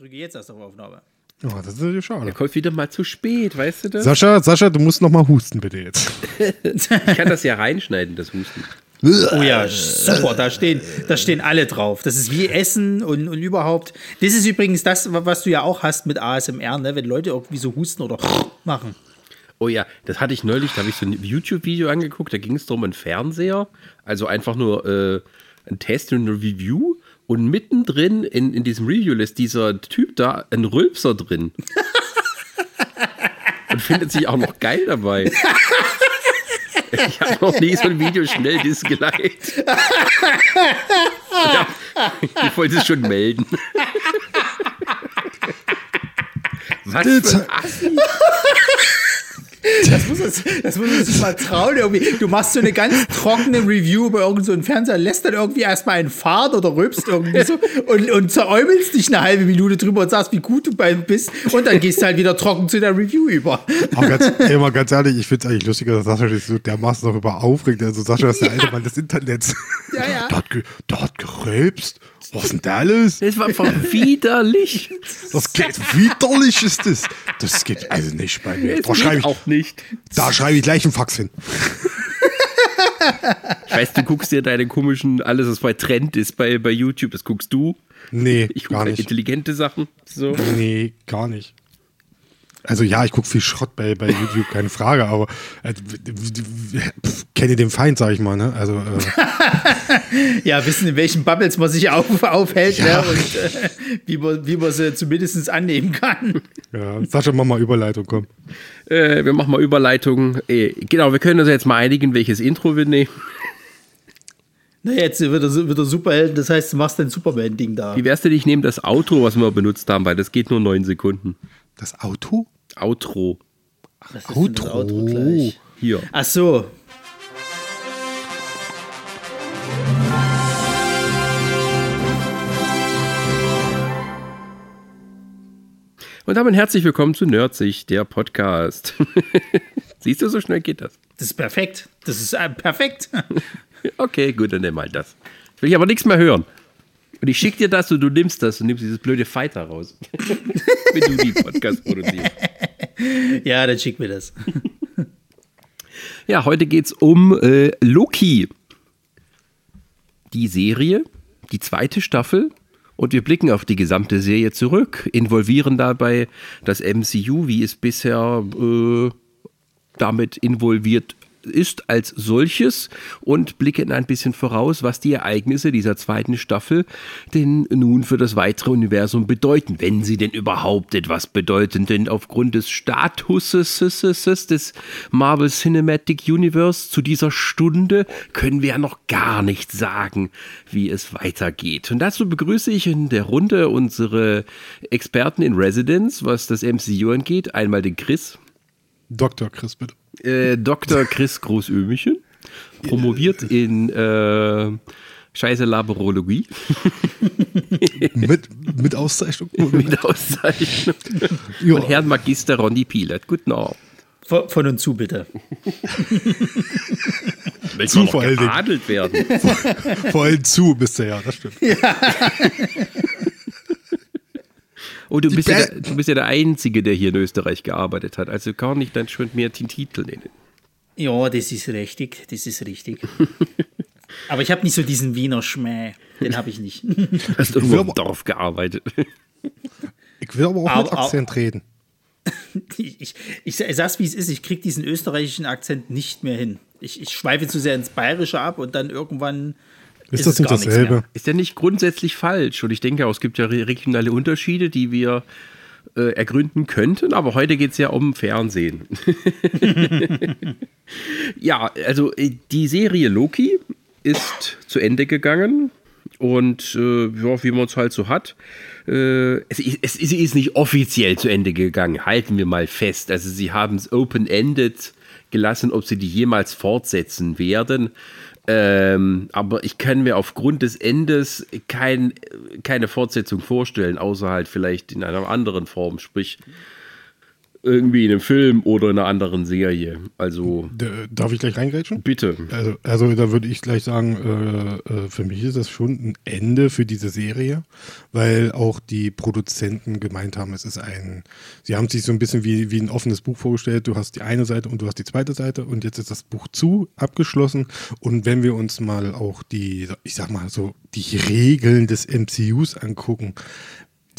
drücke jetzt erst auf Aufnahme. Oh, das ist natürlich schade. Er kommt wieder mal zu spät, weißt du das? Sascha, Sascha, du musst noch mal husten, bitte jetzt. Ich kann das ja reinschneiden, das Husten. Oh ja, super, da stehen, da stehen alle drauf. Das ist wie Essen und, und überhaupt. Das ist übrigens das, was du ja auch hast mit ASMR, ne? wenn Leute irgendwie so husten oder machen. Oh ja, das hatte ich neulich, da habe ich so ein YouTube-Video angeguckt, da ging es darum, einen Fernseher, also einfach nur äh, ein Test und eine Review. Und mittendrin in, in diesem Review lässt dieser Typ da einen Rülpser drin. und findet sich auch noch geil dabei. Ich habe noch nie so ein Video schnell disgeliked. Ja, ich wollte es schon melden. Was für ein Assi. Das muss, uns, das muss man sich mal trauen. Irgendwie. Du machst so eine ganz trockene Review über irgendeinen so einen Fernseher, lässt dann irgendwie erstmal einen Fahrt oder rülpst irgendwie so und, und zerräumelst dich eine halbe Minute drüber und sagst, wie gut du beim bist und dann gehst du halt wieder trocken zu der Review über. Aber ganz, ey, mal ganz ehrlich, ich finde es eigentlich lustiger, dass Sascha sich so dermaßen darüber aufregt. Also Sascha ist der alte Mann des Internets. Ja, ja. Der hat, ge, hat gerülpst. Was ist denn da alles? Das war einfach widerlich. Das geht, widerlich ist das. Das geht also nicht bei mir. Das Da schreibe ich, auch nicht. da schreibe ich gleich einen Fax hin. Ich weiß, du guckst dir deine komischen, alles, was bei Trend ist bei, bei YouTube, das guckst du. Nee, Ich gar gucke nicht. intelligente Sachen. So. Nee, gar nicht. Also ja, ich gucke viel Schrott bei, bei YouTube, keine Frage, aber äh, pf, kenne den Feind, sag ich mal, ne? Also äh, Ja, wissen, in welchen Bubbles man sich auf, aufhält Ja. ne? und äh, wie, man, wie man sie zumindest annehmen kann. ja, Sascha, mach mal Überleitung, komm. Äh, wir machen mal Überleitung. Äh, genau, wir können uns jetzt mal einigen, welches Intro wir nehmen. Na, jetzt wird er, wird er Superhelden, das heißt, du machst dein Superman-Ding da. Wie wär's denn, ich nehme das Outro, was wir benutzt haben, weil das geht nur neun Sekunden. Das Auto? Outro. Was ist denn das Outro. Outro gleich? Hier. Ach so. Und damit herzlich willkommen zu Nerdsich, der Podcast. Siehst du, so schnell geht das. Das ist perfekt. Das ist äh, perfekt. Okay, gut, dann nimm mal das. Jetzt will ich aber nichts mehr hören. Und ich schicke dir das und du nimmst das und nimmst dieses blöde Fighter raus. Wenn du die Podcast produzierst. ja, dann schick mir das. Ja, heute geht's um äh, Loki. Die Serie, die zweite Staffel. Und wir blicken auf die gesamte Serie zurück, involvieren dabei das MCU, wie es bisher äh, damit involviert ist als solches und blicken ein bisschen voraus, was die Ereignisse dieser zweiten Staffel denn nun für das weitere Universum bedeuten, wenn sie denn überhaupt etwas bedeuten, denn aufgrund des Statuses des Marvel Cinematic Universe zu dieser Stunde können wir ja noch gar nicht sagen, wie es weitergeht. Und dazu begrüße ich in der Runde unsere Experten in Residence, was das MCU angeht, einmal den Chris, Dr. Chris, bitte. Äh, Dr. Chris Großömichen, promoviert in äh, Scheiße Laborologie Mit, mit Auszeichnung? mit Auszeichnung. Ja. Und Herrn Magister Ronny Pilat. Guten Abend. Von, von und zu, bitte. Zu noch vor allen Dingen. werden. Vor allem zu bist du ja, das stimmt. Oh, du bist, ja der, du bist ja der Einzige, der hier in Österreich gearbeitet hat. Also kann ich dann schon mehr den Titel nennen. Ja, das ist richtig. Das ist richtig. Aber ich habe nicht so diesen Wiener Schmäh. Den habe ich nicht. Du hast irgendwo will im Dorf gearbeitet. Ich will aber auch mit Aber- Akzent reden. Ich, ich, ich sag's, wie es ist. Ich krieg diesen österreichischen Akzent nicht mehr hin. Ich, ich schweife zu sehr ins Bayerische ab und dann irgendwann. Ist, Ist das es nicht dasselbe? Ist ja nicht grundsätzlich falsch. Und ich denke auch, es gibt ja re- regionale Unterschiede, die wir äh, ergründen könnten. Aber heute geht es ja um Fernsehen. ja, also äh, die Serie Loki ist zu Ende gegangen. Und äh, ja, wie man es halt so hat. Äh, es, ist- es, sie ist nicht offiziell zu Ende gegangen, halten wir mal fest. Also sie haben es open-ended gelassen, ob sie die jemals fortsetzen werden. Ähm, aber ich kann mir aufgrund des Endes kein, keine Fortsetzung vorstellen, außer halt vielleicht in einer anderen Form. Sprich, irgendwie in einem Film oder in einer anderen Serie. Also. Darf ich gleich reingrätschen? Bitte. Also, also da würde ich gleich sagen, äh, äh, für mich ist das schon ein Ende für diese Serie, weil auch die Produzenten gemeint haben, es ist ein, sie haben sich so ein bisschen wie, wie ein offenes Buch vorgestellt, du hast die eine Seite und du hast die zweite Seite und jetzt ist das Buch zu, abgeschlossen und wenn wir uns mal auch die, ich sag mal so, die Regeln des MCUs angucken,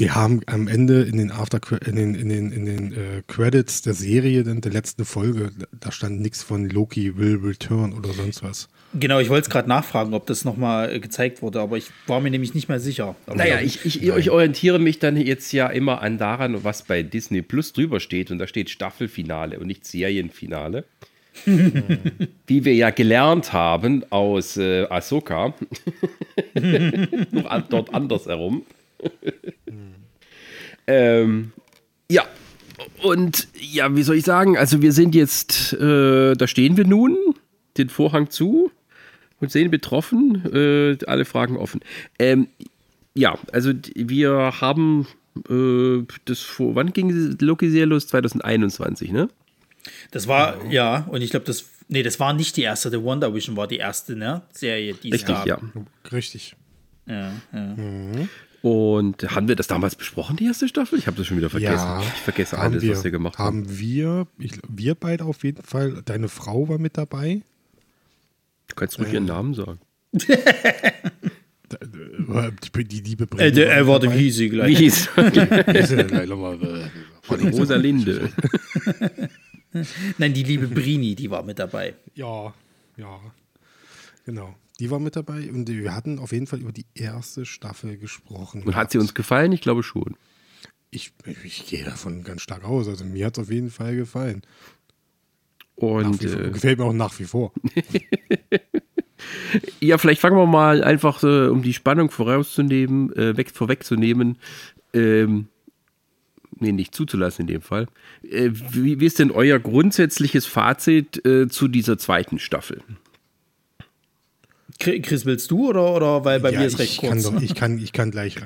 die haben am Ende in den After in den, in den, in den äh, Credits der Serie, dann der letzten Folge, da stand nichts von Loki will return oder sonst was. Genau, ich wollte es gerade nachfragen, ob das nochmal gezeigt wurde, aber ich war mir nämlich nicht mehr sicher. Aber naja, ich, ich, ich, orientiere mich dann jetzt ja immer an daran, was bei Disney Plus drüber steht. Und da steht Staffelfinale und nicht Serienfinale. Wie wir ja gelernt haben aus äh, Ahsoka. Noch dort ähm, ja, und ja, wie soll ich sagen? Also, wir sind jetzt, äh, da stehen wir nun, den Vorhang zu und sehen betroffen, äh, alle Fragen offen. Ähm, ja, also wir haben äh, das vor, wann ging Loki sehr los? 2021, ne? Das war, ja, und ich glaube, das, nee, das war nicht die erste, The Wonder Vision war die erste, ne, Serie, die es Richtig, gab. ja. Richtig. Ja, ja. Mhm. Und haben wir das damals besprochen, die erste Staffel? Ich habe das schon wieder vergessen. Ja, ich vergesse alles, wir, was wir gemacht haben. Haben wir, ich, wir beide auf jeden Fall. Deine Frau war mit dabei. Du kannst ruhig äh, ihren Namen sagen. die, die liebe Brenda. Äh, der, äh, warte, wie sie gleich? Wie hieß Rosalinde. Nein, die liebe Brini, die war mit dabei. Ja, ja. Genau. Die war mit dabei und wir hatten auf jeden Fall über die erste Staffel gesprochen. Und hat sie uns gefallen? Ich glaube schon. Ich, ich gehe davon ganz stark aus. Also mir hat es auf jeden Fall gefallen. Und äh, gefällt mir auch nach wie vor. ja, vielleicht fangen wir mal einfach, äh, um die Spannung vorauszunehmen, äh, weg, vorwegzunehmen. Ähm, nee, nicht zuzulassen in dem Fall. Äh, wie, wie, ist denn euer grundsätzliches Fazit äh, zu dieser zweiten Staffel? Chris, willst du oder, oder weil bei ja, mir ist recht kurz? Kann doch, ich, kann, ich kann gleich,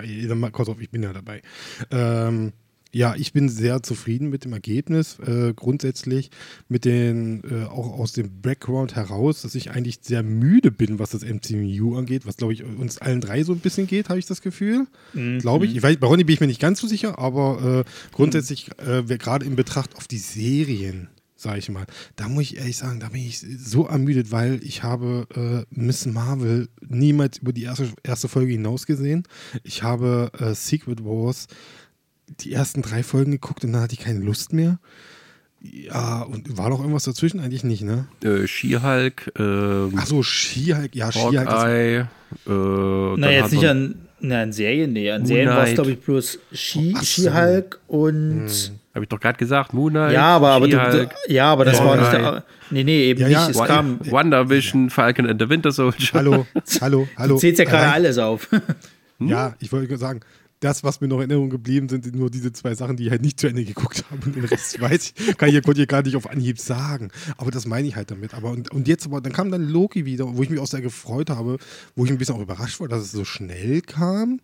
kurz auf, ich bin ja dabei. Ähm, ja, ich bin sehr zufrieden mit dem Ergebnis. Äh, grundsätzlich mit den, äh, auch aus dem Background heraus, dass ich eigentlich sehr müde bin, was das MCU angeht, was glaube ich uns allen drei so ein bisschen geht, habe ich das Gefühl. Mhm. Glaube ich. ich weiß, bei Ronny bin ich mir nicht ganz so sicher, aber äh, grundsätzlich, mhm. gerade in Betracht auf die Serien, sage ich mal. Da muss ich ehrlich sagen, da bin ich so ermüdet, weil ich habe äh, Miss Marvel niemals über die erste, erste Folge hinaus gesehen. Ich habe äh, Secret Wars die ersten drei Folgen geguckt und dann hatte ich keine Lust mehr. Ja, und war noch irgendwas dazwischen? Eigentlich nicht, ne? Äh, She-Hulk. Ähm, Achso, She-Hulk, ja, She-Hulk. Äh, Na, jetzt nicht an, na, an Serien, nee. An Serien war es, glaube ich, bloß She-Hulk oh, und. Hm. Habe ich doch gerade gesagt, Moon Knight. Ja, aber, aber, du, ja, aber das war nicht der. Nee, nee, eben ja, ja. nicht. Es kam. Wonder Vision, Falcon and the Winter Soldier. Hallo, hallo, hallo. Du zählst ja gerade alles auf. Ja, ich wollte sagen, das, was mir noch in Erinnerung geblieben sind, sind nur diese zwei Sachen, die ich halt nicht zu Ende geguckt habe. Und den Rest weiß ich, kann ich hier gar nicht auf Anhieb sagen. Aber das meine ich halt damit. Aber und, und jetzt aber, dann kam dann Loki wieder, wo ich mich auch sehr gefreut habe, wo ich ein bisschen auch überrascht war, dass es so schnell kam.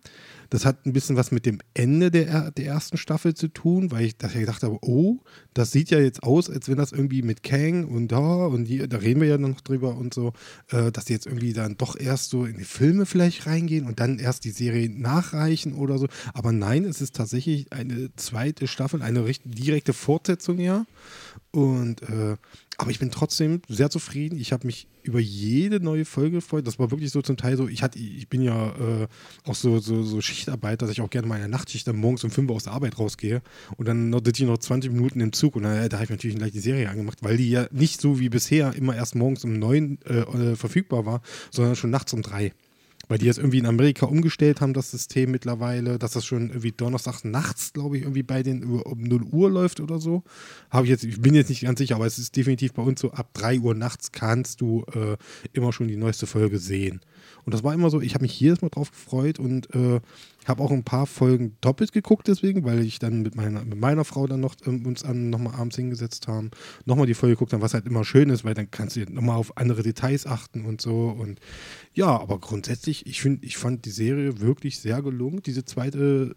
Das hat ein bisschen was mit dem Ende der, der ersten Staffel zu tun, weil ich, dass ich gedacht habe, oh, das sieht ja jetzt aus, als wenn das irgendwie mit Kang und da und die, da reden wir ja noch drüber und so, äh, dass die jetzt irgendwie dann doch erst so in die Filme vielleicht reingehen und dann erst die Serie nachreichen oder so. Aber nein, es ist tatsächlich eine zweite Staffel, eine direkte Fortsetzung ja. Und äh, aber ich bin trotzdem sehr zufrieden. Ich habe mich über jede neue Folge gefreut. Das war wirklich so zum Teil so, ich hatte, ich bin ja äh, auch so, so, so Schichtarbeit, dass ich auch gerne mal in der Nachtschicht dann morgens um 5 Uhr aus der Arbeit rausgehe und dann sitze ich noch 20 Minuten im Zug und dann, da habe ich natürlich gleich die Serie angemacht, weil die ja nicht so wie bisher immer erst morgens um 9 äh, äh, verfügbar war, sondern schon nachts um 3. Weil die jetzt irgendwie in Amerika umgestellt haben, das System mittlerweile, dass das schon irgendwie Donnerstag nachts, glaube ich, irgendwie bei den um 0 Uhr läuft oder so. Habe ich jetzt, ich bin jetzt nicht ganz sicher, aber es ist definitiv bei uns so, ab 3 Uhr nachts kannst du äh, immer schon die neueste Folge sehen. Und das war immer so, ich habe mich jedes Mal drauf gefreut und äh, habe auch ein paar Folgen doppelt geguckt deswegen, weil ich dann mit meiner, mit meiner Frau dann noch ähm, uns an nochmal abends hingesetzt haben, nochmal die Folge geguckt haben, was halt immer schön ist, weil dann kannst du nochmal auf andere Details achten und so. Und ja, aber grundsätzlich, ich finde, ich fand die Serie wirklich sehr gelungen. Diese zweite,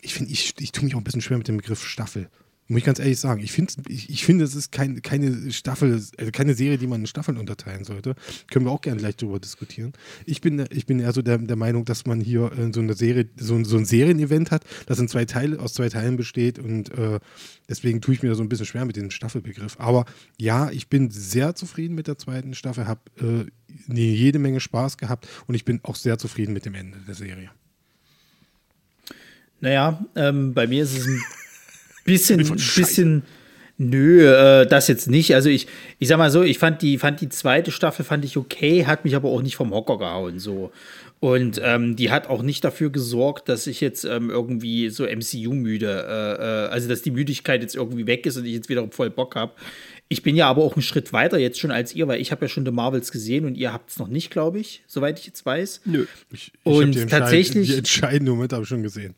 ich finde, ich, ich tue mich auch ein bisschen schwer mit dem Begriff Staffel Muss ich ganz ehrlich sagen. Ich finde, ich, ich finde, es ist kein, keine Staffel, also keine Serie, die man in Staffeln unterteilen sollte. Können wir auch gerne gleich darüber diskutieren. Ich bin, ich bin eher so der, der Meinung, dass man hier äh, so eine Serie, so, so ein Serienevent hat, das in zwei Teile, aus zwei Teilen besteht und äh, deswegen tue ich mir da so ein bisschen schwer mit dem Staffelbegriff. Aber ja, ich bin sehr zufrieden mit der zweiten Staffel, habe äh, jede Menge Spaß gehabt und ich bin auch sehr zufrieden mit dem Ende der Serie. Naja, ähm, bei mir ist es ein bisschen, bisschen, nö, äh, das jetzt nicht. Also ich, ich sag mal so, ich fand die, fand die zweite Staffel fand ich okay, hat mich aber auch nicht vom Hocker gehauen so. Und ähm, die hat auch nicht dafür gesorgt, dass ich jetzt ähm, irgendwie so MCU müde, äh, äh, also dass die Müdigkeit jetzt irgendwie weg ist und ich jetzt wieder voll Bock habe. Ich bin ja aber auch einen Schritt weiter jetzt schon als ihr, weil ich habe ja schon The Marvels gesehen und ihr habt es noch nicht, glaube ich, soweit ich jetzt weiß. Nö. Ich, ich und die tatsächlich die entscheidende Moment habe ich schon gesehen.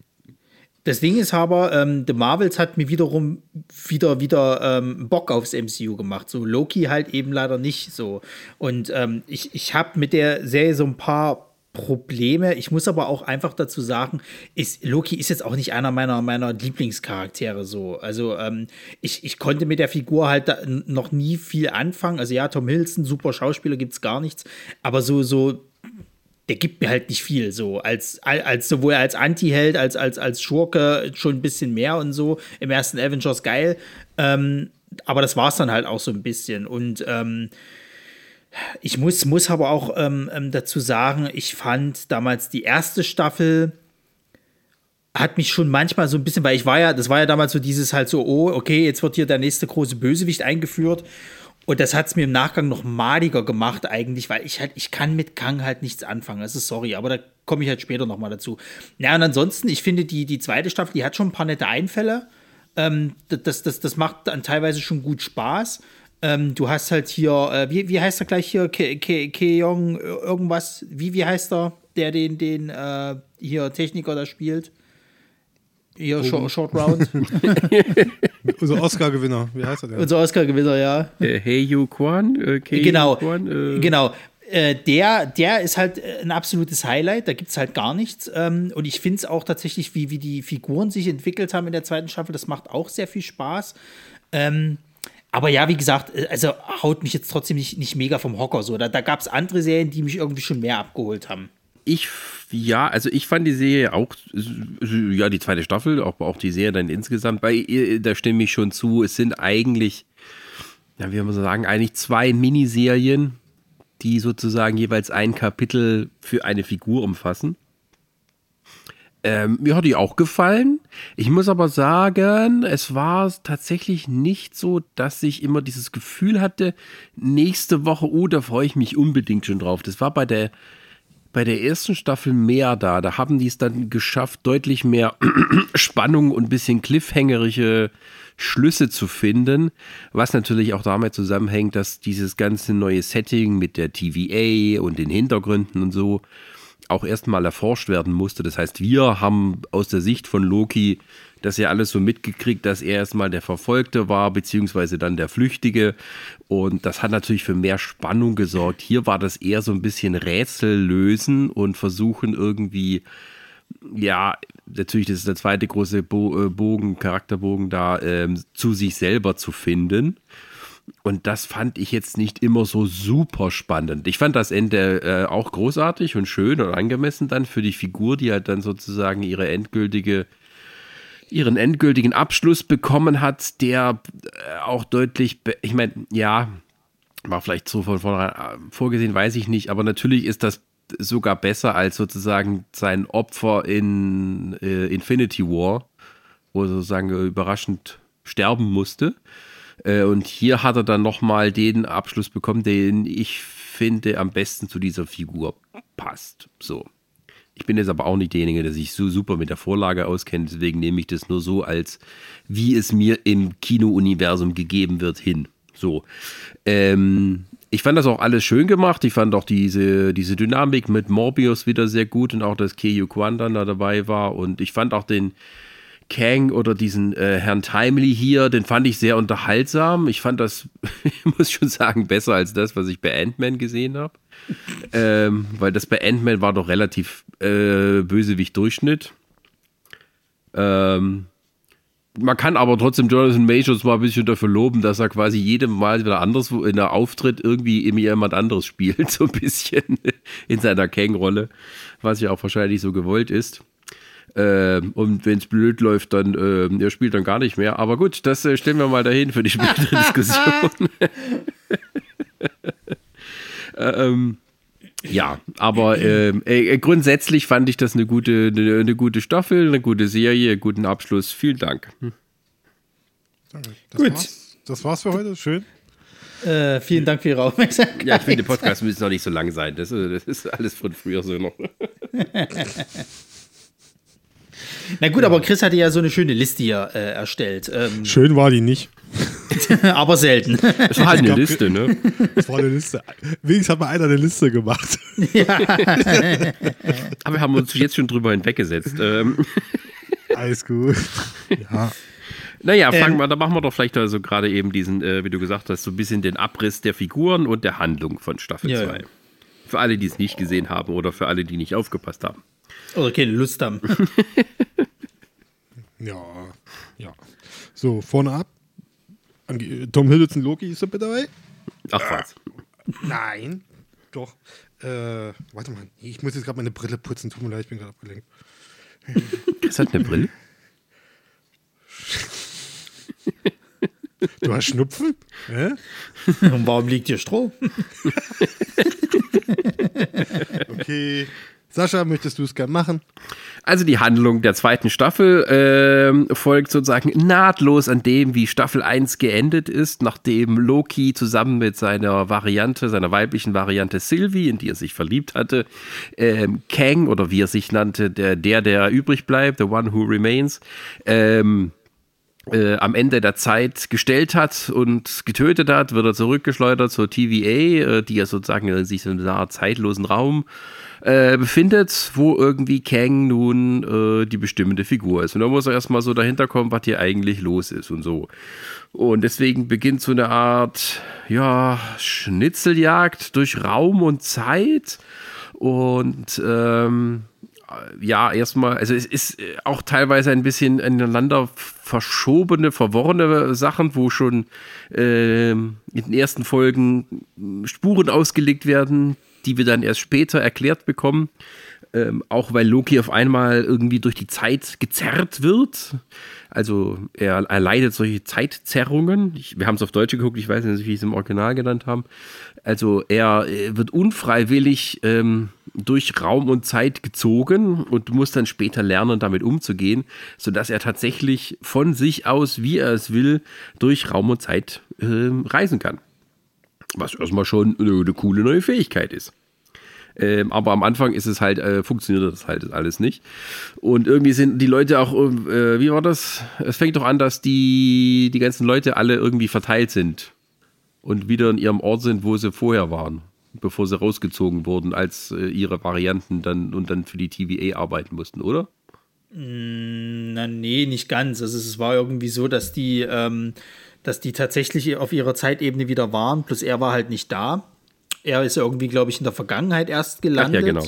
Das Ding ist aber, ähm, The Marvels hat mir wiederum wieder, wieder ähm, Bock aufs MCU gemacht. So Loki halt eben leider nicht so. Und ähm, ich, ich habe mit der Serie so ein paar Probleme. Ich muss aber auch einfach dazu sagen, ist, Loki ist jetzt auch nicht einer meiner, meiner Lieblingscharaktere so. Also ähm, ich, ich konnte mit der Figur halt noch nie viel anfangen. Also ja, Tom Hiddleston, super Schauspieler, gibt es gar nichts. Aber so, so der gibt mir halt nicht viel so. Als als sowohl als Anti-Held als als als Schurke schon ein bisschen mehr und so. Im ersten Avengers geil. Ähm, aber das war es dann halt auch so ein bisschen. Und ähm, ich muss muss aber auch ähm, ähm, dazu sagen ich fand damals die erste Staffel hat mich schon manchmal so ein bisschen weil ich war ja das war ja damals so dieses halt so oh okay jetzt wird hier der nächste große Bösewicht eingeführt und das hat es mir im Nachgang noch maliger gemacht, eigentlich, weil ich halt, ich kann mit Kang halt nichts anfangen. Das ist sorry, aber da komme ich halt später nochmal dazu. Ja, und ansonsten, ich finde, die, die zweite Staffel, die hat schon ein paar nette Einfälle. Ähm, das, das, das macht dann teilweise schon gut Spaß. Ähm, du hast halt hier, äh, wie, wie heißt er gleich hier? Ke, Ke, Keong, irgendwas. Wie, wie heißt er, der den, den äh, hier Techniker da spielt? Hier, Short, Short Round. Unser Oscar-Gewinner, wie heißt er denn? Unser Oscar-Gewinner, ja. Äh, hey Yu Kwan? Äh, genau, Kwan, äh. genau. Äh, der, der ist halt äh, ein absolutes Highlight, da gibt es halt gar nichts. Ähm, und ich finde es auch tatsächlich, wie, wie die Figuren sich entwickelt haben in der zweiten Staffel, das macht auch sehr viel Spaß. Ähm, aber ja, wie gesagt, äh, also haut mich jetzt trotzdem nicht, nicht mega vom Hocker so. Da, da gab es andere Serien, die mich irgendwie schon mehr abgeholt haben ich, ja, also ich fand die Serie auch, ja, die zweite Staffel, auch, auch die Serie dann insgesamt, bei ihr, da stimme ich schon zu, es sind eigentlich, ja, wie man so sagen, eigentlich zwei Miniserien, die sozusagen jeweils ein Kapitel für eine Figur umfassen. Ähm, mir hat die auch gefallen. Ich muss aber sagen, es war tatsächlich nicht so, dass ich immer dieses Gefühl hatte, nächste Woche, oh, da freue ich mich unbedingt schon drauf. Das war bei der bei der ersten Staffel mehr da. Da haben die es dann geschafft, deutlich mehr Spannung und ein bisschen cliffhangerische Schlüsse zu finden, was natürlich auch damit zusammenhängt, dass dieses ganze neue Setting mit der TVA und den Hintergründen und so auch erstmal erforscht werden musste. Das heißt, wir haben aus der Sicht von Loki das ja alles so mitgekriegt, dass er erstmal der Verfolgte war, beziehungsweise dann der Flüchtige. Und das hat natürlich für mehr Spannung gesorgt. Hier war das eher so ein bisschen Rätsel lösen und versuchen irgendwie, ja, natürlich, das ist der zweite große äh, Bogen, Charakterbogen da, ähm, zu sich selber zu finden. Und das fand ich jetzt nicht immer so super spannend. Ich fand das Ende äh, auch großartig und schön und angemessen dann für die Figur, die halt dann sozusagen ihre endgültige ihren endgültigen Abschluss bekommen hat, der äh, auch deutlich, ich meine, ja, war vielleicht so von vornherein äh, vorgesehen, weiß ich nicht, aber natürlich ist das sogar besser als sozusagen sein Opfer in äh, Infinity War, wo er sozusagen überraschend sterben musste. Äh, und hier hat er dann nochmal den Abschluss bekommen, den ich finde am besten zu dieser Figur passt. So. Ich bin jetzt aber auch nicht derjenige, der sich so super mit der Vorlage auskennt, deswegen nehme ich das nur so als, wie es mir im Kino-Universum gegeben wird, hin. So. Ähm, ich fand das auch alles schön gemacht. Ich fand auch diese, diese Dynamik mit Morbius wieder sehr gut und auch, dass Keiju Kwan dann da dabei war. Und ich fand auch den Kang oder diesen äh, Herrn Timely hier, den fand ich sehr unterhaltsam. Ich fand das, ich muss schon sagen, besser als das, was ich bei Ant-Man gesehen habe ähm, weil das bei Ant-Man war doch relativ äh, Bösewicht-Durchschnitt. Ähm, man kann aber trotzdem Jonathan Majors mal ein bisschen dafür loben, dass er quasi jedem Mal wieder anders in der Auftritt irgendwie jemand anderes spielt, so ein bisschen in seiner Kang-Rolle, was ja auch wahrscheinlich so gewollt ist. Ähm, und wenn es blöd läuft, dann ähm, er spielt dann gar nicht mehr. Aber gut, das äh, stellen wir mal dahin für die spätere Diskussion. ähm, ja, aber ähm, äh, grundsätzlich fand ich das eine gute, eine, eine, gute Staffel, eine gute Serie, einen guten Abschluss. Vielen Dank. Das Gut. War's. Das war's für heute. Schön. Äh, vielen Dank für Ihre Aufmerksamkeit. Ja, ich finde, Podcast müssen noch nicht so lang sein. Das, das ist alles von früher so noch. Na gut, ja. aber Chris hatte ja so eine schöne Liste hier äh, erstellt. Ähm, Schön war die nicht. aber selten. Es war halt eine Liste, ne? Es war eine Liste. Wenigstens hat mal einer eine Liste gemacht. Ja. aber wir haben uns jetzt schon drüber hinweggesetzt. Ähm. Alles gut. Ja. Naja, fangen ähm, wir, da machen wir doch vielleicht also gerade eben diesen, äh, wie du gesagt hast, so ein bisschen den Abriss der Figuren und der Handlung von Staffel 2. Ja, ja. Für alle, die es nicht gesehen haben oder für alle, die nicht aufgepasst haben. Oder keine Lust haben. ja, ja. So, vorne ab. Tom Hiddleston Loki ist bitte dabei. Ach was. Nein. Doch. Äh, warte mal. Ich muss jetzt gerade meine Brille putzen. Tut mir leid, ich bin gerade abgelenkt. Ist das eine Brille? Du hast Schnupfen? Hä? Und warum liegt hier Stroh? okay. Sascha, möchtest du es gern machen? Also die Handlung der zweiten Staffel äh, folgt sozusagen nahtlos an dem, wie Staffel 1 geendet ist, nachdem Loki zusammen mit seiner Variante, seiner weiblichen Variante Sylvie, in die er sich verliebt hatte, ähm, Kang oder wie er sich nannte, der, der, der übrig bleibt, the one who remains, ähm, äh, am Ende der Zeit gestellt hat und getötet hat, wird er zurückgeschleudert zur TVA, äh, die ja sozusagen in sich in einer zeitlosen Raum äh, befindet, wo irgendwie Kang nun äh, die bestimmende Figur ist. Und da muss er erstmal so dahinter kommen, was hier eigentlich los ist und so. Und deswegen beginnt so eine Art, ja, Schnitzeljagd durch Raum und Zeit. Und ähm, ja, erstmal, also es ist auch teilweise ein bisschen ineinander verschobene, verworrene Sachen, wo schon äh, in den ersten Folgen Spuren ausgelegt werden, die wir dann erst später erklärt bekommen. Ähm, auch weil Loki auf einmal irgendwie durch die Zeit gezerrt wird. Also er, er leidet solche Zeitzerrungen. Ich, wir haben es auf Deutsch geguckt, ich weiß nicht, wie sie es im Original genannt haben. Also er wird unfreiwillig ähm, durch Raum und Zeit gezogen und muss dann später lernen, damit umzugehen, sodass er tatsächlich von sich aus, wie er es will, durch Raum und Zeit äh, reisen kann. Was erstmal schon eine, eine coole neue Fähigkeit ist. Ähm, aber am Anfang ist es halt, äh, funktioniert das halt alles nicht. Und irgendwie sind die Leute auch, äh, wie war das? Es fängt doch an, dass die, die ganzen Leute alle irgendwie verteilt sind und wieder in ihrem Ort sind, wo sie vorher waren, bevor sie rausgezogen wurden, als äh, ihre Varianten dann und dann für die TVA arbeiten mussten, oder? Mm, na, nee, nicht ganz. Also es war irgendwie so, dass die ähm, dass die tatsächlich auf ihrer Zeitebene wieder waren, plus er war halt nicht da. Er ist irgendwie, glaube ich, in der Vergangenheit erst gelandet. Ach, ja,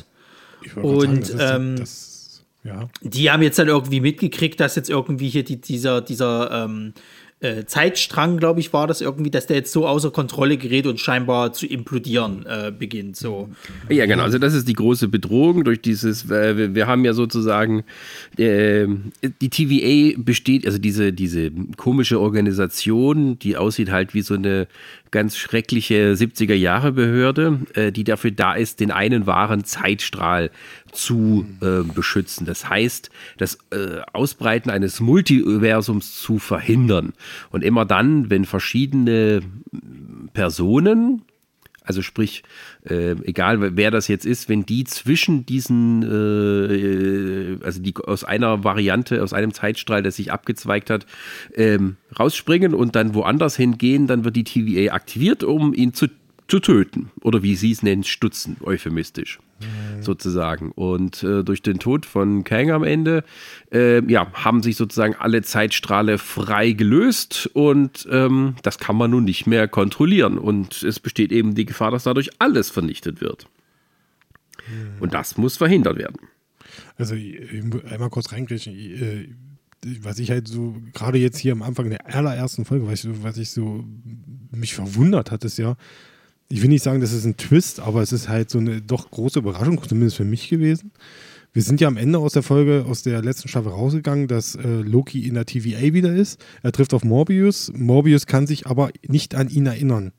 genau. Und sagen, das ähm, das, ja. die haben jetzt dann irgendwie mitgekriegt, dass jetzt irgendwie hier die, dieser, dieser ähm, äh, Zeitstrang, glaube ich, war das irgendwie, dass der jetzt so außer Kontrolle gerät und scheinbar zu implodieren äh, beginnt. So. Ja, genau. Also das ist die große Bedrohung durch dieses. Äh, wir, wir, haben ja sozusagen äh, die TVA besteht, also diese diese komische Organisation, die aussieht halt wie so eine ganz schreckliche 70er Jahre Behörde, äh, die dafür da ist, den einen wahren Zeitstrahl zu äh, beschützen. Das heißt, das äh, Ausbreiten eines Multiversums zu verhindern. Und immer dann, wenn verschiedene Personen, also sprich, äh, egal wer das jetzt ist, wenn die zwischen diesen, äh, also die aus einer Variante, aus einem Zeitstrahl, der sich abgezweigt hat, ähm, rausspringen und dann woanders hingehen, dann wird die TVA aktiviert, um ihn zu zu töten. Oder wie sie es nennen, stutzen, euphemistisch mhm. sozusagen. Und äh, durch den Tod von Kang am Ende, äh, ja, haben sich sozusagen alle Zeitstrahle frei gelöst und ähm, das kann man nun nicht mehr kontrollieren. Und es besteht eben die Gefahr, dass dadurch alles vernichtet wird. Mhm. Und das muss verhindert werden. Also einmal kurz reingreifen. Äh, was ich halt so, gerade jetzt hier am Anfang der allerersten Folge, was ich, was ich so mich verwundert hat, ist ja, ich will nicht sagen, das ist ein Twist, aber es ist halt so eine doch große Überraschung, zumindest für mich gewesen. Wir sind ja am Ende aus der Folge, aus der letzten Staffel rausgegangen, dass äh, Loki in der TVA wieder ist. Er trifft auf Morbius. Morbius kann sich aber nicht an ihn erinnern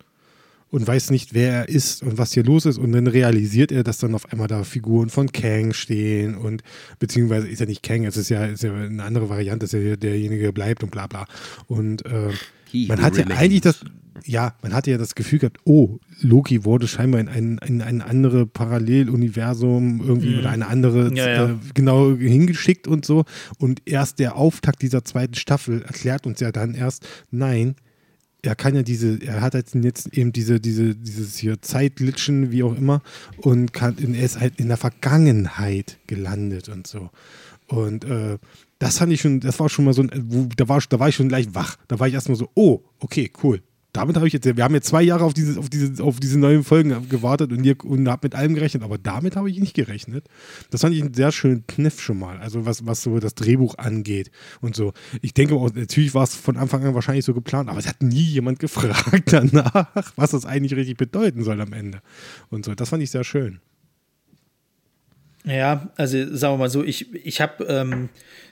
und weiß nicht, wer er ist und was hier los ist. Und dann realisiert er, dass dann auf einmal da Figuren von Kang stehen und beziehungsweise ist ja nicht Kang, es ist ja, ist ja eine andere Variante, dass er derjenige bleibt und bla bla. Und äh, man hat ja eigentlich das, ja, man hatte ja das Gefühl gehabt, oh, Loki wurde scheinbar in ein, in ein anderes Paralleluniversum irgendwie mm. oder eine andere ja, ja. Äh, genau hingeschickt und so. Und erst der Auftakt dieser zweiten Staffel erklärt uns ja dann erst, nein, er kann ja diese, er hat jetzt eben diese, diese, dieses hier Zeitlitschen, wie auch immer, und kann, er ist halt in der Vergangenheit gelandet und so. Und äh, das fand ich schon, das war schon mal so ein, wo, da war, da war ich schon gleich wach. Da war ich erstmal so, oh, okay, cool damit habe ich jetzt, wir haben jetzt zwei Jahre auf diese, auf diese, auf diese neuen Folgen gewartet und, und habe mit allem gerechnet, aber damit habe ich nicht gerechnet. Das fand ich einen sehr schönen Kniff schon mal, also was, was so das Drehbuch angeht und so. Ich denke auch, natürlich war es von Anfang an wahrscheinlich so geplant, aber es hat nie jemand gefragt danach, was das eigentlich richtig bedeuten soll am Ende. Und so, das fand ich sehr schön. Ja, also sagen wir mal so, ich, ich habe ähm,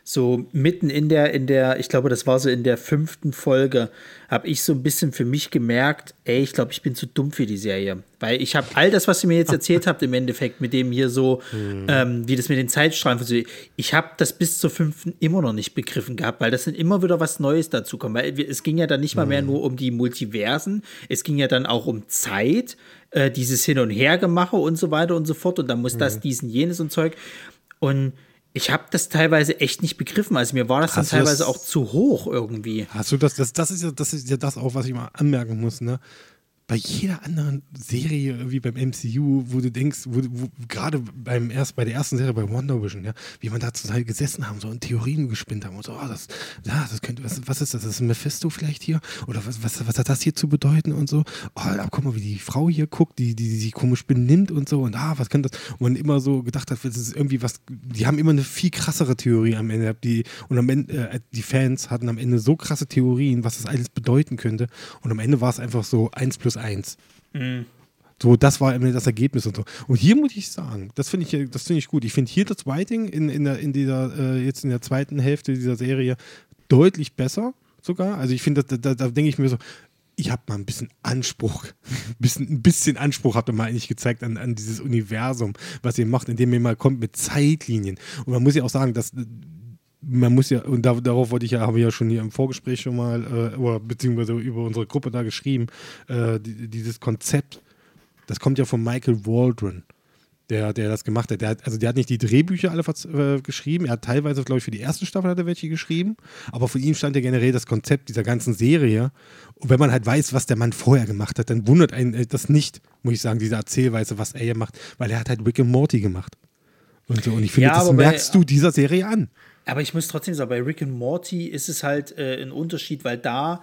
so mitten in der, in der, ich glaube, das war so in der fünften Folge, habe ich so ein bisschen für mich gemerkt, ey, ich glaube, ich bin zu dumm für die Serie. Weil ich habe all das, was ihr mir jetzt erzählt habt, im Endeffekt, mit dem hier so, mhm. ähm, wie das mit den Zeitstrahlen funktioniert, ich habe das bis zur fünften immer noch nicht begriffen gehabt, weil das sind immer wieder was Neues dazu kommt. Weil es ging ja dann nicht mal mehr mhm. nur um die Multiversen, es ging ja dann auch um Zeit, äh, dieses Hin- und Hergemache und so weiter und so fort. Und dann muss mhm. das, diesen, jenes und Zeug. Und ich habe das teilweise echt nicht begriffen. Also mir war das Hast dann teilweise das, auch zu hoch irgendwie. Hast du das, das, das ist ja, das ist ja das auch, was ich mal anmerken muss, ne? Bei jeder anderen Serie, wie beim MCU, wo du denkst, wo, wo, gerade beim erst, bei der ersten Serie bei Wonder Vision, ja, wie man da zusammen gesessen haben, so in Theorien gespinnt haben und so, oh, das, ja, das könnte, was, was ist das? Ist Mephisto vielleicht hier? Oder was, was, was hat das hier zu bedeuten und so? Oh, aber guck mal, wie die Frau hier guckt, die, die, die sich komisch benimmt und so und ah, was könnte das? Und man immer so gedacht hat, das ist irgendwie was, die haben immer eine viel krassere Theorie am Ende. Die, und am Ende, äh, die Fans hatten am Ende so krasse Theorien, was das alles bedeuten könnte. Und am Ende war es einfach so eins plus eins. Mhm. So, das war immer das Ergebnis und so. Und hier muss ich sagen, das finde ich, das ich gut. Ich finde hier das Writing in, in, der, in dieser, äh, jetzt in der zweiten Hälfte dieser Serie deutlich besser sogar. Also ich finde, da, da, da denke ich mir so, ich habe mal ein bisschen Anspruch, ein bisschen, ein bisschen Anspruch habt ihr mal eigentlich gezeigt an, an dieses Universum, was ihr macht, indem ihr mal kommt mit Zeitlinien. Und man muss ja auch sagen, dass man muss ja, und da, darauf wollte ich ja, habe ich ja schon hier im Vorgespräch schon mal, äh, oder beziehungsweise über unsere Gruppe da geschrieben, äh, die, dieses Konzept, das kommt ja von Michael Waldron, der, der das gemacht hat. Der hat. Also der hat nicht die Drehbücher alle äh, geschrieben, er hat teilweise, glaube ich, für die erste Staffel hat er welche geschrieben, aber von ihm stand ja generell das Konzept dieser ganzen Serie. Und wenn man halt weiß, was der Mann vorher gemacht hat, dann wundert einen äh, das nicht, muss ich sagen, diese Erzählweise, was er hier macht, weil er hat halt Rick and Morty gemacht. Und, so. und ich finde, ja, das merkst bei, du dieser Serie an. Aber ich muss trotzdem sagen, bei Rick and Morty ist es halt äh, ein Unterschied, weil da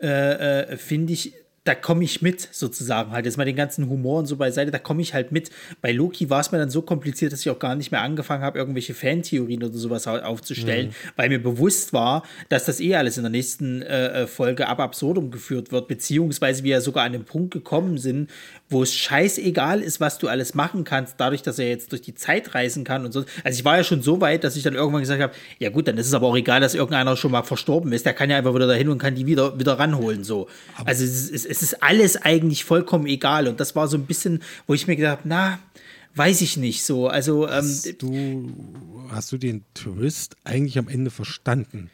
äh, äh, finde ich, da komme ich mit, sozusagen. Halt jetzt mal den ganzen Humor und so beiseite, da komme ich halt mit. Bei Loki war es mir dann so kompliziert, dass ich auch gar nicht mehr angefangen habe, irgendwelche Fantheorien oder sowas aufzustellen, mhm. weil mir bewusst war, dass das eh alles in der nächsten äh, äh, Folge ab absurdum geführt wird, beziehungsweise wir ja sogar an den Punkt gekommen sind, wo es scheißegal ist, was du alles machen kannst, dadurch, dass er jetzt durch die Zeit reisen kann und so. Also ich war ja schon so weit, dass ich dann irgendwann gesagt habe, ja gut, dann ist es aber auch egal, dass irgendeiner schon mal verstorben ist. Der kann ja einfach wieder dahin und kann die wieder, wieder ranholen. So. also es ist, es ist alles eigentlich vollkommen egal. Und das war so ein bisschen, wo ich mir gedacht habe, na, weiß ich nicht so. Also ähm, hast, du, hast du den Twist eigentlich am Ende verstanden?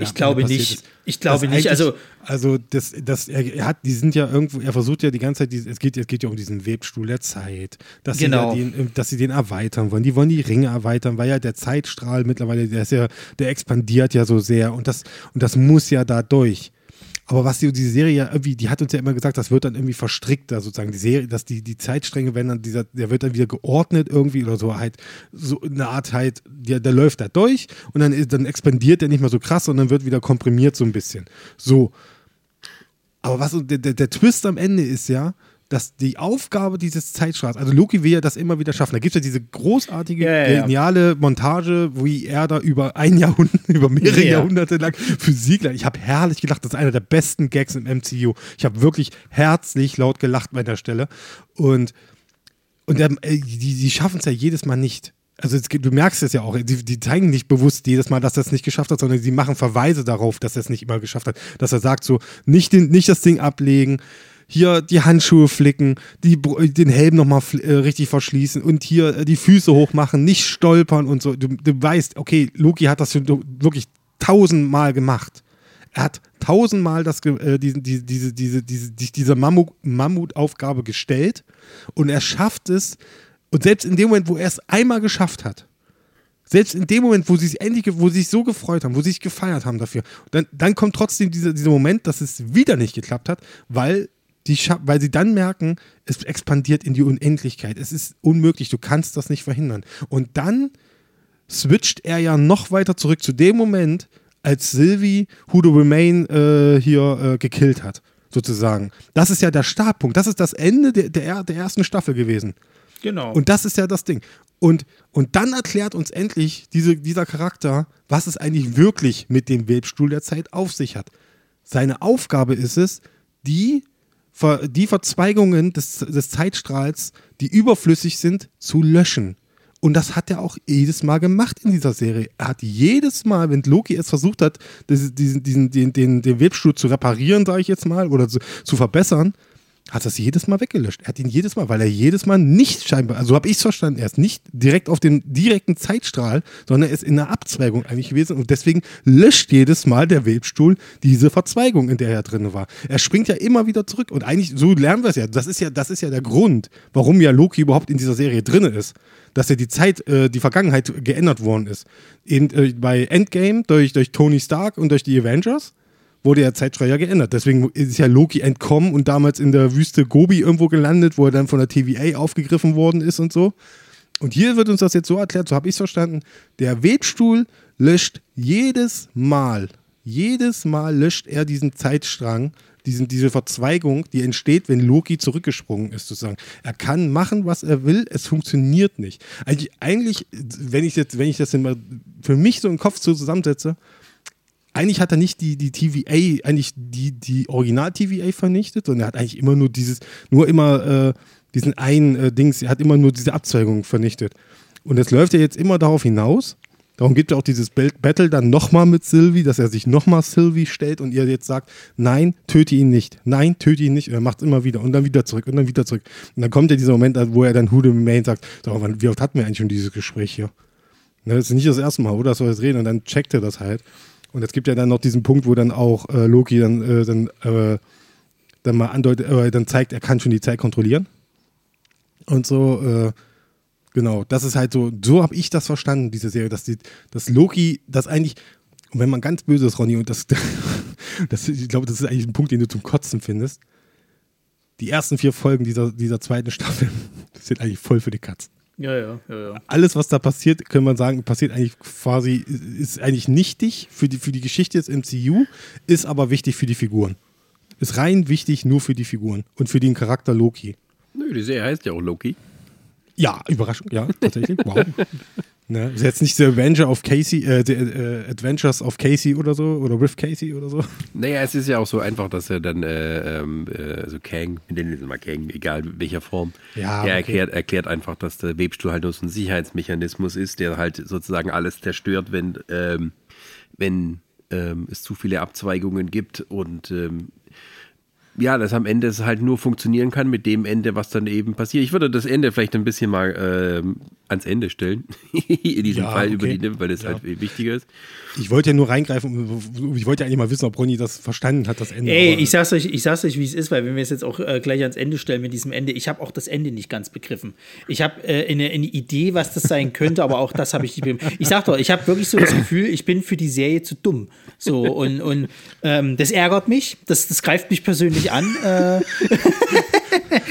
ich glaube nicht. Ist. Ich glaube nicht. Also, also das, das, er, hat, die sind ja irgendwo, er versucht ja die ganze Zeit, es geht, es geht ja um diesen Webstuhl der Zeit, dass, genau. sie ja den, dass sie den erweitern wollen. Die wollen die Ringe erweitern, weil ja der Zeitstrahl mittlerweile, der ist ja, der expandiert ja so sehr und das, und das muss ja da durch. Aber was die, die Serie ja irgendwie, die hat uns ja immer gesagt, das wird dann irgendwie verstrickter sozusagen. Die Serie, dass die, die Zeitstränge werden dann dieser, der wird dann wieder geordnet irgendwie oder so halt, so eine Art halt, der, der läuft da durch und dann, dann expandiert der nicht mehr so krass, sondern wird wieder komprimiert so ein bisschen. So. Aber was der, der, der Twist am Ende ist ja, dass die Aufgabe dieses Zeitstrahls, also Loki will ja das immer wieder schaffen. Da gibt es ja diese großartige, Ja, ja, geniale Montage, wie er da über ein Jahrhundert, über mehrere Ja. Jahrhunderte lang Physik lernt. Ich habe herrlich gelacht. Das ist einer der besten Gags im MCU. Ich habe wirklich herzlich laut gelacht bei der Stelle. Und, und der, äh, die, die schaffen es ja jedes Mal nicht. Also es, du merkst es ja auch, die, die zeigen nicht bewusst jedes Mal, dass er es nicht geschafft hat, sondern sie machen Verweise darauf, dass er es nicht immer geschafft hat. Dass er sagt so, nicht, den, nicht das Ding ablegen, hier die Handschuhe flicken, die, den Helm nochmal äh, richtig verschließen und hier äh, die Füße hochmachen, nicht stolpern und so. Du, du weißt, okay, Loki hat das wirklich tausendmal gemacht. Er hat tausendmal das, äh, diese, diese, diese, diese, diese, Mammut, Mammutaufgabe gestellt und er schafft es. Und selbst in dem Moment, wo er es einmal geschafft hat, selbst in dem Moment, wo sie endlich, wo sie sich so gefreut haben, wo sie sich gefeiert haben dafür, dann, dann kommt trotzdem dieser, dieser Moment, dass es wieder nicht geklappt hat, weil, die, weil sie dann merken, es expandiert in die Unendlichkeit. Es ist unmöglich, du kannst das nicht verhindern. Und dann switcht er ja noch weiter zurück zu dem Moment, als Sylvie Who to Remain äh, hier äh, gekillt hat, sozusagen. Das ist ja der Startpunkt. Das ist das Ende der, der, der ersten Staffel gewesen. Genau. Und das ist ja das Ding. Und, und dann erklärt uns endlich diese, dieser Charakter, was es eigentlich wirklich mit dem Webstuhl der Zeit auf sich hat. Seine Aufgabe ist es, die, die Verzweigungen des, des Zeitstrahls, die überflüssig sind, zu löschen. Und das hat er auch jedes Mal gemacht in dieser Serie. Er hat jedes Mal, wenn Loki es versucht hat, diesen, diesen, den, den, den Webstuhl zu reparieren, sage ich jetzt mal, oder zu, zu verbessern, hat das jedes Mal weggelöscht. Er hat ihn jedes Mal, weil er jedes Mal nicht scheinbar, also habe ich es verstanden, er ist nicht direkt auf dem direkten Zeitstrahl, sondern er ist in einer Abzweigung eigentlich gewesen und deswegen löscht jedes Mal der Webstuhl diese Verzweigung, in der er drin war. Er springt ja immer wieder zurück und eigentlich, so lernen wir es ja. Das ist ja, das ist ja der Grund, warum ja Loki überhaupt in dieser Serie drin ist. Dass ja die Zeit, äh, die Vergangenheit geändert worden ist. In, äh, bei Endgame durch, durch Tony Stark und durch die Avengers wurde ja Zeitstrahl ja geändert. Deswegen ist ja Loki entkommen und damals in der Wüste Gobi irgendwo gelandet, wo er dann von der TVA aufgegriffen worden ist und so. Und hier wird uns das jetzt so erklärt, so habe ich es verstanden. Der Webstuhl löscht jedes Mal, jedes Mal löscht er diesen Zeitstrang, diesen, diese Verzweigung, die entsteht, wenn Loki zurückgesprungen ist, sozusagen. Er kann machen, was er will, es funktioniert nicht. Eigentlich, eigentlich wenn ich jetzt, wenn ich das für mich so im Kopf so zusammensetze, eigentlich hat er nicht die, die TVA, eigentlich die, die Original-TVA vernichtet, sondern er hat eigentlich immer nur dieses, nur immer äh, diesen einen äh, Dings, er hat immer nur diese Abzweigung vernichtet. Und es läuft ja jetzt immer darauf hinaus, darum gibt es auch dieses Battle dann nochmal mit Sylvie, dass er sich nochmal Sylvie stellt und ihr jetzt sagt, nein, töte ihn nicht, nein, töte ihn nicht. Und er macht es immer wieder und dann wieder zurück und dann wieder zurück. Und dann kommt ja dieser Moment, wo er dann the Main sagt, so, wie oft hatten wir eigentlich schon dieses Gespräch hier? Ne, das ist nicht das erste Mal, oder? Das soll jetzt reden und dann checkt er das halt. Und es gibt ja dann noch diesen Punkt, wo dann auch äh, Loki dann, äh, dann, äh, dann mal andeutet, äh, dann zeigt, er kann schon die Zeit kontrollieren. Und so, äh, genau, das ist halt so, so habe ich das verstanden, diese Serie, dass, die, dass Loki das eigentlich, und wenn man ganz böse ist, Ronny, und das, das ich glaube, das ist eigentlich ein Punkt, den du zum Kotzen findest, die ersten vier Folgen dieser, dieser zweiten Staffel sind eigentlich voll für die Katzen ja, ja, ja, ja. alles, was da passiert, kann man sagen, passiert eigentlich quasi, ist eigentlich nichtig für die, für die Geschichte des MCU, ist aber wichtig für die Figuren. Ist rein wichtig nur für die Figuren und für den Charakter Loki. Nö, die Serie heißt ja auch Loki. Ja, Überraschung, ja, tatsächlich. Wow. ne, ist jetzt nicht The Avenger of Casey, äh, The äh, Adventures of Casey oder so, oder with Casey oder so. Naja, es ist ja auch so einfach, dass er dann, äh, ähm, äh, also Kang, wir nennen ihn mal Kang, egal in welcher Form, Ja, er okay. erklärt, erklärt einfach, dass der Webstuhl halt nur so ein Sicherheitsmechanismus ist, der halt sozusagen alles zerstört, wenn, ähm, wenn ähm, es zu viele Abzweigungen gibt und ähm, ja, dass am Ende es halt nur funktionieren kann mit dem Ende, was dann eben passiert. Ich würde das Ende vielleicht ein bisschen mal ähm, ans Ende stellen, in diesem Ja, Fall okay. über die NIM, weil es Ja. halt wichtiger ist. Ich wollte ja nur reingreifen, ich wollte ja eigentlich mal wissen, ob Ronny das verstanden hat, das Ende. Ey, ich sag's euch, ich sag's euch, wie es ist, weil wenn wir es jetzt auch äh, gleich ans Ende stellen mit diesem Ende, ich habe auch das Ende nicht ganz begriffen. Ich habe äh, eine, eine Idee, was das sein könnte, aber auch das habe ich nicht begriffen. Ich sag doch, ich habe wirklich so das Gefühl, ich bin für die Serie zu dumm. So und, und ähm, das ärgert mich, das, das greift mich persönlich an. Äh,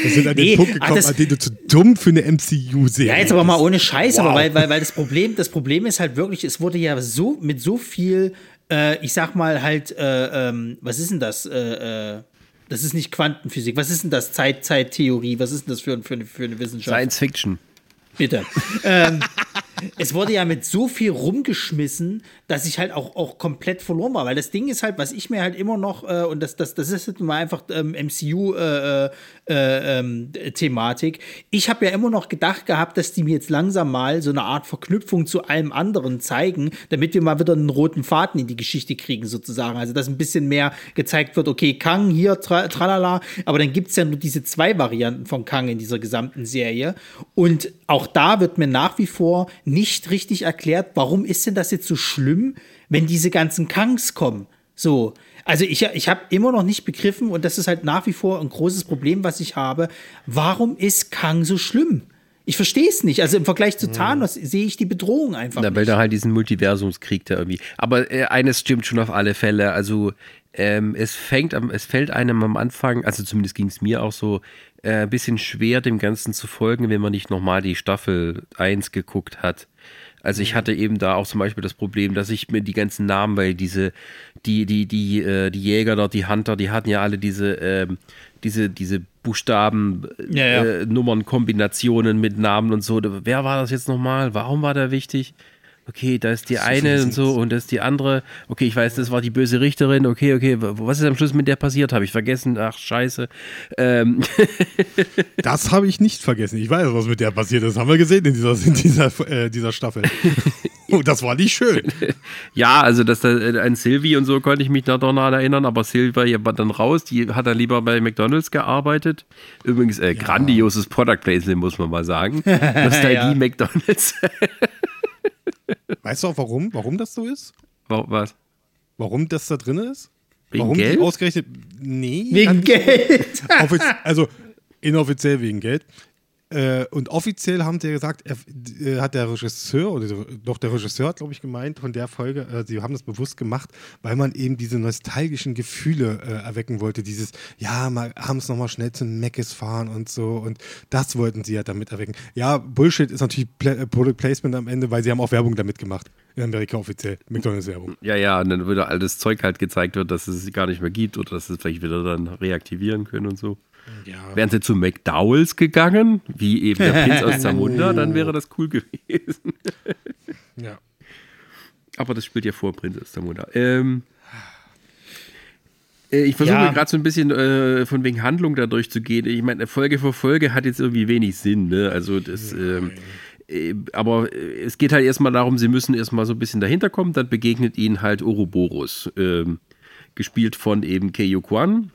Wir sind an Nee, den Punkt ach, gekommen, das- an dem du zu dumm für eine MCU-Serie Ja, jetzt aber mal ohne Scheiß, Wow. aber weil, weil, weil das Problem, das Problem ist halt wirklich, es wurde ja so mit so viel, äh, ich sag mal halt, äh, ähm, was ist denn das? Äh, äh, Das ist nicht Quantenphysik. Was ist denn das? Zeit, Zeittheorie? Was ist denn das für, für, für eine Wissenschaft? Science Fiction. Bitte. ähm, es wurde ja mit so viel rumgeschmissen, dass ich halt auch, auch komplett verloren war. Weil das Ding ist halt, was ich mir halt immer noch, äh, und das, das, das ist jetzt mal einfach ähm, MCU-Thematik. Äh, äh, ich habe ja immer noch gedacht gehabt, dass die mir jetzt langsam mal so eine Art Verknüpfung zu allem anderen zeigen, damit wir mal wieder einen roten Faden in die Geschichte kriegen, sozusagen. Also, dass ein bisschen mehr gezeigt wird, okay, Kang hier, tra tralala, aber dann gibt es ja nur diese zwei Varianten von Kang in dieser gesamten Serie. Und auch da wird mir nach wie vor nicht richtig erklärt, warum ist denn das jetzt so schlimm, wenn diese ganzen Kangs kommen. So, also ich, ich habe immer noch nicht begriffen, und das ist halt nach wie vor ein großes Problem, was ich habe, warum ist Kang so schlimm? Ich verstehe es nicht. Also im Vergleich zu Thanos mhm. sehe ich die Bedrohung einfach. Na, weil da halt diesen Multiversumskrieg da irgendwie. Aber äh, eines stimmt schon auf alle Fälle. Also ähm, es fängt am, es fällt einem am Anfang, also zumindest ging es mir auch so, äh, ein bisschen schwer, dem Ganzen zu folgen, wenn man nicht nochmal die Staffel 1 geguckt hat. Also ich hatte eben da auch zum Beispiel das Problem, dass ich mir die ganzen Namen, weil diese, die, die, die, äh, die Jäger dort, die Hunter, die hatten ja alle diese, äh, diese, diese Buchstaben, ja, ja. Äh, Nummern, Kombinationen mit Namen und so. Wer war das jetzt nochmal? Warum war der wichtig? Okay, da ist die das eine und so und das ist die andere. Okay, ich weiß, das war die böse Richterin. Okay, okay, was ist am Schluss mit der passiert? Habe ich vergessen. Ach, scheiße. Ähm. Das habe ich nicht vergessen. Ich weiß, was mit der passiert ist. Haben wir gesehen in dieser, in dieser, äh, dieser Staffel. Und das war nicht schön. ja, also das, äh, an Sylvie und so konnte ich mich da doch noch erinnern, aber Sylvie war dann raus. Die hat dann lieber bei McDonalds gearbeitet. Übrigens, äh, ja. grandioses Product Placement, muss man mal sagen. Nostalgie ja. McDonalds. Weißt du auch warum? Warum das so ist? Was? Warum das da drin ist? Wegen warum Geld? Die ausgerechnet. Nee. Wegen Geld. also inoffiziell wegen Geld. Äh, und offiziell haben sie gesagt, er, äh, hat der Regisseur, oder doch der Regisseur hat, glaube ich, gemeint von der Folge, äh, sie haben das bewusst gemacht, weil man eben diese nostalgischen Gefühle äh, erwecken wollte. Dieses, ja, mal abends nochmal schnell zu Meckes fahren und so. Und das wollten sie ja damit erwecken. Ja, Bullshit ist natürlich Pla äh, Product Placement am Ende, weil sie haben auch Werbung damit gemacht. In Amerika offiziell. McDonalds-Werbung. Ja, ja, und dann wieder all das Zeug halt gezeigt wird, dass es gar nicht mehr gibt oder dass es vielleicht wieder dann reaktivieren können und so. Ja. Wären sie zu McDowells gegangen, wie eben der Prinz aus Zamunda, dann wäre das cool gewesen. ja. Aber das spielt ja vor Prinz aus Zamunda. Ähm, äh, ich versuche ja. gerade so ein bisschen äh, von wegen Handlung da durchzugehen. Ich meine, Folge für Folge hat jetzt irgendwie wenig Sinn. Ne? Also das. Ähm, äh, aber äh, es geht halt erstmal darum, sie müssen erstmal so ein bisschen dahinter kommen, dann begegnet ihnen halt Ouroboros, ähm, gespielt von eben Keiyo Kwan,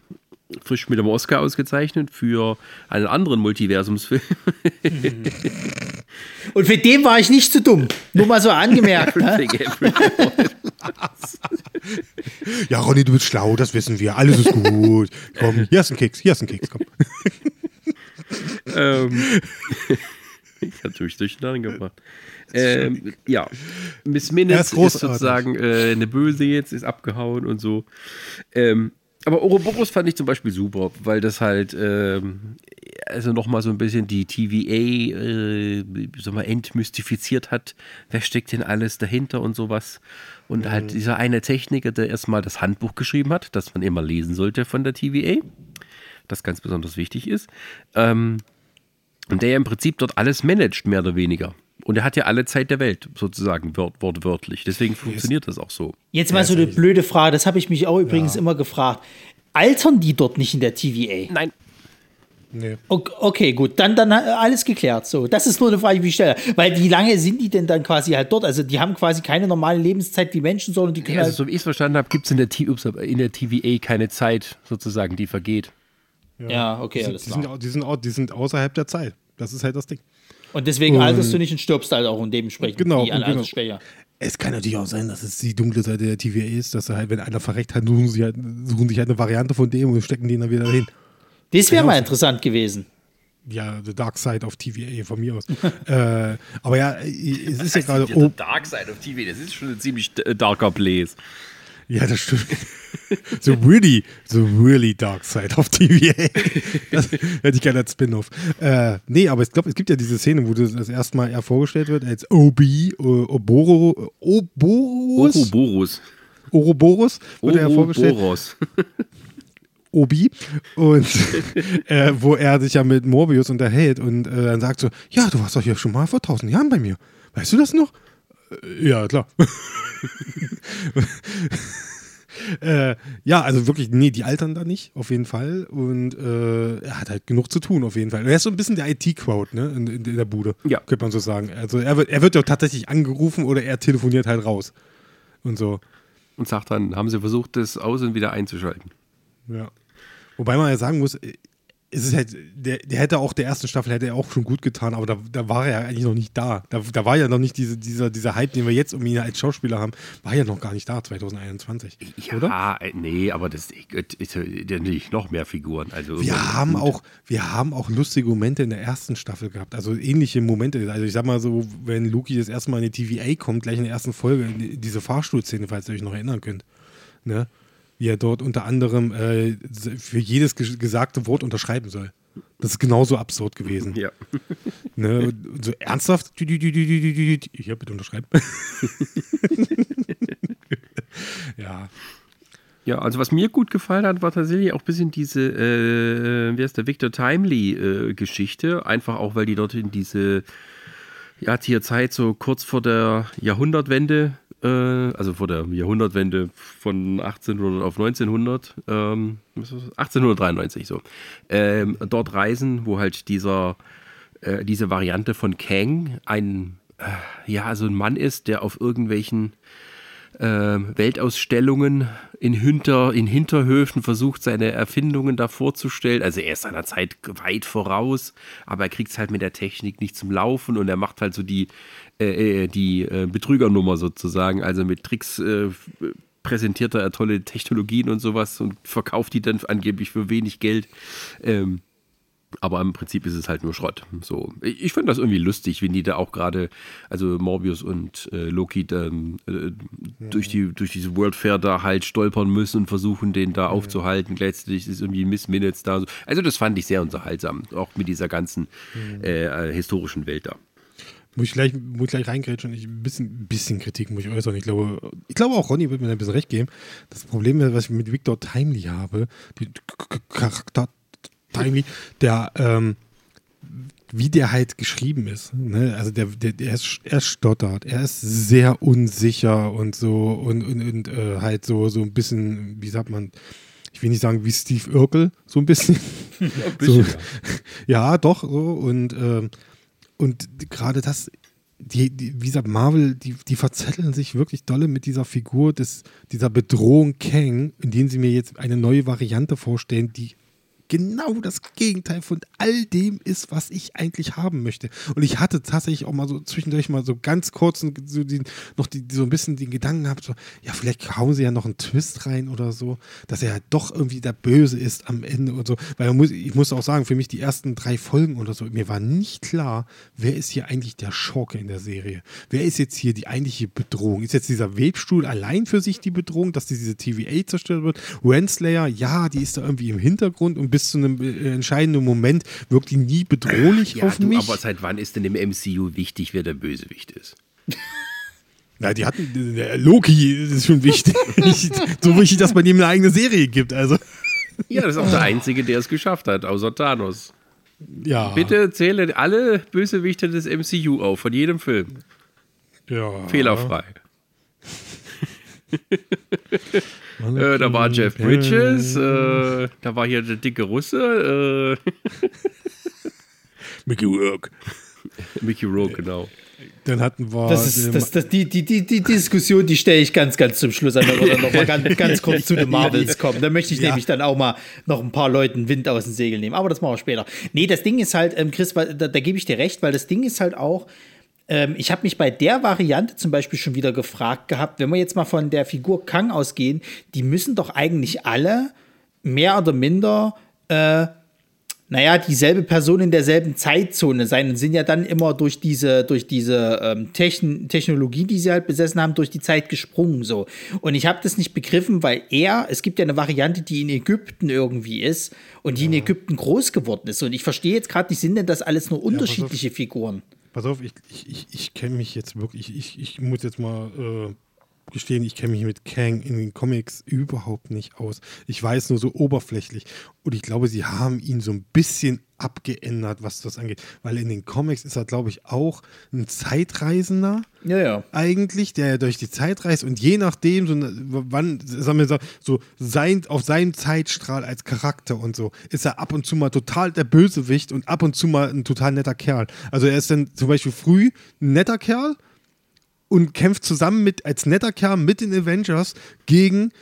frisch mit dem Oscar ausgezeichnet für einen anderen Multiversumsfilm. Und für den war ich nicht zu dumm. Nur mal so angemerkt. ne? ja, Ronny, du bist schlau, das wissen wir. Alles ist gut. Komm, hier ist ein Keks, hier ist ein Keks, komm. ähm, ich hatte mich durcheinander gebracht. Ähm, ja, Miss Minutes ist, ist, sozusagen äh, eine Böse jetzt, ist abgehauen und so. Ähm, aber Ouroboros fand ich zum Beispiel super, weil das halt ähm, also nochmal so ein bisschen die TVA äh, so mal entmystifiziert hat. Wer steckt denn alles dahinter und sowas? Und mhm. halt dieser eine Techniker, der erstmal das Handbuch geschrieben hat, das man immer lesen sollte von der TVA, das ganz besonders wichtig ist. Ähm, und der ja im Prinzip dort alles managt, mehr oder weniger. Und er hat ja alle Zeit der Welt, sozusagen, wort wortwörtlich. Deswegen funktioniert das auch so. Jetzt mal so eine blöde Frage, das habe ich mich auch übrigens ja. immer gefragt. Altern die dort nicht in der TVA? Nein. Nee. Okay, gut, dann, dann alles geklärt. So, das ist nur eine Frage, wie ich stelle. Weil wie lange sind die denn dann quasi halt dort? Also die haben quasi keine normale Lebenszeit wie Menschen, sondern die können. also, halt so wie ich es verstanden habe, gibt es in, der in der TVA keine Zeit, sozusagen, die vergeht. Ja, ja okay, die, alles klar. Die sind, die, sind, die sind außerhalb der Zeit. Das ist halt das Ding. Und deswegen und, alterst du nicht und stirbst halt auch und dementsprechend genau, die an genau. Altersschwäche. Es kann natürlich auch sein, dass es die dunkle Seite der TVA ist, dass halt, wenn einer verreckt hat, suchen sie halt, suchen sich halt eine Variante von dem und stecken den dann wieder hin. Das wäre mal interessant gewesen. Ja, The Dark Side of TVA von mir aus. äh, aber ja, es ist ja gerade. The Dark Side of TVA, das ist schon ein ziemlich darker Place. Ja, das stimmt. so really, so really dark side of TVA. Das hätte ich gerne als Spin-off. Äh, nee, aber ich glaube, es gibt ja diese Szene, wo das, erste Mal er vorgestellt wird als OB, Oboro, Oborus? Ouroboros. Ouroboros wird er vorgestellt. Obi, und äh, wo er sich ja mit Morbius unterhält und äh, dann sagt so, ja, du warst doch hier schon mal vor tausend Jahren bei mir. Weißt du das noch? Ja, klar. äh, ja, also wirklich, nee, die altern da nicht, auf jeden Fall. Und äh, er hat halt genug zu tun, auf jeden Fall. Und er ist so ein bisschen der IT-Crowd, ne, in, in, der Bude. Ja. Könnte man so sagen. Also er wird, er wird ja tatsächlich angerufen oder er telefoniert halt raus. Und so. Und sagt dann, haben sie versucht, das aus und wieder einzuschalten. Ja. Wobei man ja sagen muss, es ist halt, der, der hätte auch der ersten Staffel hätte er auch schon gut getan, aber da, da war er ja eigentlich noch nicht da. Da, da war ja noch nicht diese, dieser, dieser Hype, den wir jetzt um ihn als Schauspieler haben, war ja noch gar nicht da, 2021. Ja, oder? äh, nee, aber das ist nicht noch mehr Figuren. Also Wir haben gut. auch, wir haben auch lustige Momente in der ersten Staffel gehabt, also ähnliche Momente. Also ich sag mal so, wenn Luki das erste Mal in die TVA kommt, gleich in der ersten Folge, diese Fahrstuhlszene, falls ihr euch noch erinnern könnt. Ne? Wie er dort unter anderem äh, für jedes ges- gesagte Wort unterschreiben soll. Das ist genauso absurd gewesen. Ja. Ne? So ernsthaft? Ja, bitte unterschreiben. ja. Ja, also was mir gut gefallen hat, war tatsächlich auch ein bisschen diese, äh, wie heißt der, Victor Timely-Geschichte. Einfach auch, weil die dort in diese, ja, hier Zeit so kurz vor der Jahrhundertwende, äh, also vor der Jahrhundertwende von 1800 auf 1900, ähm, was ist das? 1893 so, ähm, dort reisen, wo halt dieser, äh, diese Variante von Kang ein, äh, ja, so ein Mann ist, der auf irgendwelchen ähm, Weltausstellungen in, Hinter, in Hinterhöfen versucht, seine Erfindungen da vorzustellen. Also er ist seiner Zeit weit voraus, aber er kriegt es halt mit der Technik nicht zum Laufen und er macht halt so die, äh, äh, die äh, Betrügernummer sozusagen. Also mit Tricks äh, präsentiert er tolle Technologien und sowas und verkauft die dann angeblich für wenig Geld. Ähm, aber im Prinzip ist es halt nur Schrott. So, ich finde das irgendwie lustig, wenn die da auch gerade, also Morbius und äh, Loki dann äh, durch, die, durch diese World Fair da halt stolpern müssen und versuchen, den da aufzuhalten. Gleichzeitig ist irgendwie Miss Minutes da. Also das fand ich sehr unterhaltsam, auch mit dieser ganzen äh, äh, historischen Welt da. Muss ich gleich, muss ich gleich reingrätschen. Ich, ein bisschen, bisschen Kritik muss ich äußern. Ich glaube, ich glaube auch Ronny wird mir da ein bisschen recht geben. Das Problem, was ich mit Victor Timely habe, die Charakter Timely, der, ähm, wie der halt geschrieben ist. Ne? Also der, der, der ist, er stottert, er ist sehr unsicher und so und, und, und äh, halt so, so ein bisschen, wie sagt man, ich will nicht sagen wie Steve Urkel, so ein bisschen. so, ja, doch, so und ähm, und gerade das, die, die, wie gesagt, Marvel, die, die verzetteln sich wirklich dolle mit dieser Figur des, dieser Bedrohung Kang, indem sie mir jetzt eine neue Variante vorstellen, die genau das Gegenteil von all dem ist, was ich eigentlich haben möchte. Und ich hatte tatsächlich auch mal so zwischendurch mal so ganz kurz so die, noch die, so ein bisschen den Gedanken gehabt, so, ja, vielleicht hauen sie ja noch einen Twist rein oder so, dass er halt doch irgendwie der Böse ist am Ende und so. Weil muss, ich muss auch sagen, für mich die ersten drei Folgen oder so, mir war nicht klar, wer ist hier eigentlich der Schurke in der Serie? Wer ist jetzt hier die eigentliche Bedrohung? Ist jetzt dieser Webstuhl allein für sich die Bedrohung, dass diese TVA zerstört wird? Renslayer, ja, die ist da irgendwie im Hintergrund und bis zu einem äh, entscheidenden Moment wirkt die nie bedrohlich Ja, auf du, mich. aber seit wann ist denn im MCU wichtig, wer der Bösewicht ist? Na, die hatten, der Loki ist schon wichtig. so wichtig, dass man ihm eine eigene Serie gibt. Also, Ja, das ist auch der Einzige, der es geschafft hat, außer Thanos. ja. Bitte zähle alle Bösewichte des MCU auf, von jedem Film. Ja. Fehlerfrei. Äh, da war Jeff Bridges, äh, da war hier der dicke Russe, äh, Mickey Rourke. Mickey Rourke, genau. Dann hatten wir. Das ist, das, das, die, die, die, die Diskussion, die stelle ich ganz, ganz zum Schluss an, oder noch mal ganz, ganz kurz zu den Marvels kommen. Da möchte ich Ja. nämlich dann auch mal noch ein paar Leuten Wind aus dem Segel nehmen. Aber das machen wir später. Nee, das Ding ist halt, ähm, Chris, da, da gebe ich dir recht, weil das Ding ist halt auch, ähm, ich habe mich bei der Variante zum Beispiel schon wieder gefragt gehabt, wenn wir jetzt mal von der Figur Kang ausgehen, die müssen doch eigentlich alle mehr oder minder äh, naja, dieselbe Person in derselben Zeitzone sein und sind ja dann immer durch diese, durch diese ähm, Techn Technologie, die sie halt besessen haben, durch die Zeit gesprungen so. Und ich habe das nicht begriffen, weil er, es gibt ja eine Variante, die in Ägypten irgendwie ist und die in Ägypten groß geworden ist. Und ich verstehe jetzt gerade nicht, sind denn das alles nur unterschiedliche Figuren? Pass auf, ich, ich, ich, ich kenne mich jetzt wirklich. Ich, ich muss jetzt mal. Äh, gestehen, ich kenne mich mit Kang in den Comics überhaupt nicht aus. Ich weiß nur so oberflächlich. Und ich glaube, sie haben ihn so ein bisschen abgeändert, was das angeht. Weil in den Comics ist er, glaube ich, auch ein Zeitreisender. Ja, ja. Eigentlich, der durch die Zeit reist und je nachdem, so, wann, sagen wir so, sein, auf seinem Zeitstrahl als Charakter und so, ist er ab und zu mal total der Bösewicht und ab und zu mal ein total netter Kerl. Also er ist dann zum Beispiel früh ein netter Kerl und kämpft zusammen mit, als netter Kerl mit den Avengers gegen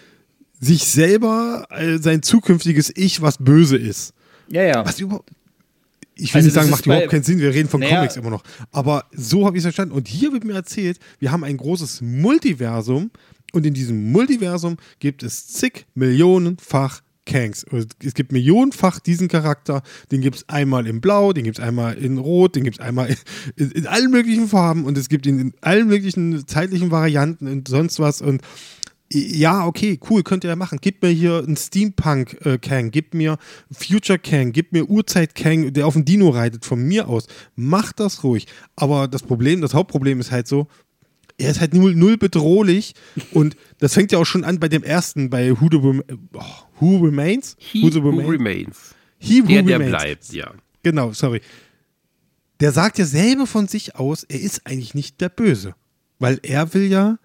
sich selber, äh, sein zukünftiges Ich, was böse ist. Ja, ja. Was überhaupt. Ich will Also nicht sagen, macht überhaupt keinen Sinn, wir reden von Naja. Comics immer noch. Aber so habe ich es verstanden. Und hier wird mir erzählt, wir haben ein großes Multiversum und in diesem Multiversum gibt es zig Millionenfach Kangs. Es gibt millionenfach diesen Charakter, den gibt es einmal in Blau, den gibt es einmal in Rot, den gibt es einmal in, in allen möglichen Farben und es gibt ihn in allen möglichen zeitlichen Varianten und sonst was. Und ja, okay, cool, könnt ihr ja machen. Gib mir hier einen Steampunk-Kang, gib mir Future Kang, gib mir Urzeit-Kang, der auf dem Dino reitet, von mir aus. Macht das ruhig. Aber das Problem, das Hauptproblem ist halt so, er ist halt null, null bedrohlich und das fängt ja auch schon an bei dem ersten, bei Who, the Rem oh, Who Remains? He Who who Remains? remains. He who Der, der remains. bleibt, ja. Genau, sorry. Der sagt ja selber von sich aus, er ist eigentlich nicht der Böse. Weil er will ja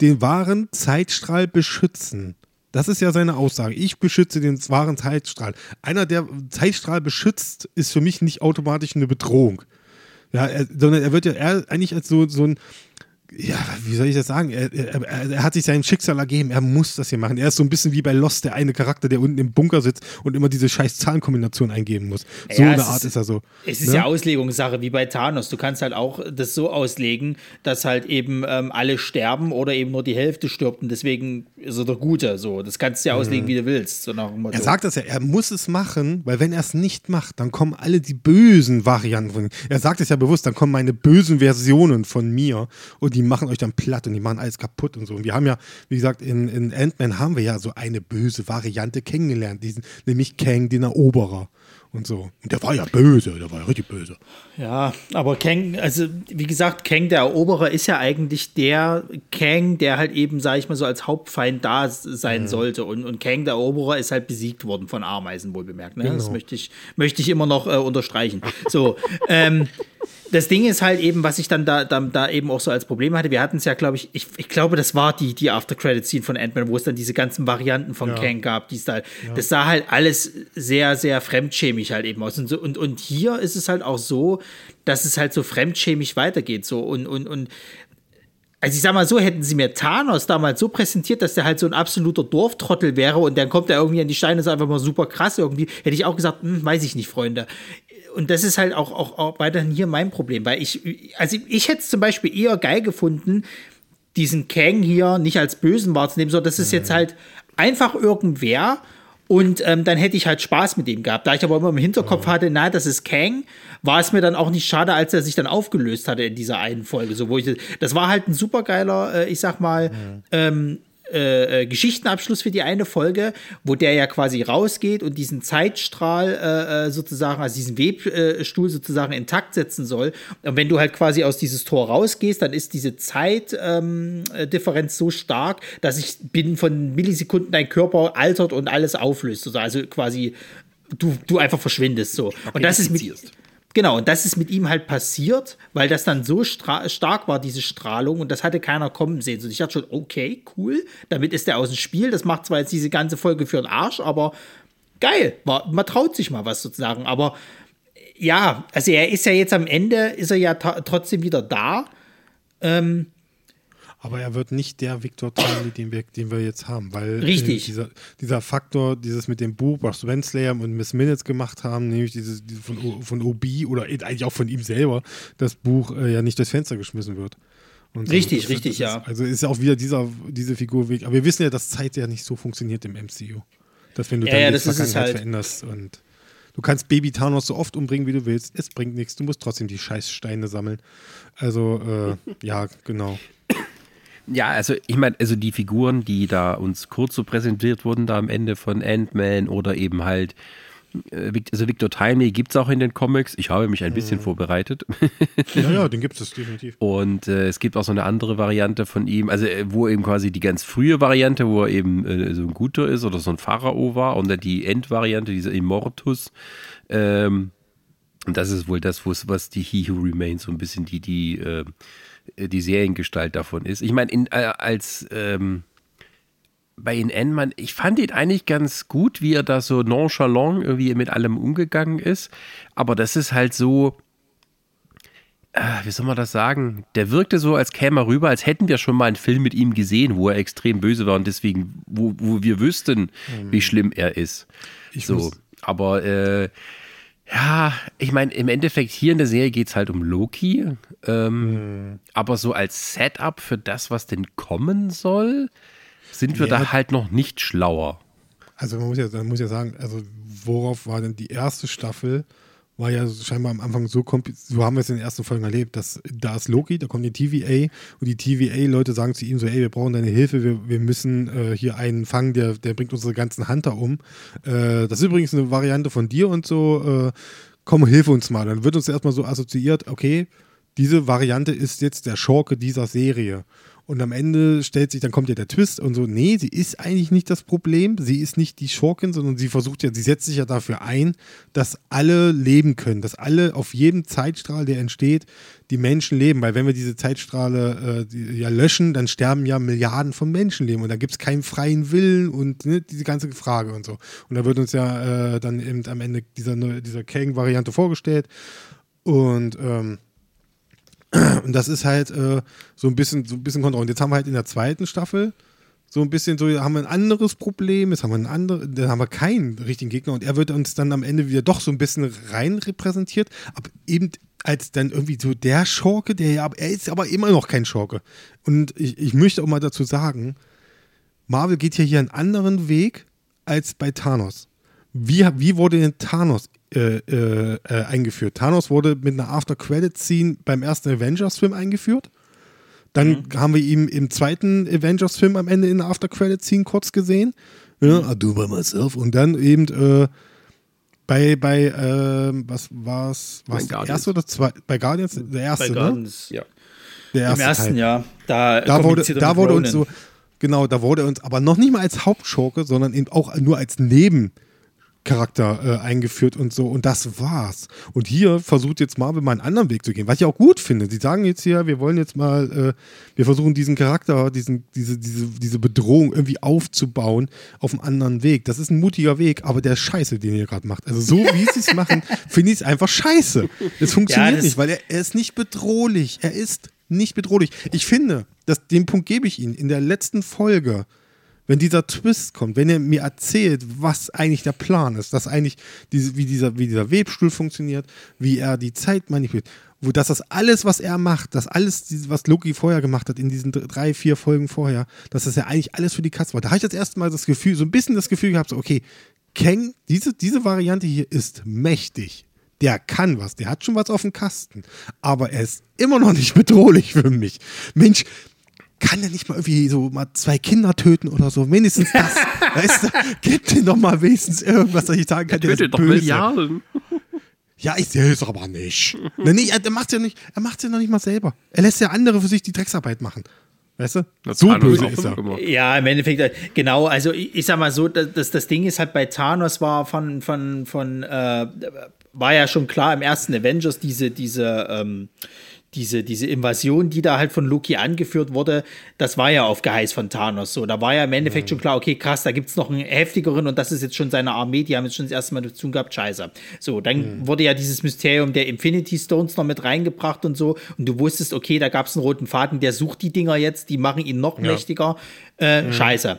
den wahren Zeitstrahl beschützen. Das ist ja seine Aussage. Ich beschütze den wahren Zeitstrahl. Einer, der Zeitstrahl beschützt, ist für mich nicht automatisch eine Bedrohung. Ja, er, sondern er wird ja eher eigentlich als so, so ein, ja, wie soll ich das sagen? Er, er, er hat sich sein Schicksal ergeben. Er muss das hier machen. Er ist so ein bisschen wie bei Lost, der eine Charakter, der unten im Bunker sitzt und immer diese scheiß Zahlenkombination eingeben muss. So Ja, eine Art ist- ist, er so. Es ist Ne? ja Auslegungssache wie bei Thanos. Du kannst halt auch das so auslegen, dass halt eben ähm, alle sterben oder eben nur die Hälfte stirbt und deswegen ist er der Gute. So, das kannst du ja auslegen, wie du willst. So. Mhm. Er sagt das ja, er muss es machen, weil wenn er es nicht macht, dann kommen alle die bösen Varianten. Er sagt es ja bewusst, dann kommen meine bösen Versionen von mir und die machen euch dann platt und die machen alles kaputt und so. Und wir haben ja, wie gesagt, in, in Ant-Man haben wir ja so eine böse Variante kennengelernt, diesen, nämlich Kang, den Eroberer und so. Und der war ja böse, der war ja richtig böse. Ja, aber Kang, also wie gesagt, Kang der Eroberer ist ja eigentlich der Kang, der halt eben, sag ich mal so, als Hauptfeind da sein Mhm. sollte. Und, und Kang der Eroberer ist halt besiegt worden von Ameisen, wohl bemerkt. Ne? Das Genau. möchte ich, möchte ich immer noch äh, unterstreichen. So, ähm, das Ding ist halt eben, was ich dann da, da, da eben auch so als Problem hatte. Wir hatten es ja, glaube ich, ich, ich glaube, das war die, die After-Credit-Scene von Ant-Man, wo es dann diese ganzen Varianten von Ja. Kang gab. Die es da, Das sah halt alles sehr, sehr fremdschämig halt eben aus. Und, so, und, und hier ist es halt auch so, dass es halt so fremdschämig weitergeht. So und, und, und also ich sag mal so, hätten sie mir Thanos damals so präsentiert, dass der halt so ein absoluter Dorftrottel wäre und dann kommt er irgendwie an die Steine, ist einfach mal super krass irgendwie, hätte ich auch gesagt, hm, weiß ich nicht, Freunde. Und das ist halt auch, auch, auch weiterhin hier mein Problem, weil ich, also ich hätte es zum Beispiel eher geil gefunden, diesen Kang hier nicht als Bösen wahrzunehmen, sondern das ist jetzt halt einfach irgendwer. Und ähm, dann hätte ich halt Spaß mit ihm gehabt. Da ich aber immer im Hinterkopf hatte, na, das ist Kang, war es mir dann auch nicht schade, als er sich dann aufgelöst hatte in dieser einen Folge. So, wo ich, das war halt ein supergeiler, äh, ich sag mal, ähm, äh, äh, Geschichtenabschluss für die eine Folge, wo der ja quasi rausgeht und diesen Zeitstrahl äh, äh, sozusagen, also diesen Webstuhl sozusagen intakt setzen soll. Und wenn du halt quasi aus dieses Tor rausgehst, dann ist diese Zeitdifferenz ähm, äh, so stark, dass ich binnen von Millisekunden dein Körper altert und alles auflöst. Also quasi du, du einfach verschwindest so. und das ist mit. Genau, und das ist mit ihm halt passiert, weil das dann so stark war, diese Strahlung, und das hatte keiner kommen sehen. Und ich dachte schon, okay, cool, damit ist er aus dem Spiel. Das macht zwar jetzt diese ganze Folge für den Arsch, aber geil, war, man traut sich mal was sozusagen. Aber ja, also er ist ja jetzt am Ende, ist er ja trotzdem wieder da. Aber er wird nicht der Victor Timely, den wir, den wir jetzt haben, weil Richtig. äh, dieser, dieser Faktor, dieses mit dem Buch, was Wenslayer und Miss Minutes gemacht haben, nämlich dieses, dieses von, von OB oder eigentlich auch von ihm selber, das Buch äh, ja nicht durchs Fenster geschmissen wird. Und so. Richtig, Das- richtig, das ja. Ist, also ist auch wieder dieser, diese Figur weg. Aber wir wissen ja, dass Zeit ja nicht so funktioniert im MCU. Dass wenn du Ja, deine ja, das ist Vergangenheit halt. veränderst und du kannst Baby Thanos so oft umbringen, wie du willst, es bringt nichts, du musst trotzdem die Scheißsteine sammeln. Also, äh, ja, genau. Ja, also ich meine, also die Figuren, die da uns kurz so präsentiert wurden, da am Ende von Ant-Man oder eben halt Äh, also Victor Timely gibt es auch in den Comics. Ich habe mich ein bisschen mhm. vorbereitet. Ja, ja, den gibt es definitiv. Und äh, es gibt auch so eine andere Variante von ihm, also äh, wo eben quasi die ganz frühe Variante, wo er eben äh, so ein Guter ist oder so ein Pharao war und dann die Endvariante, dieser Immortus. Ähm, und das ist wohl das, was die He Who Remains so ein bisschen die, die, äh, die Seriengestalt davon ist. Ich meine, äh, als ähm, bei den Endman, ich fand ihn eigentlich ganz gut, wie er da so nonchalant irgendwie mit allem umgegangen ist. Aber das ist halt so, äh, wie soll man das sagen? Der wirkte so, als käme er rüber, als hätten wir schon mal einen Film mit ihm gesehen, wo er extrem böse war und deswegen, wo, wo wir wüssten, mhm. wie schlimm er ist. Ich so, aber äh, ja, ich meine, im Endeffekt hier in der Serie geht es halt um Loki. Ähm, mhm. Aber so als Setup für das, was denn kommen soll, sind wir ja. da halt noch nicht schlauer. Also man muss ja, man muss ja sagen, also worauf war denn die erste Staffel? War ja scheinbar am Anfang so so haben wir es in den ersten Folgen erlebt, dass da ist Loki, da kommt die TVA und die TVA-Leute sagen zu ihm so, ey, wir brauchen deine Hilfe, wir, wir müssen äh, hier einen fangen, der, der bringt unsere ganzen Hunter um. Äh, das ist übrigens eine Variante von dir und so, äh, komm, hilf uns mal. Dann wird uns erstmal so assoziiert, okay, diese Variante ist jetzt der Schurke dieser Serie. Und am Ende stellt sich, dann kommt ja der Twist und so, nee, sie ist eigentlich nicht das Problem, sie ist nicht die Schurkin, sondern sie versucht ja, sie setzt sich ja dafür ein, dass alle leben können, dass alle auf jedem Zeitstrahl, der entsteht, die Menschen leben. Weil wenn wir diese Zeitstrahle äh, die, ja löschen, dann sterben ja Milliarden von Menschenleben und da gibt es keinen freien Willen und ne, diese ganze Frage und so. Und da wird uns ja äh, dann eben am Ende dieser, dieser Kang-Variante vorgestellt. Und ähm, und das ist halt äh, so ein bisschen, so ein bisschen Kontrolle. Und jetzt haben wir halt in der zweiten Staffel so ein bisschen so, haben wir ein anderes Problem, jetzt haben wir ein anderes, dann haben wir keinen richtigen Gegner und er wird uns dann am Ende wieder doch so ein bisschen rein repräsentiert, aber eben als dann irgendwie so der Schurke, der ja, er ist aber immer noch kein Schurke. Und ich, ich möchte auch mal dazu sagen, Marvel geht ja hier einen anderen Weg als bei Thanos. Wie, wie wurde denn Thanos äh, äh, äh, eingeführt. Thanos wurde mit einer After-Credit-Scene beim ersten Avengers-Film eingeführt. Dann mhm. haben wir ihn im zweiten Avengers-Film am Ende in der After-Credit-Scene kurz gesehen. Ja, mhm. I do by myself. Und dann eben äh, bei, bei äh, was war's? Was der erste oder zweite? Bei Guardians? Der erste, bei ne? Guardians, ne? ja. Der erste Im ersten, Teil. ja. Da, da wurde, da wurde uns so, genau, da wurde uns aber noch nicht mal als Hauptschurke, sondern eben auch nur als Neben- Charakter äh, eingeführt und so und das war's. Und hier versucht jetzt Marvel mal einen anderen Weg zu gehen, was ich auch gut finde. Sie sagen jetzt hier, wir wollen jetzt mal, äh, wir versuchen diesen Charakter, diesen, diese, diese, diese Bedrohung irgendwie aufzubauen auf einem anderen Weg. Das ist ein mutiger Weg, aber der scheiße, den ihr gerade macht. Also so wie sie es machen, finde ich es einfach scheiße. Das funktioniert ja, das nicht, weil er, er ist nicht bedrohlich. Er ist nicht bedrohlich. Ich finde, dass, den Punkt gebe ich Ihnen. In der letzten Folge wenn dieser Twist kommt, wenn er mir erzählt, was eigentlich der Plan ist, dass eigentlich diese, wie, dieser, wie dieser Webstuhl funktioniert, wie er die Zeit manipuliert, wo dass das alles, was er macht, das alles, was Loki vorher gemacht hat, in diesen drei, vier Folgen vorher, dass das ja eigentlich alles für die Katze war. Da habe ich das erste Mal das Gefühl, so ein bisschen das Gefühl gehabt, so, okay, Kang, diese, diese Variante hier ist mächtig. Der kann was, der hat schon was auf dem Kasten. Aber er ist immer noch nicht bedrohlich für mich. Mensch, kann er nicht mal irgendwie so mal zwei Kinder töten oder so? Wenigstens das. weißt du, gib dir doch mal wenigstens irgendwas, dass ich sagen kann, der tötet doch Milliarden. Ja, ich sehe es aber nicht. nee, nee, er macht ja nicht, er macht ja noch nicht mal selber. Er lässt ja andere für sich die Drecksarbeit machen. Weißt du? Das so böse ist er. Ja, im Endeffekt, genau, also ich, ich sag mal so, das, das Ding ist halt bei Thanos war von, von, von äh, war ja schon klar im ersten Avengers diese, diese, ähm, diese, diese Invasion, die da halt von Loki angeführt wurde, das war ja auf Geheiß von Thanos so. Da war ja im Endeffekt mhm. schon klar, okay, krass, da gibt es noch einen heftigeren und das ist jetzt schon seine Armee, die haben jetzt schon das erste Mal dazu gehabt, scheiße. So, dann mhm. wurde ja dieses Mysterium der Infinity Stones noch mit reingebracht und so und du wusstest, okay, da gab es einen roten Faden, der sucht die Dinger jetzt, die machen ihn noch ja. mächtiger. Äh, mhm. Scheiße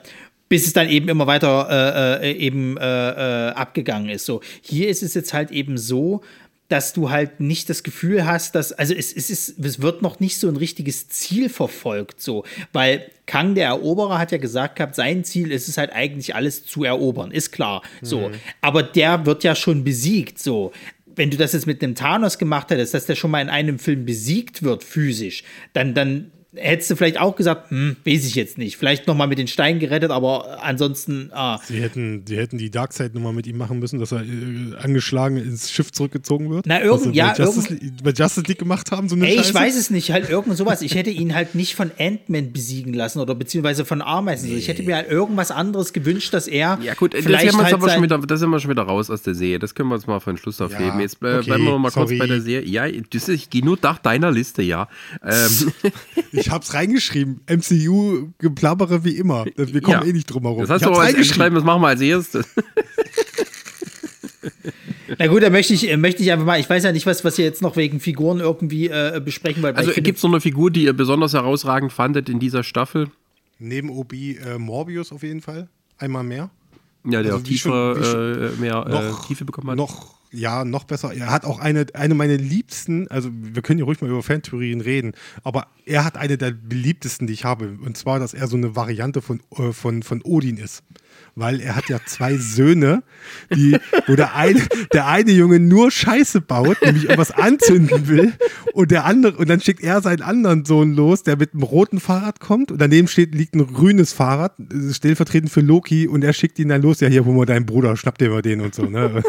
bis es dann eben immer weiter äh, äh eben äh, äh, abgegangen ist. So, hier ist es jetzt halt eben so, dass du halt nicht das Gefühl hast, dass, also es, es, ist, es wird noch nicht so ein richtiges Ziel verfolgt, so, weil Kang, der Eroberer, hat ja gesagt gehabt, sein Ziel ist es halt eigentlich alles zu erobern, ist klar, so. Mhm. Aber der wird ja schon besiegt, so. Wenn du das jetzt mit einem Thanos gemacht hättest, dass der schon mal in einem Film besiegt wird, physisch, dann, dann hättest du vielleicht auch gesagt, hm, weiß ich jetzt nicht. Vielleicht nochmal mit den Steinen gerettet, aber ansonsten, ah. Sie hätten, die hätten die Darkseid-Nummer mit ihm machen müssen, dass er äh, angeschlagen ins Schiff zurückgezogen wird. Na, irgend, ja, bei Justice, irgend, bei Justice League gemacht haben, so eine Ey, Scheiße. ich weiß es nicht, halt irgend sowas. Ich hätte ihn halt nicht von Ant-Man besiegen lassen oder beziehungsweise von Ameisen. Nee. Ich hätte mir halt irgendwas anderes gewünscht, dass er. Ja, gut, vielleicht das, halt aber schon wieder, das sind wir schon wieder raus aus der Serie. Das können wir uns mal für den Schluss aufheben. Ja, Jetzt äh, okay, bleiben wir mal sorry. kurz bei der Serie. Ja, das ist, ich gehe nur nach deiner Liste, ja. Ähm. ich hab's reingeschrieben. MCU geplappere wie immer. Wir kommen ja. eh nicht drum herum. Das hast du aber reingeschrieben. Das machen wir als erstes. Na gut, da möchte ich, äh, möchte ich einfach mal, ich weiß ja nicht, was, was ihr jetzt noch wegen Figuren irgendwie äh, besprechen wollt. Also gibt es noch eine Figur, die ihr besonders herausragend fandet in dieser Staffel? Neben Obi äh, Morbius auf jeden Fall. Einmal mehr. Ja, der also auch tiefer, schon, äh, mehr äh, noch, Tiefe bekommen hat. Noch, ja, noch besser. Er hat auch eine, eine meiner liebsten, also wir können ja ruhig mal über Fantheorien reden, aber er hat eine der beliebtesten, die ich habe. Und zwar, dass er so eine Variante von, äh, von, von Odin ist weil er hat ja zwei Söhne, die, wo der eine, der eine Junge nur Scheiße baut, nämlich irgendwas anzünden will, und der andere, und dann schickt er seinen anderen Sohn los, der mit einem roten Fahrrad kommt, und daneben steht, liegt ein grünes Fahrrad, stellvertretend für Loki, und er schickt ihn dann los, ja, hier, wo mal deinen Bruder, schnapp dir mal den und so, ne?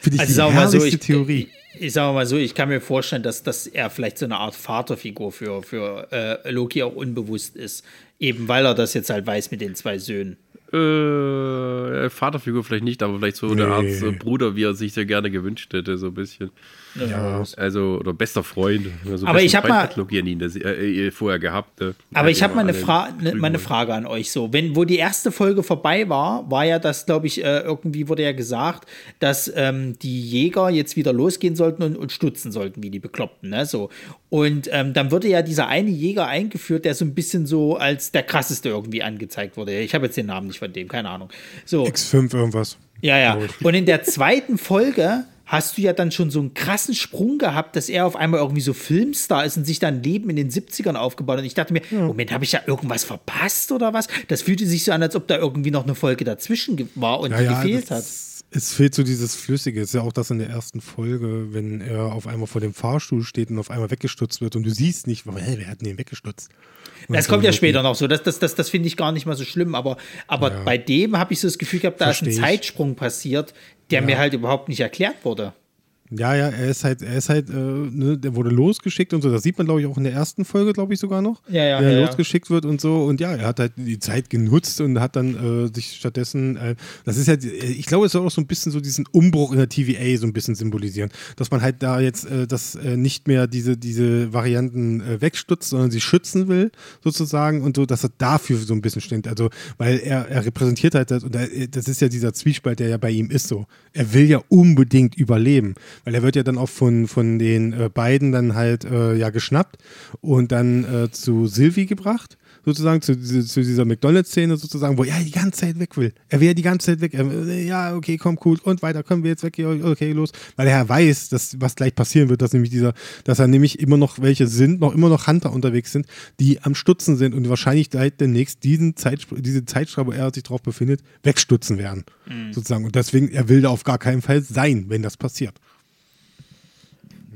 Finde ich also die mal so, ich, Theorie. Ich, ich sage mal so, ich kann mir vorstellen, dass, dass er vielleicht so eine Art Vaterfigur für, für äh, Loki auch unbewusst ist. Eben weil er das jetzt halt weiß mit den zwei Söhnen. Äh, Vaterfigur vielleicht nicht, aber vielleicht so nee. eine Art äh, Bruder, wie er sich sehr gerne gewünscht hätte, so ein bisschen. Ja. Also, oder bester Freund. Also aber ich habe mal. ihn das, äh, vorher gehabt. Äh, aber ich habe mal eine, Fra ne, mal eine Frage an euch. So, wenn, wo die erste Folge vorbei war, war ja das, glaube ich, äh, irgendwie wurde ja gesagt, dass ähm, die Jäger jetzt wieder losgehen sollten und, und stutzen sollten, wie die Bekloppten. Ne? So. Und ähm, dann wurde ja dieser eine Jäger eingeführt, der so ein bisschen so als der krasseste irgendwie angezeigt wurde. Ich habe jetzt den Namen nicht von dem, keine Ahnung. So. X5 irgendwas. Ja, ja. Und in der zweiten Folge hast du ja dann schon so einen krassen Sprung gehabt, dass er auf einmal irgendwie so Filmstar ist und sich dann Leben in den 70ern aufgebaut hat. Und ich dachte mir, ja. Moment, habe ich ja irgendwas verpasst oder was? Das fühlte sich so an, als ob da irgendwie noch eine Folge dazwischen war und ja, ja, gefehlt hat. Es fehlt so dieses Flüssige. Es ist ja auch das in der ersten Folge, wenn er auf einmal vor dem Fahrstuhl steht und auf einmal weggestutzt wird und du siehst nicht, hey, wer hat denn den weggestutzt? Das kommt ja später noch so. Das, das, das, das finde ich gar nicht mal so schlimm. Aber, aber ja. bei dem habe ich so das Gefühl gehabt, da Versteh ist ein Zeitsprung passiert, der ja. mir halt überhaupt nicht erklärt wurde. Ja, ja, er ist halt, er ist halt, äh, ne, der wurde losgeschickt und so. Das sieht man, glaube ich, auch in der ersten Folge, glaube ich, sogar noch. Ja, ja. Wie er ja, losgeschickt wird und so. Und ja, er hat halt die Zeit genutzt und hat dann äh, sich stattdessen, äh, das ist halt, ich glaube, es soll auch so ein bisschen so diesen Umbruch in der TVA so ein bisschen symbolisieren. Dass man halt da jetzt äh, das äh, nicht mehr diese, diese Varianten wegstutzt, sondern sie schützen will, sozusagen, und so, dass er dafür so ein bisschen steht. Also, weil er, er repräsentiert halt das, und er, das ist ja dieser Zwiespalt, der ja bei ihm ist so. Er will ja unbedingt überleben. Weil er wird ja dann auch von, von den äh, beiden dann halt äh, ja geschnappt und dann äh, zu Sylvie gebracht sozusagen zu, zu dieser McDonalds-Szene sozusagen, wo er die ganze Zeit weg will. Er will ja die ganze Zeit weg. Er, ja, okay, komm, cool. Und weiter, können wir jetzt weg? Okay, los. Weil er weiß, dass, was gleich passieren wird, dass nämlich dieser, dass er nämlich immer noch welche sind, noch immer noch Hunter unterwegs sind, die am Stutzen sind und wahrscheinlich gleich demnächst diesen Zeit, diese Zeitstrahl, wo er sich drauf befindet, wegstutzen werden. Mhm. Sozusagen. Und deswegen, er will da auf gar keinen Fall sein, wenn das passiert.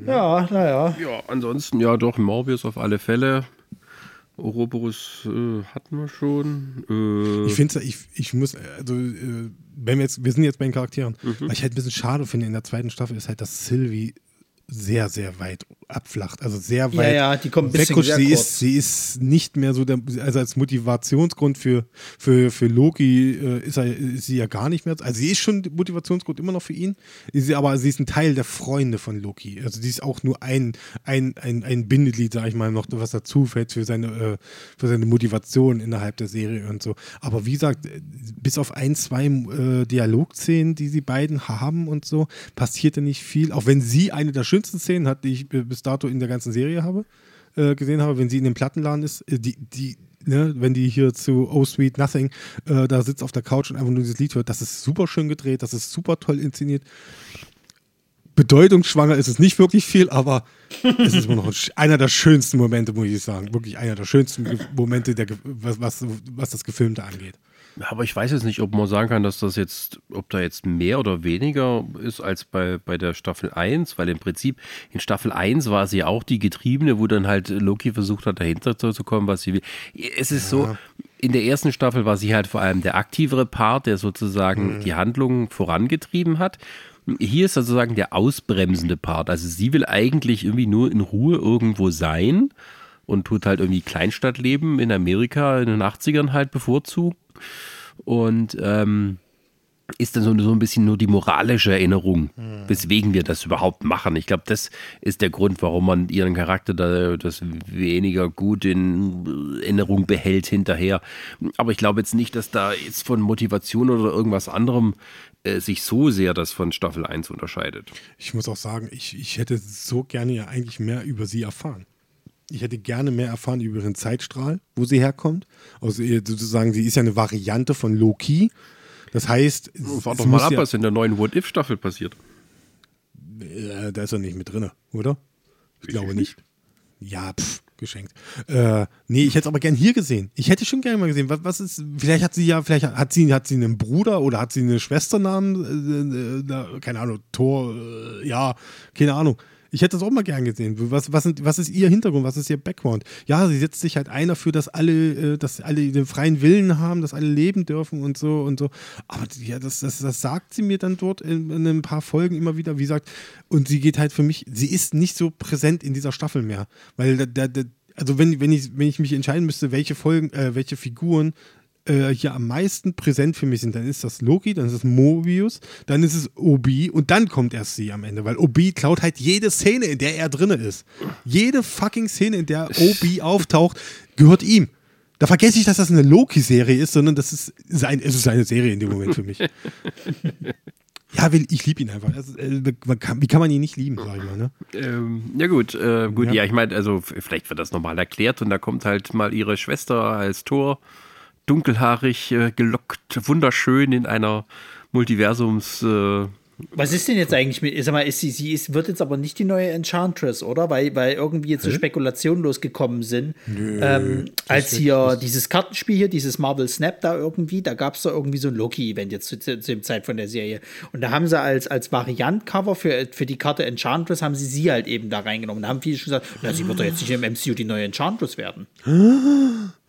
Ja, naja. Ja, ansonsten ja doch, Morbius auf alle Fälle. Ouroboros äh, hatten wir schon. Äh, ich finde ich, ich muss, also, äh, wenn wir jetzt, wir sind jetzt bei den Charakteren, mhm. was ich halt ein bisschen schade finde in der zweiten Staffel, ist halt, dass Sylvie sehr, sehr weit abflacht. Also sehr weit. Ja, ja, die kommt ein bisschen sehr sie kurz. ist, sie ist nicht mehr so, der, also als Motivationsgrund für, für, für Loki äh, ist, er, ist sie ja gar nicht mehr. Also sie ist schon Motivationsgrund immer noch für ihn, sie, aber sie ist ein Teil der Freunde von Loki. Also sie ist auch nur ein, ein, ein, ein Bindeglied, sag ich mal, noch, was dazu fällt für seine, äh, für seine Motivation innerhalb der Serie und so. Aber wie gesagt, bis auf ein, zwei äh, Dialogszenen, die sie beiden haben und so, passierte nicht viel. Auch wenn sie eine der schönsten schönsten Szenen hat, die ich bis dato in der ganzen Serie habe, äh, gesehen habe, wenn sie in dem Plattenladen ist, äh, die, die, ne, wenn die hier zu Oh Sweet Nothing äh, da sitzt auf der Couch und einfach nur dieses Lied hört, das ist super schön gedreht, das ist super toll inszeniert. Bedeutungsschwanger ist es nicht wirklich viel, aber es ist immer noch einer der schönsten Momente, muss ich sagen. Wirklich einer der schönsten Momente, der, was, was, was das Gefilmte angeht. Aber ich weiß jetzt nicht, ob man sagen kann, dass das jetzt, ob da jetzt mehr oder weniger ist als bei, bei der Staffel 1, weil im Prinzip in Staffel 1 war sie auch die Getriebene, wo dann halt Loki versucht hat, dahinter zu kommen, was sie will. Es ist ja. so, in der ersten Staffel war sie halt vor allem der aktivere Part, der sozusagen mhm. die Handlung vorangetrieben hat. Hier ist sozusagen der ausbremsende Part. Also sie will eigentlich irgendwie nur in Ruhe irgendwo sein und tut halt irgendwie Kleinstadtleben in Amerika in den 80ern halt bevorzugt. Und ähm, ist dann so, so ein bisschen nur die moralische Erinnerung, mhm. weswegen wir das überhaupt machen. Ich glaube, das ist der Grund, warum man ihren Charakter da das weniger gut in Erinnerung behält hinterher. Aber ich glaube jetzt nicht, dass da jetzt von Motivation oder irgendwas anderem äh, sich so sehr das von Staffel 1 unterscheidet. Ich muss auch sagen, ich, ich hätte so gerne ja eigentlich mehr über sie erfahren ich hätte gerne mehr erfahren über ihren Zeitstrahl, wo sie herkommt. Also sozusagen, sie ist ja eine Variante von Loki. Das heißt, Warte doch mal ab, ja, was in der neuen What-If-Staffel passiert. Äh, da ist er nicht mit drin, oder? Ich, ich glaube nicht. Ja, pff, geschenkt. Äh, nee, ich hätte es aber gern hier gesehen. Ich hätte schon gerne mal gesehen. Was, was, ist, vielleicht hat sie ja, vielleicht hat sie, hat sie einen Bruder oder hat sie eine Schwester namens, äh, äh, keine Ahnung, Thor, äh, ja, keine Ahnung. Ich hätte das auch mal gern gesehen. Was, was, was ist ihr Hintergrund? Was ist ihr Background? Ja, sie setzt sich halt ein dafür, dass alle, äh, dass alle den freien Willen haben, dass alle leben dürfen und so und so. Aber ja, das, das, das sagt sie mir dann dort in, in ein paar Folgen immer wieder. Wie gesagt, und sie geht halt für mich, sie ist nicht so präsent in dieser Staffel mehr. Weil der, der, also wenn, wenn, ich, wenn ich mich entscheiden müsste, welche Folgen, äh, welche Figuren äh, hier am meisten präsent für mich sind, dann ist das Loki, dann ist es Mobius, dann ist es Obi und dann kommt erst sie am Ende, weil Obi klaut halt jede Szene, in der er drin ist. Jede fucking Szene, in der Obi auftaucht, gehört ihm. Da vergesse ich, dass das eine Loki-Serie ist, sondern das ist, sein, es ist eine Serie in dem Moment für mich. Ja, ich liebe ihn einfach. Also, wie kann man ihn nicht lieben, sag ich mal, ne? Ähm, ja gut, äh, gut, ja, ja ich meine, also vielleicht wird das nochmal erklärt und da kommt halt mal ihre Schwester als Tor dunkelhaarig äh, gelockt, wunderschön in einer Multiversums. Äh, was ist denn jetzt eigentlich mit, sag mal, ist sie, sie ist, wird jetzt aber nicht die neue Enchantress, oder? Weil, weil irgendwie jetzt so Spekulationen losgekommen sind. Nö, ähm, als hier dieses Kartenspiel hier, dieses Marvel Snap da irgendwie, da gab es da irgendwie so ein Loki-Event jetzt zu, zu, zu, dem Zeit von der Serie. Und da haben sie als, als Variant-Cover für, für die Karte Enchantress, haben sie sie halt eben da reingenommen. Da haben viele schon gesagt, na, sie wird doch jetzt nicht im MCU die neue Enchantress werden.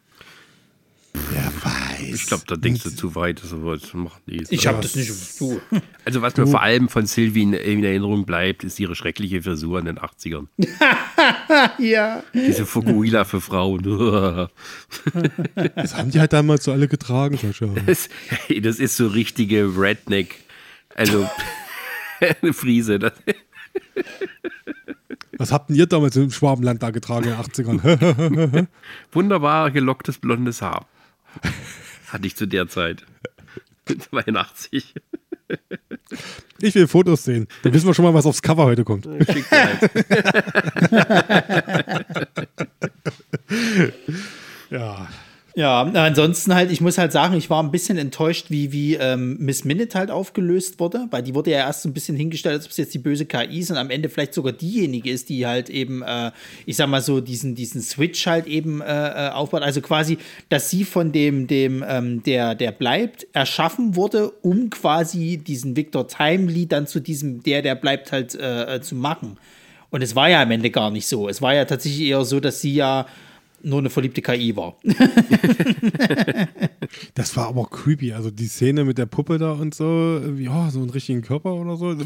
Wer weiß. Ich glaube, da denkst du zu weit. Das macht die. Ich habe das nicht. Du. Also, was mir vor allem von Sylvie in, in, Erinnerung bleibt, ist ihre schreckliche Frisur in den 80ern. ja. Diese Fukuhila für Frauen. das haben die halt damals so alle getragen, Sascha. Das, das ist so richtige Redneck. Also, eine Friese. Das. Was habt ihr damals im Schwabenland da getragen in den 80ern? Wunderbar gelocktes blondes Haar. Hatte ich zu der Zeit. 82. Ich will Fotos sehen. Dann wissen wir schon mal, was aufs Cover heute kommt. Ja. Ja, ansonsten halt, ich muss halt sagen, ich war ein bisschen enttäuscht, wie, wie ähm, Miss Minute halt aufgelöst wurde, weil die wurde ja erst so ein bisschen hingestellt, als ob es jetzt die böse KI ist und am Ende vielleicht sogar diejenige ist, die halt eben, äh, ich sag mal so, diesen, diesen Switch halt eben äh, äh aufbaut. Also quasi, dass sie von dem, dem, ähm, der, der bleibt, erschaffen wurde, um quasi diesen Victor Timely dann zu diesem, der, der bleibt halt äh, äh, zu machen. Und es war ja am Ende gar nicht so. Es war ja tatsächlich eher so, dass sie ja nur eine verliebte KI war. das war aber creepy. Also die Szene mit der Puppe da und so, ja, so einen richtigen Körper oder so.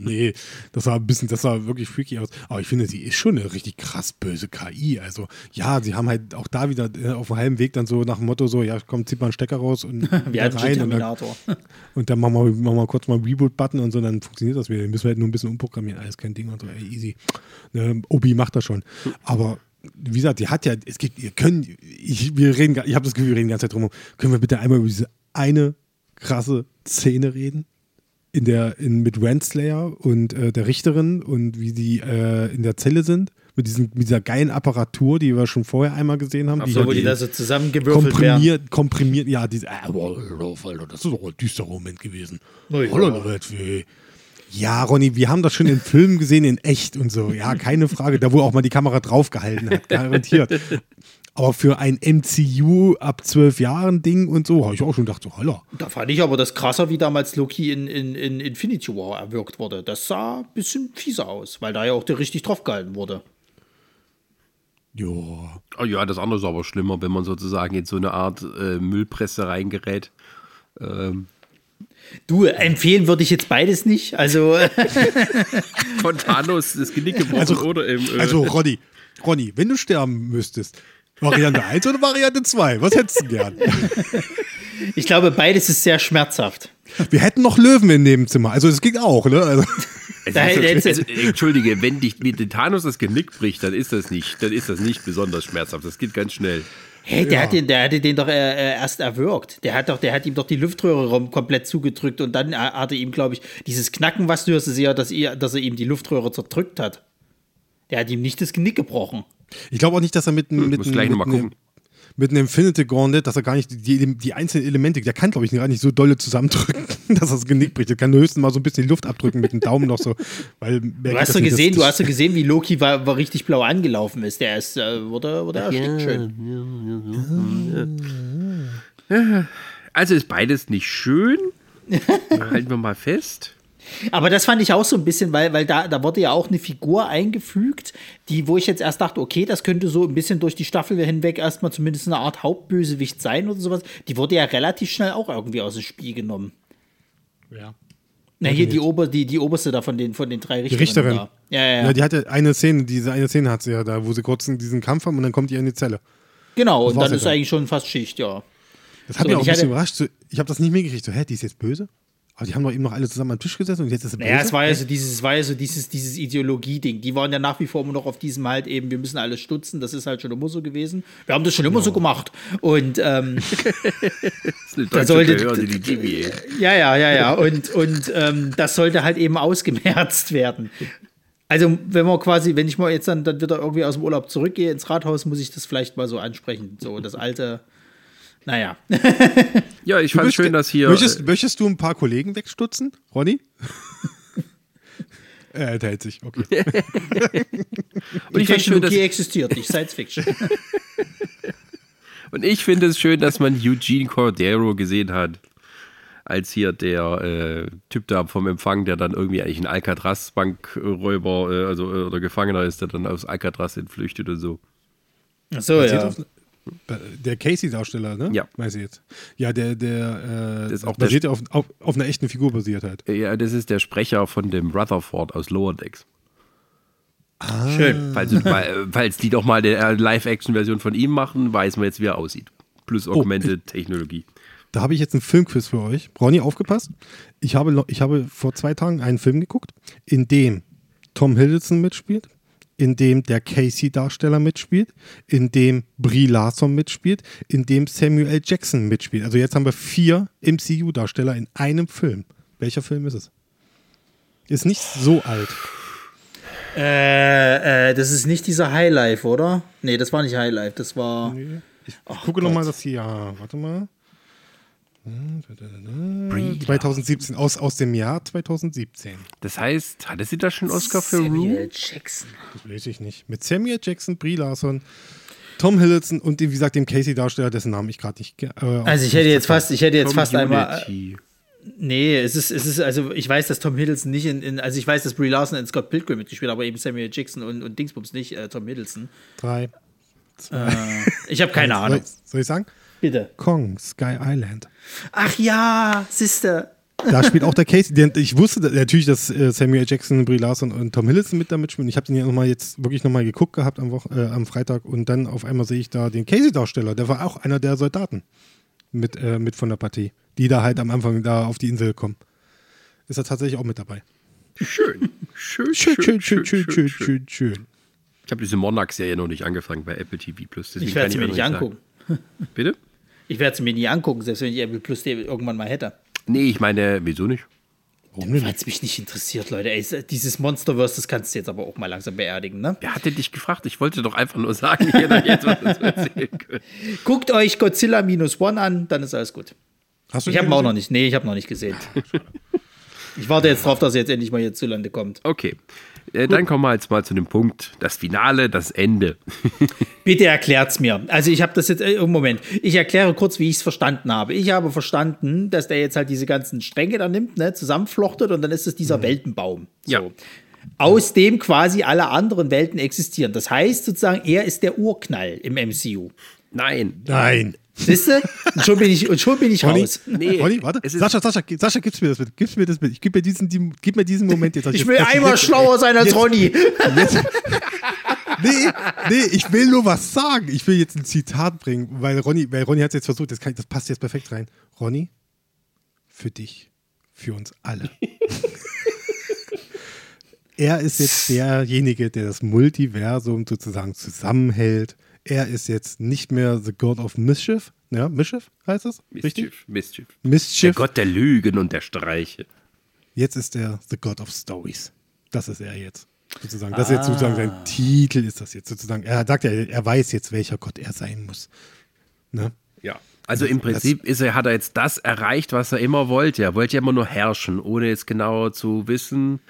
Nee, das war ein bisschen, das sah wirklich freaky aus. Aber ich finde, sie ist schon eine richtig krass böse KI. Also ja, sie haben halt auch da wieder äh, auf dem halben Weg dann so nach dem Motto so, ja, komm, zieht mal einen Stecker raus und Wie rein. Und dann, und dann machen wir, machen wir kurz mal Reboot-Button und so, dann funktioniert das wieder. Den müssen wir halt nur ein bisschen umprogrammieren. Alles kein Ding und so, ey, easy. Ne, Obi macht das schon. Aber wie gesagt, die hat ja, es gibt, ihr könnt, ich, wir reden, ich habe das Gefühl, wir reden die ganze Zeit drum. Können wir bitte einmal über diese eine krasse Szene reden? In der, in, mit Renslayer und äh, der Richterin und wie die äh, in der Zelle sind? Mit, diesem, mit dieser geilen Apparatur, die wir schon vorher einmal gesehen haben. Ach so, die wo die da so zusammengewürfelt komprimiert, werden. Komprimiert, ja, diese, äh, das ist doch ein düsterer Moment gewesen. Oh, ja. Ja, Ronny, wir haben das schon in Filmen gesehen, in echt und so. Ja, keine Frage. Da, wo auch mal die Kamera draufgehalten hat, garantiert. Aber für ein MCU ab zwölf Jahren Ding und so, habe ich auch schon gedacht, so, holla. Da fand ich aber das krasser, wie damals Loki in, in, in Infinity War erwirkt wurde. Das sah ein bisschen fieser aus, weil da ja auch der richtig draufgehalten wurde. Ja. Oh ja, das andere ist aber schlimmer, wenn man sozusagen in so eine Art äh, Müllpresse reingerät. Ähm, Du, empfehlen würde ich jetzt beides nicht. Also, von Thanos das Genick gebrochen Also, oder im. Äh, also Ronny, Ronny, wenn du sterben müsstest, Variante 1 oder Variante 2? Was hättest du gern? ich glaube, beides ist sehr schmerzhaft. Wir hätten noch Löwen in dem Zimmer. Also es ging auch, ne? Also, okay. also, Entschuldige, wenn dich dir Thanos das Genick bricht, dann ist das nicht, dann ist das nicht besonders schmerzhaft. Das geht ganz schnell. Hey, der, Ja. hat den, der hatte den doch äh, äh, erst erwürgt. Der hat doch, der hat ihm doch die Luftröhre rum komplett zugedrückt und dann äh, hat er ihm, glaube ich, dieses Knacken, was du hörst, ist ja, dass, er- dass er ihm die Luftröhre zerdrückt hat. Der hat ihm nicht das Genick gebrochen. ich glaube auch nicht, dass er mit, mit, muss gleich mit, mit einem Infinity Gauntlet, dass er gar nicht die, die einzelnen Elemente, der kann, glaube ich, gar nicht so dolle zusammendrücken, dass er das Genick bricht. Der kann höchstens mal so ein bisschen die Luft abdrücken mit dem Daumen noch so. Weil Du hast doch gesehen, du hast gesehen, wie Loki war, war richtig blau angelaufen ist. Der ist, äh, wurde, wurde erstickt schön. Also ist beides nicht schön. Halten wir mal fest. Aber das fand ich auch so ein bisschen, weil, weil da, da wurde ja auch eine Figur eingefügt, die, wo ich jetzt erst dachte, okay, das könnte so ein bisschen durch die Staffel hinweg erstmal zumindest eine Art Hauptbösewicht sein oder sowas. Die wurde ja relativ schnell auch irgendwie aus dem Spiel genommen. Ja. Na, hier die, Ober, die, die oberste da von den, von den drei Die Richterinnen. Richterin. Da. Ja, ja, ja. Ja, die hatte eine Szene, diese eine Szene hat sie ja da, wo sie kurz diesen Kampf haben und dann kommt die in die Zelle. genau, und dann ist dann. eigentlich schon fast Schicht, ja. Das hat So, mich auch ein bisschen hatte- überrascht. So, ich habe das nicht mitgekriegt. So, hä, die ist jetzt böse? Aber die haben doch eben noch alle zusammen am Tisch gesessen und jetzt ist sie böse. Naja, es war ja so dieses, es war ja so dieses, dieses Ideologie-Ding. Die waren ja nach wie vor immer noch auf diesem halt eben, wir müssen alles stutzen, das ist halt schon immer so gewesen. Wir haben das schon immer so gemacht. Und ähm, Das sollte- Behörde, die DBA. ja, ja, ja, ja. Und, und ähm, das sollte halt eben ausgemerzt werden. Also, wenn man quasi, wenn ich mal jetzt dann, dann wieder irgendwie aus dem Urlaub zurückgehe ins Rathaus, muss ich das vielleicht mal so ansprechen. So, das alte, naja. Ja, ich fand schön, dass hier. Möchtest, möchtest du ein paar Kollegen wegstutzen, Ronny? er enthält sich, okay. und ich finde schön, dass, Technologie existiert nicht, Science Fiction. und ich finde es schön, dass man Eugene Cordero gesehen hat. Als hier der äh, Typ da vom Empfang, der dann irgendwie eigentlich ein Alcatraz-Bankräuber äh, also, äh, oder Gefangener ist, der dann aus Alcatraz entflüchtet und so. Ach so, Basiert ja. auf- Der Casey-Darsteller, ne? Ja. Weiß ich jetzt. Ja, der, der, äh, ist auch basiert ja auf, auf, auf einer echten Figur basiert halt. Ja, das ist der Sprecher von dem Rutherford aus Lower Decks. Schön. Falls, falls die doch mal eine äh, Live-Action-Version von ihm machen, weiß man jetzt, wie er aussieht. Plus Augmented Technologie. Da habe ich jetzt einen Filmquiz für euch. Ronny, aufgepasst. Ich habe, ich habe vor zwei Tagen einen Film geguckt, in dem Tom Hiddleston mitspielt, in dem der Casey-Darsteller mitspielt, in dem Brie Larson mitspielt, in dem Samuel L. Jackson mitspielt. Also jetzt haben wir vier MCU-Darsteller in einem Film. Welcher Film ist es? Ist nicht so alt. Äh, äh, das ist nicht dieser Highlife, oder? Nee, das war nicht Highlife, das war. Ich gucke nochmal das hier. Ja, warte mal. 2017, aus, aus dem Jahr 2017. Das heißt, hatte sie da schon einen Oscar für Room? Samuel Jackson. Das weiß ich nicht. Mit Samuel Jackson, Brie Larson, Tom Hiddleston und dem, wie gesagt, dem Casey-Darsteller, dessen Namen ich gerade nicht. Äh, Also ich hätte jetzt fast, ich hätte jetzt fast einmal. Community. Nee, es ist, es ist, also ich weiß, dass Tom Hiddleston nicht in, in also ich weiß, dass Brie Larson in Scott Pilgrim mitgespielt hat, aber eben Samuel Jackson und, und Dingsbums nicht, äh, Tom Hiddleston. Drei. Äh, ich habe keine Ahnung. soll ich sagen? Bitte. Kong, Sky Island. Ach ja, siehste. Da spielt auch der Casey. Der, ich wusste natürlich, dass äh, Samuel Jackson, Brie Larson und Tom Hiddleston mit damit spielen. Ich habe den ja nochmal jetzt wirklich nochmal geguckt gehabt am, Woch äh, am Freitag und dann auf einmal sehe ich da den Casey-Darsteller. Der war auch einer der Soldaten mit, äh, mit von der Partie, die da halt am Anfang da auf die Insel kommen. Ist er tatsächlich auch mit dabei. Schön. Schön, Schön, schön, schön, schön, schön, schön, schön. Ich habe diese Monarch-Serie noch nicht angefangen bei Apple TV Plus. Ich werde sie mir nicht angucken. sagen. Bitte? Ich werde sie mir nie angucken, selbst wenn ich Apple Plus irgendwann mal hätte. Nee, ich meine, wieso nicht? Weil es mich nicht interessiert, Leute. Ey, dieses Monsterverse, das kannst du jetzt aber auch mal langsam beerdigen, ne? Wer hatte dich gefragt? Ich wollte doch einfach nur sagen, jeder jetzt was dazu erzählen können. Guckt euch Godzilla Minus One an, dann ist alles gut. Hast du Ich habe ihn auch noch nicht. Nee, ich habe noch nicht gesehen. Ich warte jetzt drauf, dass er jetzt endlich mal hier zu Lande kommt. Okay. Äh, dann kommen wir jetzt mal zu dem Punkt, das Finale, das Ende. Bitte erklärt's mir. Also ich habe das jetzt, äh, Moment, ich erkläre kurz, wie ich es verstanden habe. Ich habe verstanden, dass der jetzt halt diese ganzen Stränge da nimmt, ne, zusammenflochtet und dann ist es dieser Weltenbaum. So. Ja. Aus dem quasi alle anderen Welten existieren. Das heißt sozusagen, er ist der Urknall im MCU. Nein. Nein. Siehst du? Und schon bin ich, und schon bin ich Ronny, raus. Nee, Ronny, warte. Sascha, Sascha, gib- Sascha, gib's mir das mit. Gib's mir das mit. Ich gib mir diesen, die, gib mir diesen Moment jetzt. Ich will einmal schlauer sein als jetzt- Ronny. Nee, nee, ich will nur was sagen. Ich will jetzt ein Zitat bringen, weil Ronny, weil Ronny hat es jetzt versucht, das, kann, das passt jetzt perfekt rein. Ronny, für dich, für uns alle. er ist jetzt derjenige, der das Multiversum sozusagen zusammenhält. Er ist jetzt nicht mehr the God of Mischief. Ja, Mischief heißt das? Richtig? Mischief, Mischief. Der Mischief. Gott der Lügen und der Streiche. Jetzt ist er the God of Stories. Das ist er jetzt. Sozusagen. Das ist jetzt sozusagen sein Titel, ist das jetzt sozusagen. Er sagt ja, er weiß jetzt, welcher Gott er sein muss. Ne? Ja. Also im Prinzip ist er, hat er jetzt das erreicht, was er immer wollte. Er wollte ja immer nur herrschen, ohne jetzt genau zu wissen,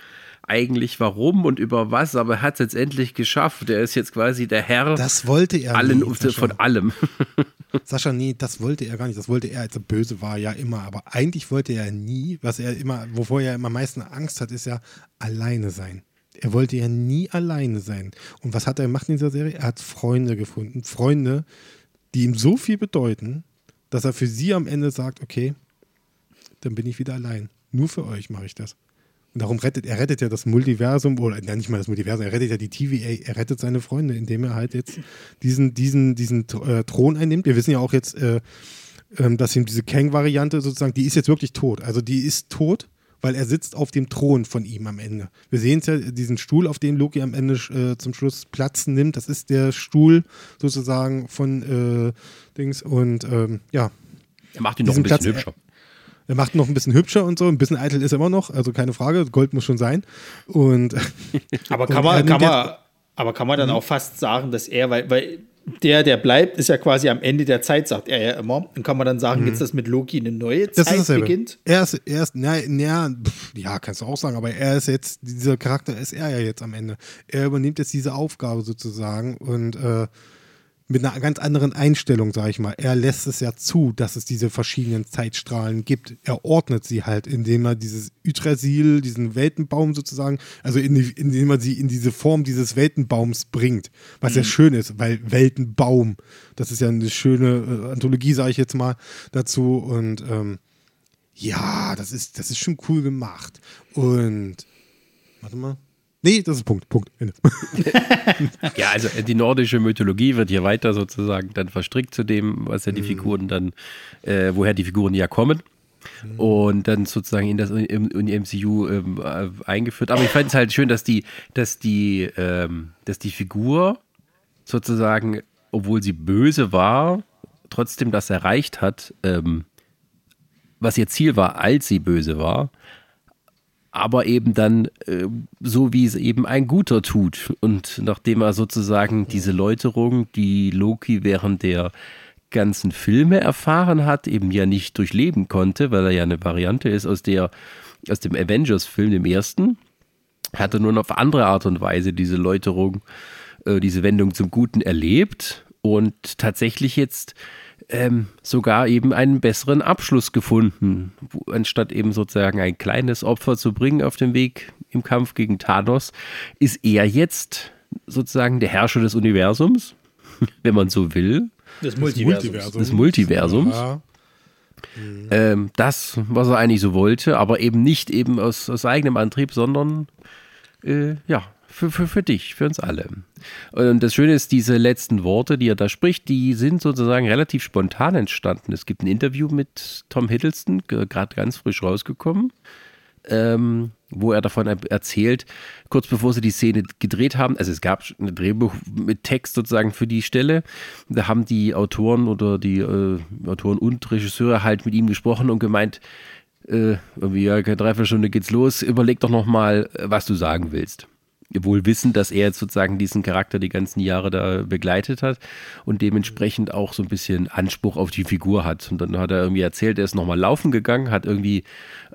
eigentlich warum und über was, aber er hat es jetzt endlich geschafft. Er ist jetzt quasi der Herr Das wollte er allen, nie, von allem. Sascha, nee, das wollte er gar nicht. Das wollte er, als er böse war, ja immer. Aber eigentlich wollte er nie, was er immer, wovor er immer am meisten Angst hat, ist ja alleine sein. Er wollte ja nie alleine sein. Und was hat er gemacht in dieser Serie? Er hat Freunde gefunden. Freunde, die ihm so viel bedeuten, dass er für sie am Ende sagt, okay, dann bin ich wieder allein. Nur für euch mache ich das. Und darum rettet er rettet ja das Multiversum, oder ja, nicht mal das Multiversum, er rettet ja die TVA, er rettet seine Freunde, indem er halt jetzt diesen, diesen, diesen äh, Thron einnimmt. Wir wissen ja auch jetzt, äh, ähm, dass ihm diese Kang-Variante sozusagen, die ist jetzt wirklich tot. Also die ist tot, weil er sitzt auf dem Thron von ihm am Ende. Wir sehen es ja, diesen Stuhl, auf dem Loki am Ende äh, zum Schluss Platz nimmt, das ist der Stuhl sozusagen von äh, Dings und ähm, ja, Er macht ihn noch ein bisschen Platz- hübscher. Er macht noch ein bisschen hübscher und so, ein bisschen eitel ist er immer noch, also keine Frage, Gold muss schon sein. Und Aber Und kann er man, kann man, aber kann man dann auch fast sagen, dass er, weil, weil der, der bleibt, ist ja quasi am Ende der Zeit, sagt er ja immer. Und kann man dann sagen, jetzt, dass mit Loki eine neue das Zeit beginnt? Er ist, er ist, na, na, ja, kannst du auch sagen, aber er ist jetzt, dieser Charakter ist er ja jetzt am Ende. Er übernimmt jetzt diese Aufgabe sozusagen und äh, mit einer ganz anderen Einstellung, sage ich mal. Er lässt es ja zu, dass es diese verschiedenen Zeitstrahlen gibt. Er ordnet sie halt, indem er dieses Yggdrasil, diesen Weltenbaum sozusagen, also in die, indem er sie in diese Form dieses Weltenbaums bringt. Was ja schön ist, weil Weltenbaum, das ist ja eine schöne äh, Anthologie, sage ich jetzt mal, dazu. Und ähm, ja, das ist, das ist schon cool gemacht. Und warte mal. Nee, das ist Punkt. Punkt. Ende. Ja, also äh, die nordische Mythologie wird hier weiter sozusagen dann verstrickt zu dem, was ja die Figuren dann, äh, woher die Figuren ja kommen. Und dann sozusagen in das in die MCU ähm, äh, eingeführt. Aber ich fand es halt schön, dass die, dass die, ähm, dass die Figur sozusagen, obwohl sie böse war, trotzdem das erreicht hat, ähm, was ihr Ziel war, als sie böse war aber eben dann äh, so, wie es eben ein Guter tut. Und nachdem er sozusagen diese Läuterung, die Loki während der ganzen Filme erfahren hat, eben ja nicht durchleben konnte, weil er ja eine Variante ist aus der aus dem Avengers-Film, dem ersten, hat er nun auf andere Art und Weise diese Läuterung, äh, diese Wendung zum Guten erlebt und tatsächlich jetzt ähm, sogar eben einen besseren Abschluss gefunden, wo, anstatt eben sozusagen ein kleines Opfer zu bringen auf dem Weg im Kampf gegen Thanos, ist er jetzt sozusagen der Herrscher des Universums, wenn man so will, Das Multiversum. des Multiversums. Ja. Ähm, das, was er eigentlich so wollte, aber eben nicht eben aus, aus eigenem Antrieb, sondern äh, ja, für, für, für dich, für uns alle. Und das Schöne ist, diese letzten Worte, die er da spricht, die sind sozusagen relativ spontan entstanden. Es gibt ein Interview mit Tom Hiddleston, gerade ganz frisch rausgekommen, ähm, wo er davon er- erzählt, kurz bevor sie die Szene gedreht haben, also es gab ein Drehbuch mit Text sozusagen für die Stelle, da haben die Autoren oder die äh, Autoren und Regisseure halt mit ihm gesprochen und gemeint, äh, irgendwie, ja, keine Dreiviertelstunde geht's los, überleg doch nochmal, was du sagen willst. Wohl wissen, dass er jetzt sozusagen diesen Charakter die ganzen Jahre da begleitet hat und dementsprechend auch so ein bisschen Anspruch auf die Figur hat. Und dann hat er irgendwie erzählt, er ist nochmal laufen gegangen, hat irgendwie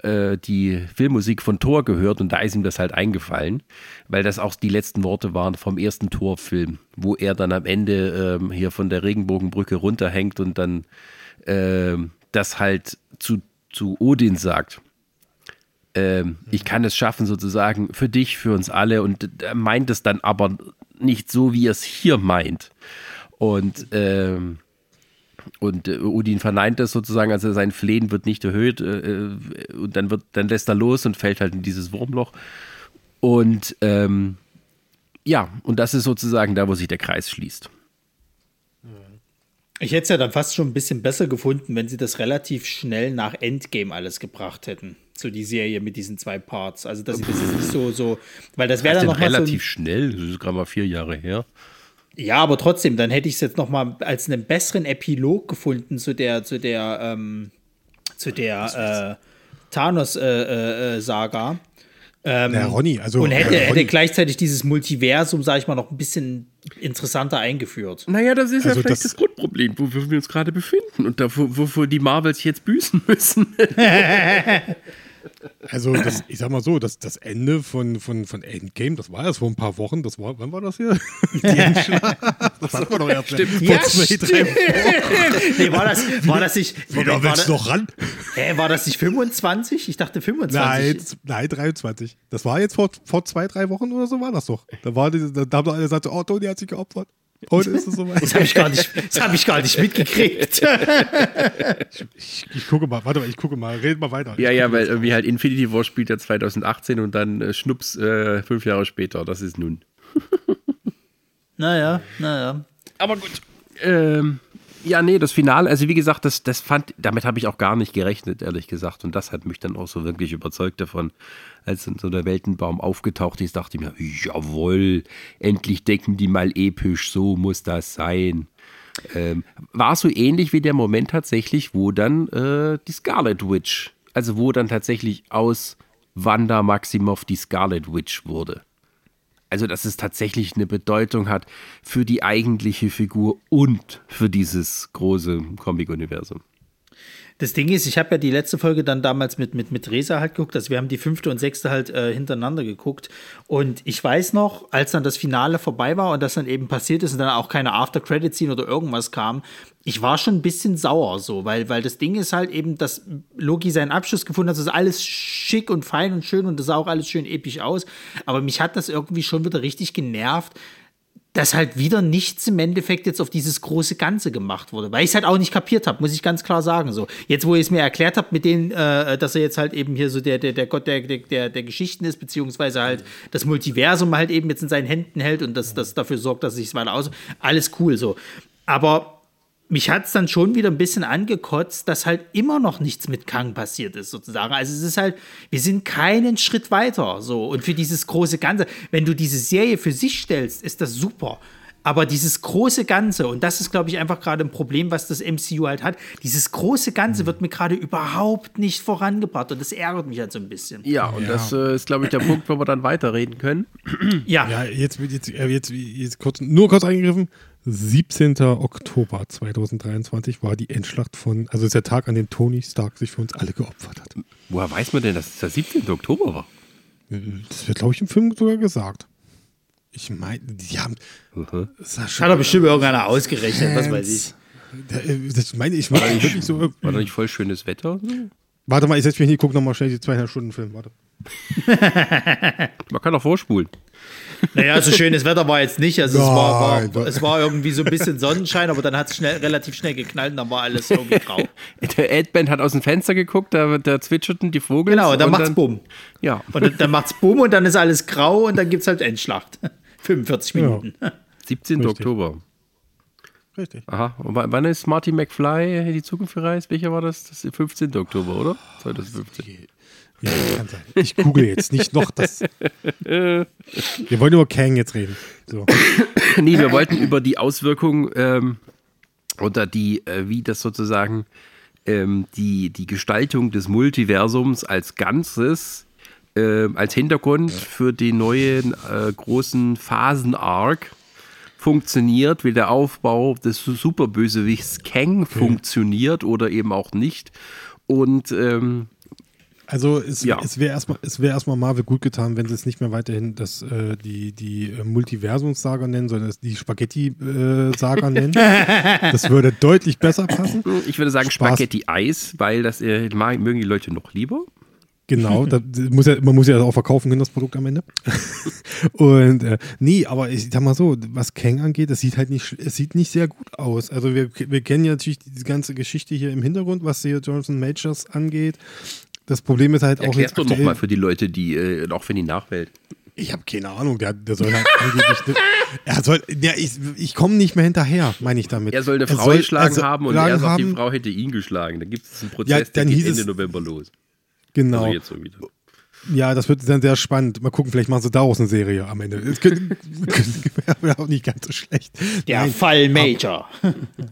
äh, die Filmmusik von Thor gehört und da ist ihm das halt eingefallen, weil das auch die letzten Worte waren vom ersten Thor-Film, wo er dann am Ende ähm, hier von der Regenbogenbrücke runterhängt und dann äh, das halt zu, zu Odin sagt ähm, ich kann es schaffen, sozusagen für dich, für uns alle. Und er meint es dann aber nicht so, wie er es hier meint. Und, ähm, und äh, Odin verneint das sozusagen, also sein Flehen wird nicht erhöht äh, äh, und dann, wird, dann lässt er los und fällt halt in dieses Wurmloch. Und ähm, ja, und das ist sozusagen da, wo sich der Kreis schließt. Ich hätte es ja dann fast schon ein bisschen besser gefunden, wenn sie das relativ schnell nach Endgame alles gebracht hätten. So die Serie mit diesen zwei Parts. Also, dass sie das jetzt nicht so, so, weil das wäre dann noch relativ so schnell, das ist gerade mal vier Jahre her. Ja, aber trotzdem, dann hätte ich es jetzt noch mal als einen besseren Epilog gefunden zu der, zu der, ähm, zu der äh, Thanos-Saga. Äh, äh, ähm, ja, Ronny, also. Und hätte, hätte gleichzeitig dieses Multiversum, sag ich mal, noch ein bisschen interessanter eingeführt. Naja, das ist Also ja vielleicht das- das, Grundproblem, wofür wir uns gerade befinden und dafür, wofür die Marvels jetzt büßen müssen. Also, das, ich sag mal so, das, das Ende von, von, von Endgame, das war erst vor ein paar Wochen. Das war, wann war das hier? Die Endschlacht. Das hatten wir doch erst Stimmt. vor Ja, zwei, drei Wochen. nee, war das, war das nicht. Wieder war, willst das, du noch ran? hä, war das nicht 25? Ich dachte 25. Nein, nein, 23. Das war jetzt vor, vor zwei, drei Wochen oder so war das doch. Da, war die, da, da haben doch alle gesagt, oh, Toni hat sich geopfert. Heute ist es soweit. Das habe ich, gar nicht- das hab ich gar nicht mitgekriegt. Ich, ich gucke mal, warte mal, ich gucke mal, red mal weiter. ja, ja, weil irgendwie halt Infinity War spielt ja 2018 und dann äh, Schnups äh, fünf Jahre später. Das ist nun. naja, naja. Aber gut. Ähm, ja, nee, das Finale, also wie gesagt, das, das fand, damit habe ich auch gar nicht gerechnet, ehrlich gesagt. Und das hat mich dann auch so wirklich überzeugt davon, als dann so der Weltenbaum aufgetaucht ist, dachte ich mir, jawohl, endlich denken die mal episch, so muss das sein. Ähm, war so ähnlich wie der Moment tatsächlich, wo dann äh, die Scarlet Witch, also wo dann tatsächlich aus Wanda Maximoff die Scarlet Witch wurde. Also, dass es tatsächlich eine Bedeutung hat für die eigentliche Figur und für dieses große Comic-Universum. Das Ding ist, ich habe ja die letzte Folge dann damals mit, mit, mit Resa halt geguckt. Also wir haben die fünfte und sechste halt äh, hintereinander geguckt. Und ich weiß noch, als dann das Finale vorbei war und das dann eben passiert ist und dann auch keine After-Credit-Scene oder irgendwas kam, ich war schon ein bisschen sauer so, weil, weil das Ding ist halt eben, dass Loki seinen Abschluss gefunden hat. Das ist alles schick und fein und schön und das sah auch alles schön episch aus. Aber mich hat das irgendwie schon wieder richtig genervt, dass halt wieder nichts im Endeffekt jetzt auf dieses große Ganze gemacht wurde. Weil ich es halt auch nicht kapiert habe, muss ich ganz klar sagen. So, jetzt, wo ihr es mir erklärt habt, mit denen, äh, dass er jetzt halt eben hier so der, der, der Gott der, der, der, der Geschichten ist, beziehungsweise halt das Multiversum halt eben jetzt in seinen Händen hält und das, das dafür sorgt, dass sich es weiter aus. Alles cool so. Aber mich hat es dann schon wieder ein bisschen angekotzt, dass halt immer noch nichts mit Kang passiert ist, sozusagen. Also es ist halt, wir sind keinen Schritt weiter. So. Und für dieses große Ganze, wenn du diese Serie für sich stellst, ist das super. Aber dieses große Ganze, und das ist, glaube ich, einfach gerade ein Problem, was das MCU halt hat, dieses große Ganze wird mir gerade überhaupt nicht vorangebracht. Und das ärgert mich halt so ein bisschen. Ja, und Ja. das äh, ist, glaube ich, der Punkt, wo wir dann weiterreden können. Ja, Ja, jetzt, jetzt, äh, jetzt, jetzt kurz, nur kurz eingegriffen. 17. Oktober 2023 war die Endschlacht von, also ist der Tag, an dem Tony Stark sich für uns alle geopfert hat. Woher weiß man denn, dass es der 17. Oktober war? Das wird, glaube ich, im Film sogar gesagt. Ich meine, die haben. Sascha, hat doch bestimmt irgendeiner ausgerechnet, was weiß ich. Da, äh, Das meine ich, meine ich wirklich so. War da nicht voll schönes Wetter? Warte mal, ich setze mich hin, ich gucke nochmal schnell die zweieinhalb Stunden Film. Warte. Man kann auch vorspulen. Naja, so schönes Wetter war jetzt nicht. Also es, war, war, wa- es war irgendwie so ein bisschen Sonnenschein, aber dann hat es schnell, relativ schnell geknallt und dann war alles irgendwie grau. Der Adband hat aus dem Fenster geguckt, da, da zwitscherten die Vogel. Genau, dann macht's Bumm. Ja, Und dann, dann macht's Bumm und dann ist alles grau und dann gibt's halt Endschlacht. 45 Minuten. 17. Richtig. Oktober. Richtig. Aha, und wa- wann ist Marty McFly in die Zukunft gereist? Welcher war das? Das ist der 15. Oktober, oder? 2015. Ja, kann sein. Ich google jetzt nicht noch das. Wir wollen über Kang jetzt reden. So. nee, wir wollten über die Auswirkungen ähm, oder die, äh, wie das sozusagen ähm, die, die Gestaltung des Multiversums als Ganzes äh, als Hintergrund für den neuen äh, großen Phasen-Arc funktioniert, wie der Aufbau des Superbösewichts Kang funktioniert oder eben auch nicht. Und ähm, Also es, Ja. es wäre erstmal es wär erstmal Marvel gut getan, wenn sie es nicht mehr weiterhin das, äh, die, die äh, Multiversums-Saga nennen, sondern die Spaghetti-Saga nennen. Das würde deutlich besser passen. ich würde sagen Spaß. Spaghetti-Eis, weil das äh, mögen die Leute noch lieber. Genau, muss ja, man muss ja auch verkaufen können, das Produkt am Ende. Und äh, nee, aber ich sag mal so, was Kang angeht, das sieht halt nicht, es sieht nicht sehr gut aus. Also wir, wir kennen ja natürlich die ganze Geschichte hier im Hintergrund, was hier Jonathan Majors angeht. Das Problem ist halt auch Erklär's jetzt doch nochmal für die Leute, die, äh, auch wenn die Nachwelt. Ich habe keine Ahnung, der, der soll halt angeblich. Er soll, ja, ich, ich komme nicht mehr hinterher, meine ich damit. Er soll eine Er Frau soll- geschlagen soll haben und er sagt, die haben, Frau hätte ihn geschlagen. Da gibt es einen Prozess, Ja, der dann geht hieß Ende es- November los. Genau. Also jetzt so wieder. Ja, das wird dann sehr spannend. Mal gucken, vielleicht machen sie daraus eine Serie am Ende. Das könnte- wäre auch nicht ganz so schlecht. Der Nein, Fall Major.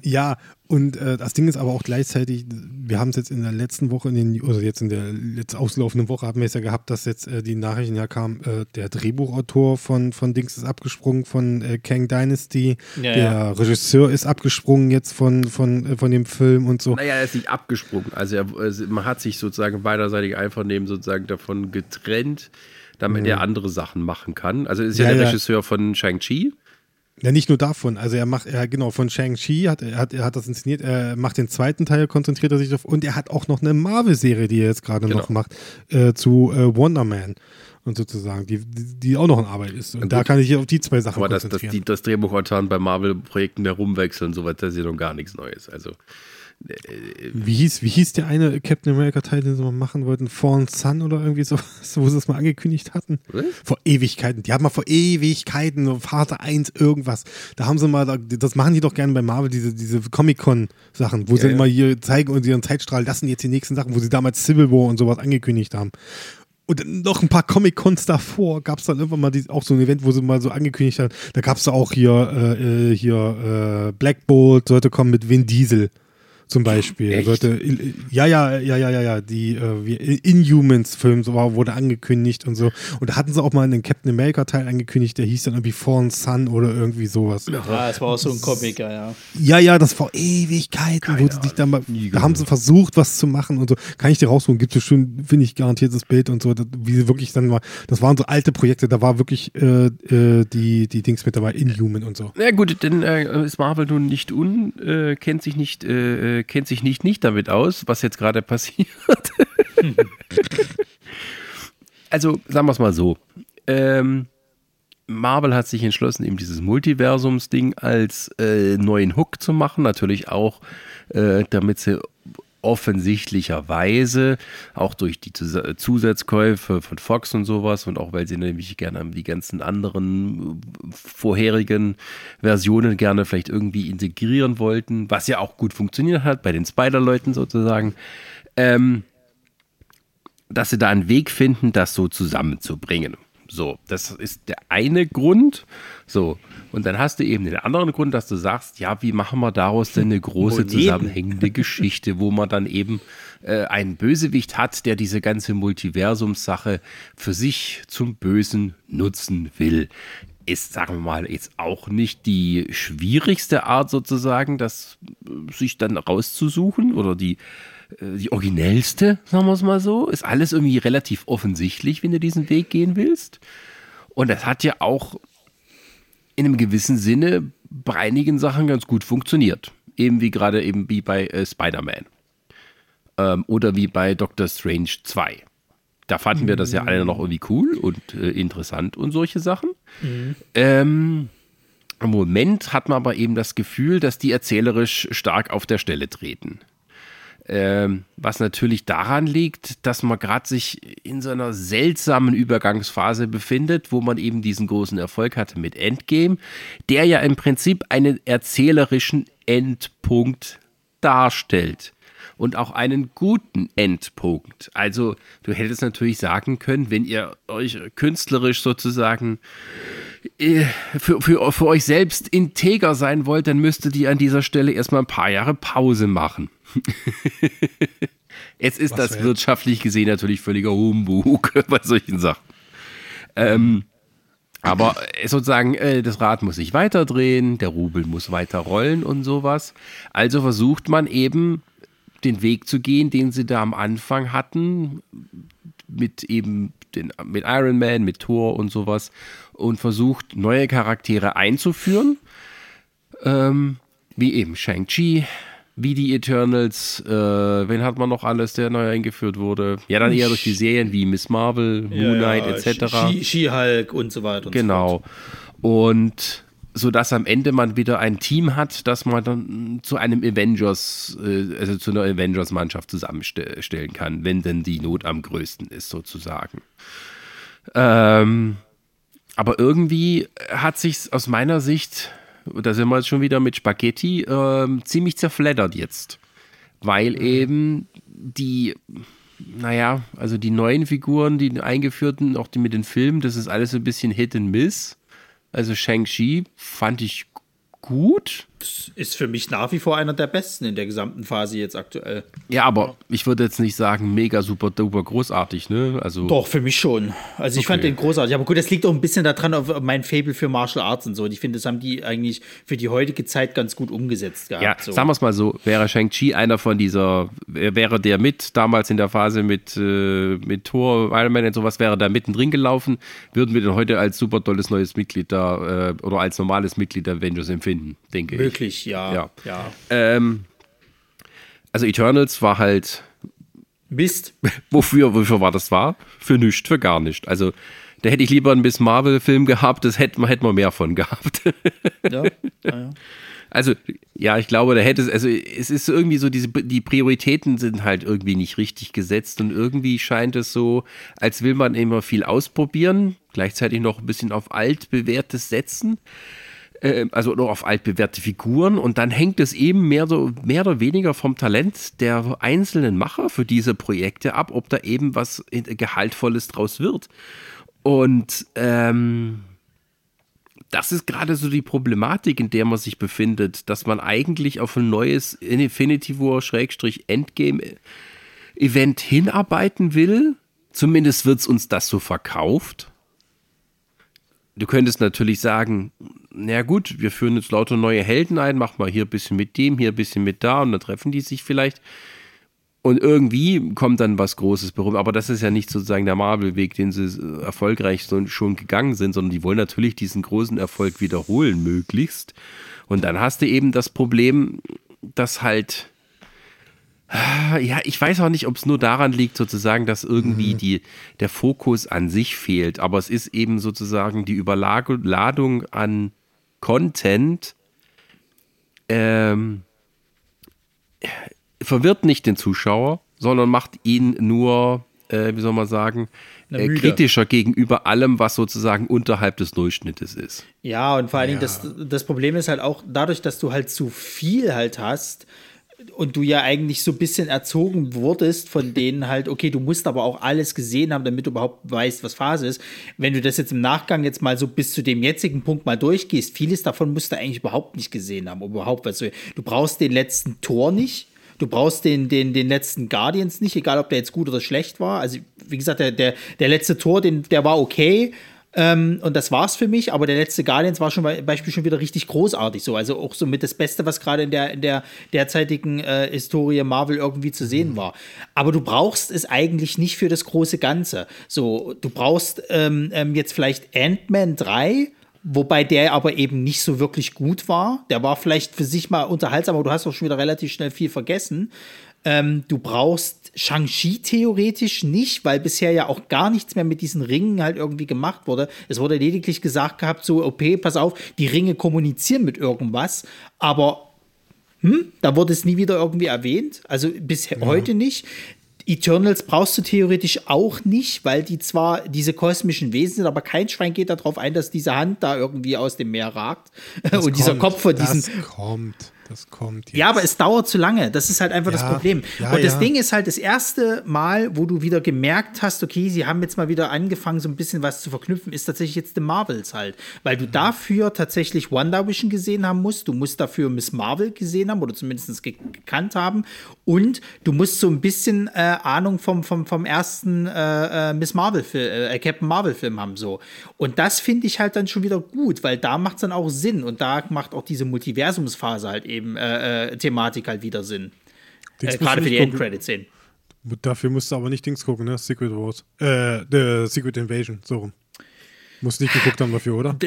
Ja, und äh, das Ding ist aber auch gleichzeitig, wir haben es jetzt in der letzten Woche, in den, oder jetzt in der jetzt auslaufenden Woche, haben wir es ja gehabt, dass jetzt äh, die Nachrichten ja kamen, äh, der Drehbuchautor von, von Dings ist abgesprungen, von äh, Kang Dynasty, Ja, der ja. Regisseur ist abgesprungen jetzt von, von, äh, von dem Film und so. Naja, er ist nicht abgesprungen. Also, er, also man hat sich sozusagen beiderseitig Einvernehmen sozusagen davon getrennt, damit er andere Sachen machen kann. Also er ist ja, Mhm. Ja, der ja. Regisseur von Shang-Chi. Ja, nicht nur davon. Also er macht, er genau, von Shang-Chi hat er hat, er hat das inszeniert, er macht den zweiten Teil, konzentriert er sich auf und er hat auch noch eine Marvel-Serie, die er jetzt gerade Genau. noch macht, äh, zu äh, Wonder Man. Und sozusagen, die, die auch noch in Arbeit ist. Und gut. da kann ich hier auf die zwei Sachen Aber dass, dass konzentrieren. die, das Drehbuchautoren bei Marvel-Projekten herumwechseln, so was, das ist ja noch gar nichts Neues. Also, wie, hieß, wie hieß der eine Captain America-Teil, den sie mal machen wollten? Fallen Sun oder irgendwie so, wo sie es mal angekündigt hatten? Was? Vor Ewigkeiten. Die haben mal vor Ewigkeiten, so Vater 1, irgendwas. Da haben sie mal, da- das machen die doch gerne bei Marvel, diese, diese Comic-Con-Sachen, wo sie ja. immer hier zeigen und ihren Zeitstrahl, das sind jetzt die nächsten Sachen, wo sie damals Civil War und sowas angekündigt haben. Und noch ein paar Comic-Cons davor gab es dann irgendwann mal die, auch so ein Event, wo sie mal so angekündigt haben, da gab es auch hier, äh, äh, hier äh, Black Bolt sollte kommen mit Vin Diesel zum Beispiel. Echt? Sollte, ja, ja, ja, ja, ja, ja, die äh, wie Inhumans-Film so wurde angekündigt und so. Und da hatten sie auch mal einen Captain America-Teil angekündigt, der hieß dann irgendwie Fallen Sun oder irgendwie sowas. Ja, es war auch so ein Comic, ja, ja. Ja, ja, das vor Ewigkeiten, wo sie sich dann mal, da haben sie versucht, was zu machen und so. Kann ich dir rausholen, gibt es schon, finde ich, garantiertes Bild und so, das, wie sie wirklich dann mal, das waren so alte Projekte, da war wirklich äh, äh, die, die Dings mit dabei, Inhuman und so. na gut, denn äh, ist Marvel nun nicht un, äh, kennt sich nicht, äh, äh, kennt sich nicht, nicht damit aus, was jetzt gerade passiert. also, sagen wir es mal so. Ähm, Marvel hat sich entschlossen, eben dieses Multiversums-Ding als äh, neuen Hook zu machen. Natürlich auch, äh, damit sie offensichtlicherweise auch durch die Zus Zusatzkäufe von Fox und sowas und auch weil sie nämlich gerne die ganzen anderen äh, vorherigen Versionen gerne vielleicht irgendwie integrieren wollten, was ja auch gut funktioniert hat bei den Spider-Leuten sozusagen, ähm, dass sie da einen Weg finden, das so zusammenzubringen. So, das ist der eine Grund. So, und dann hast du eben den anderen Grund, dass du sagst, ja, wie machen wir daraus denn eine große Moneten. zusammenhängende Geschichte, wo man dann eben äh, einen Bösewicht hat, der diese ganze Multiversumssache für sich zum Bösen nutzen will. Ist, sagen wir mal, jetzt auch nicht die schwierigste Art sozusagen, das äh, sich dann rauszusuchen oder die die originellste, sagen wir es mal so. Ist alles irgendwie relativ offensichtlich, wenn du diesen Weg gehen willst. Und das hat ja auch in einem gewissen Sinne bei einigen Sachen ganz gut funktioniert. Eben wie gerade eben wie bei äh, Spider-Man. Ähm, oder wie bei Doctor Strange 2. Da fanden wir das ja alle noch irgendwie cool und äh, interessant und solche Sachen. Ähm, Im Moment hat man aber eben das Gefühl, dass die erzählerisch stark auf der Stelle treten. Ähm, was natürlich daran liegt, dass man gerade sich in so einer seltsamen Übergangsphase befindet, wo man eben diesen großen Erfolg hatte mit Endgame, der ja im Prinzip einen erzählerischen Endpunkt darstellt. Und auch einen guten Endpunkt. Also, du hättest natürlich sagen können, wenn ihr euch künstlerisch sozusagen für, für, für euch selbst integer sein wollt, dann müsstet ihr an dieser Stelle erstmal ein paar Jahre Pause machen. Jetzt ist Was das wirtschaftlich gesehen natürlich völliger Humbug bei solchen Sachen. Ähm, aber äh, sozusagen, äh, das Rad muss sich weiter drehen, der Rubel muss weiter rollen und sowas. Also versucht man eben den Weg zu gehen, den sie da am Anfang hatten, mit eben den, mit Iron Man, mit Thor und sowas und versucht neue Charaktere einzuführen, ähm, wie eben Shang-Chi, wie die Eternals, äh, wen hat man noch alles, der neu eingeführt wurde? Ja, dann eher durch die Serien wie Miss Marvel, Moon Knight etc. Ski- Ski-Hulk und so weiter. Und So fort. Genau. Und so dass am Ende man wieder ein Team hat, das man dann zu einem Avengers, äh, also zu einer Avengers-Mannschaft zusammenstellen kann, wenn denn die Not am größten ist, sozusagen. Ähm, aber irgendwie hat sich aus meiner Sicht, da sind wir jetzt schon wieder mit Spaghetti, ähm, ziemlich zerfleddert jetzt. Weil eben die, naja, also die neuen Figuren, die eingeführten, auch die mit den Filmen, das ist alles so ein bisschen Hit and Miss. Also Shang-Chi fand ich gut. Ist für mich nach wie vor einer der besten in der gesamten Phase jetzt aktuell. Ja, aber ich würde jetzt nicht sagen, mega super duper großartig, ne? Also Doch, für mich schon. Also ich fand Okay. den großartig. Aber gut, das liegt auch ein bisschen daran, auf mein Fable für Martial Arts und so. Und ich finde, das haben die eigentlich für die heutige Zeit ganz gut umgesetzt gehabt. Ja, so. sagen wir es mal so, wäre Shang-Chi einer von dieser, wäre der mit damals in der Phase mit, äh, mit Thor, Iron Man und sowas, wäre da mittendrin gelaufen, würden wir den heute als super tolles neues Mitglied da äh, oder als normales Mitglied der Avengers empfinden, denke ich. Wirklich, ja. Ja. ja. Ähm, also Eternals war halt, Mist. wofür, wofür war das war? Für nichts, für gar nicht. Also da hätte ich lieber einen Miss Marvel-Film gehabt, das hätte hätte man mehr von gehabt. Ja, ja, ja. Also, ja, ich glaube, da hätte es, also es ist irgendwie so, diese, die Prioritäten sind halt irgendwie nicht richtig gesetzt und irgendwie scheint es so, als will man immer viel ausprobieren, gleichzeitig noch ein bisschen auf altbewährtes setzen, äh, also noch auf altbewährte Figuren und dann hängt es eben mehr, so, mehr oder weniger vom Talent der einzelnen Macher für diese Projekte ab, ob da eben was Gehaltvolles draus wird. Und, ähm, das ist gerade so die Problematik, in der man sich befindet, dass man eigentlich auf ein neues Infinity War Schrägstrich Endgame Event hinarbeiten will. Zumindest wird es uns das so verkauft. Du könntest natürlich sagen, na gut, wir führen jetzt lauter neue Helden ein, mach mal hier ein bisschen mit dem, hier ein bisschen mit da und dann treffen die sich vielleicht. Und irgendwie kommt dann was Großes berum. Aber das ist ja nicht sozusagen der Marvel-Weg, den sie äh, erfolgreich schon gegangen sind, sondern die wollen natürlich diesen großen Erfolg wiederholen, möglichst. Und dann hast du eben das Problem, dass halt, ah, ja, ich weiß auch nicht, ob es nur daran liegt, sozusagen, dass irgendwie die, der Fokus an sich fehlt. Aber es ist eben sozusagen die Überladung an Content, ähm, verwirrt nicht den Zuschauer, sondern macht ihn nur, äh, wie soll man sagen, äh, kritischer gegenüber allem, was sozusagen unterhalb des Durchschnittes ist. Ja, und vor allen Dingen, das, das Problem ist halt auch dadurch, dass du halt zu viel halt hast und du ja eigentlich so ein bisschen erzogen wurdest von denen halt, okay, du musst aber auch alles gesehen haben, damit du überhaupt weißt, was Phase ist. Wenn du das jetzt im Nachgang jetzt mal so bis zu dem jetzigen Punkt mal durchgehst, vieles davon musst du eigentlich überhaupt nicht gesehen haben, überhaupt, was du, du brauchst den letzten Tor nicht. Du brauchst den, den, den letzten Guardians nicht, egal ob der jetzt gut oder schlecht war. Also, wie gesagt, der, der, der letzte Tor, den, der war okay. Ähm, und das war's für mich, aber der letzte Guardians war schon bei Beispiel schon wieder richtig großartig so. Also auch so mit das Beste, was gerade in der, in der derzeitigen äh, Historie Marvel irgendwie zu sehen war. Aber du brauchst es eigentlich nicht für das große Ganze. So, du brauchst ähm, ähm, jetzt vielleicht Ant-Man 3. Wobei der aber eben nicht so wirklich gut war. Der war vielleicht für sich mal unterhaltsam, aber du hast auch schon wieder relativ schnell viel vergessen. Ähm, du brauchst Shang-Chi theoretisch nicht, weil bisher ja auch gar nichts mehr mit diesen Ringen halt irgendwie gemacht wurde. Es wurde lediglich gesagt gehabt, so, okay, pass auf, die Ringe kommunizieren mit irgendwas, aber hm, da wurde es nie wieder irgendwie erwähnt. Also bis heute nicht. Eternals brauchst du theoretisch auch nicht, weil die zwar diese kosmischen Wesen sind, aber kein Schwein geht darauf ein, dass diese Hand da irgendwie aus dem Meer ragt. Das Und dieser kommt, Kopf von diesen Das kommt. Das kommt jetzt. Ja, aber es dauert zu lange. Das ist halt einfach das Ja, Problem. ja, und das ja. Ding ist halt das erste Mal, wo du wieder gemerkt hast, okay, sie haben jetzt mal wieder angefangen, so ein bisschen was zu verknüpfen, ist tatsächlich jetzt The Marvels halt. Weil du Mhm. dafür tatsächlich WandaVision gesehen haben musst, du musst dafür Miss Marvel gesehen haben oder zumindest ge gekannt haben und du musst so ein bisschen äh, Ahnung vom, vom, vom ersten äh, äh, Miss Marvel Film, äh, Captain Marvel Film haben so. Und das finde ich halt dann schon wieder gut, weil da macht es dann auch Sinn und da macht auch diese Multiversumsphase halt eben äh, äh, Thematik halt wieder Sinn. Äh, Gerade für die nicht gucken. Endcredit-Szenen. Dafür musst du aber nicht Dings gucken, ne? Secret Wars. Äh, The Secret Invasion, so rum. Musst nicht geguckt haben dafür, oder?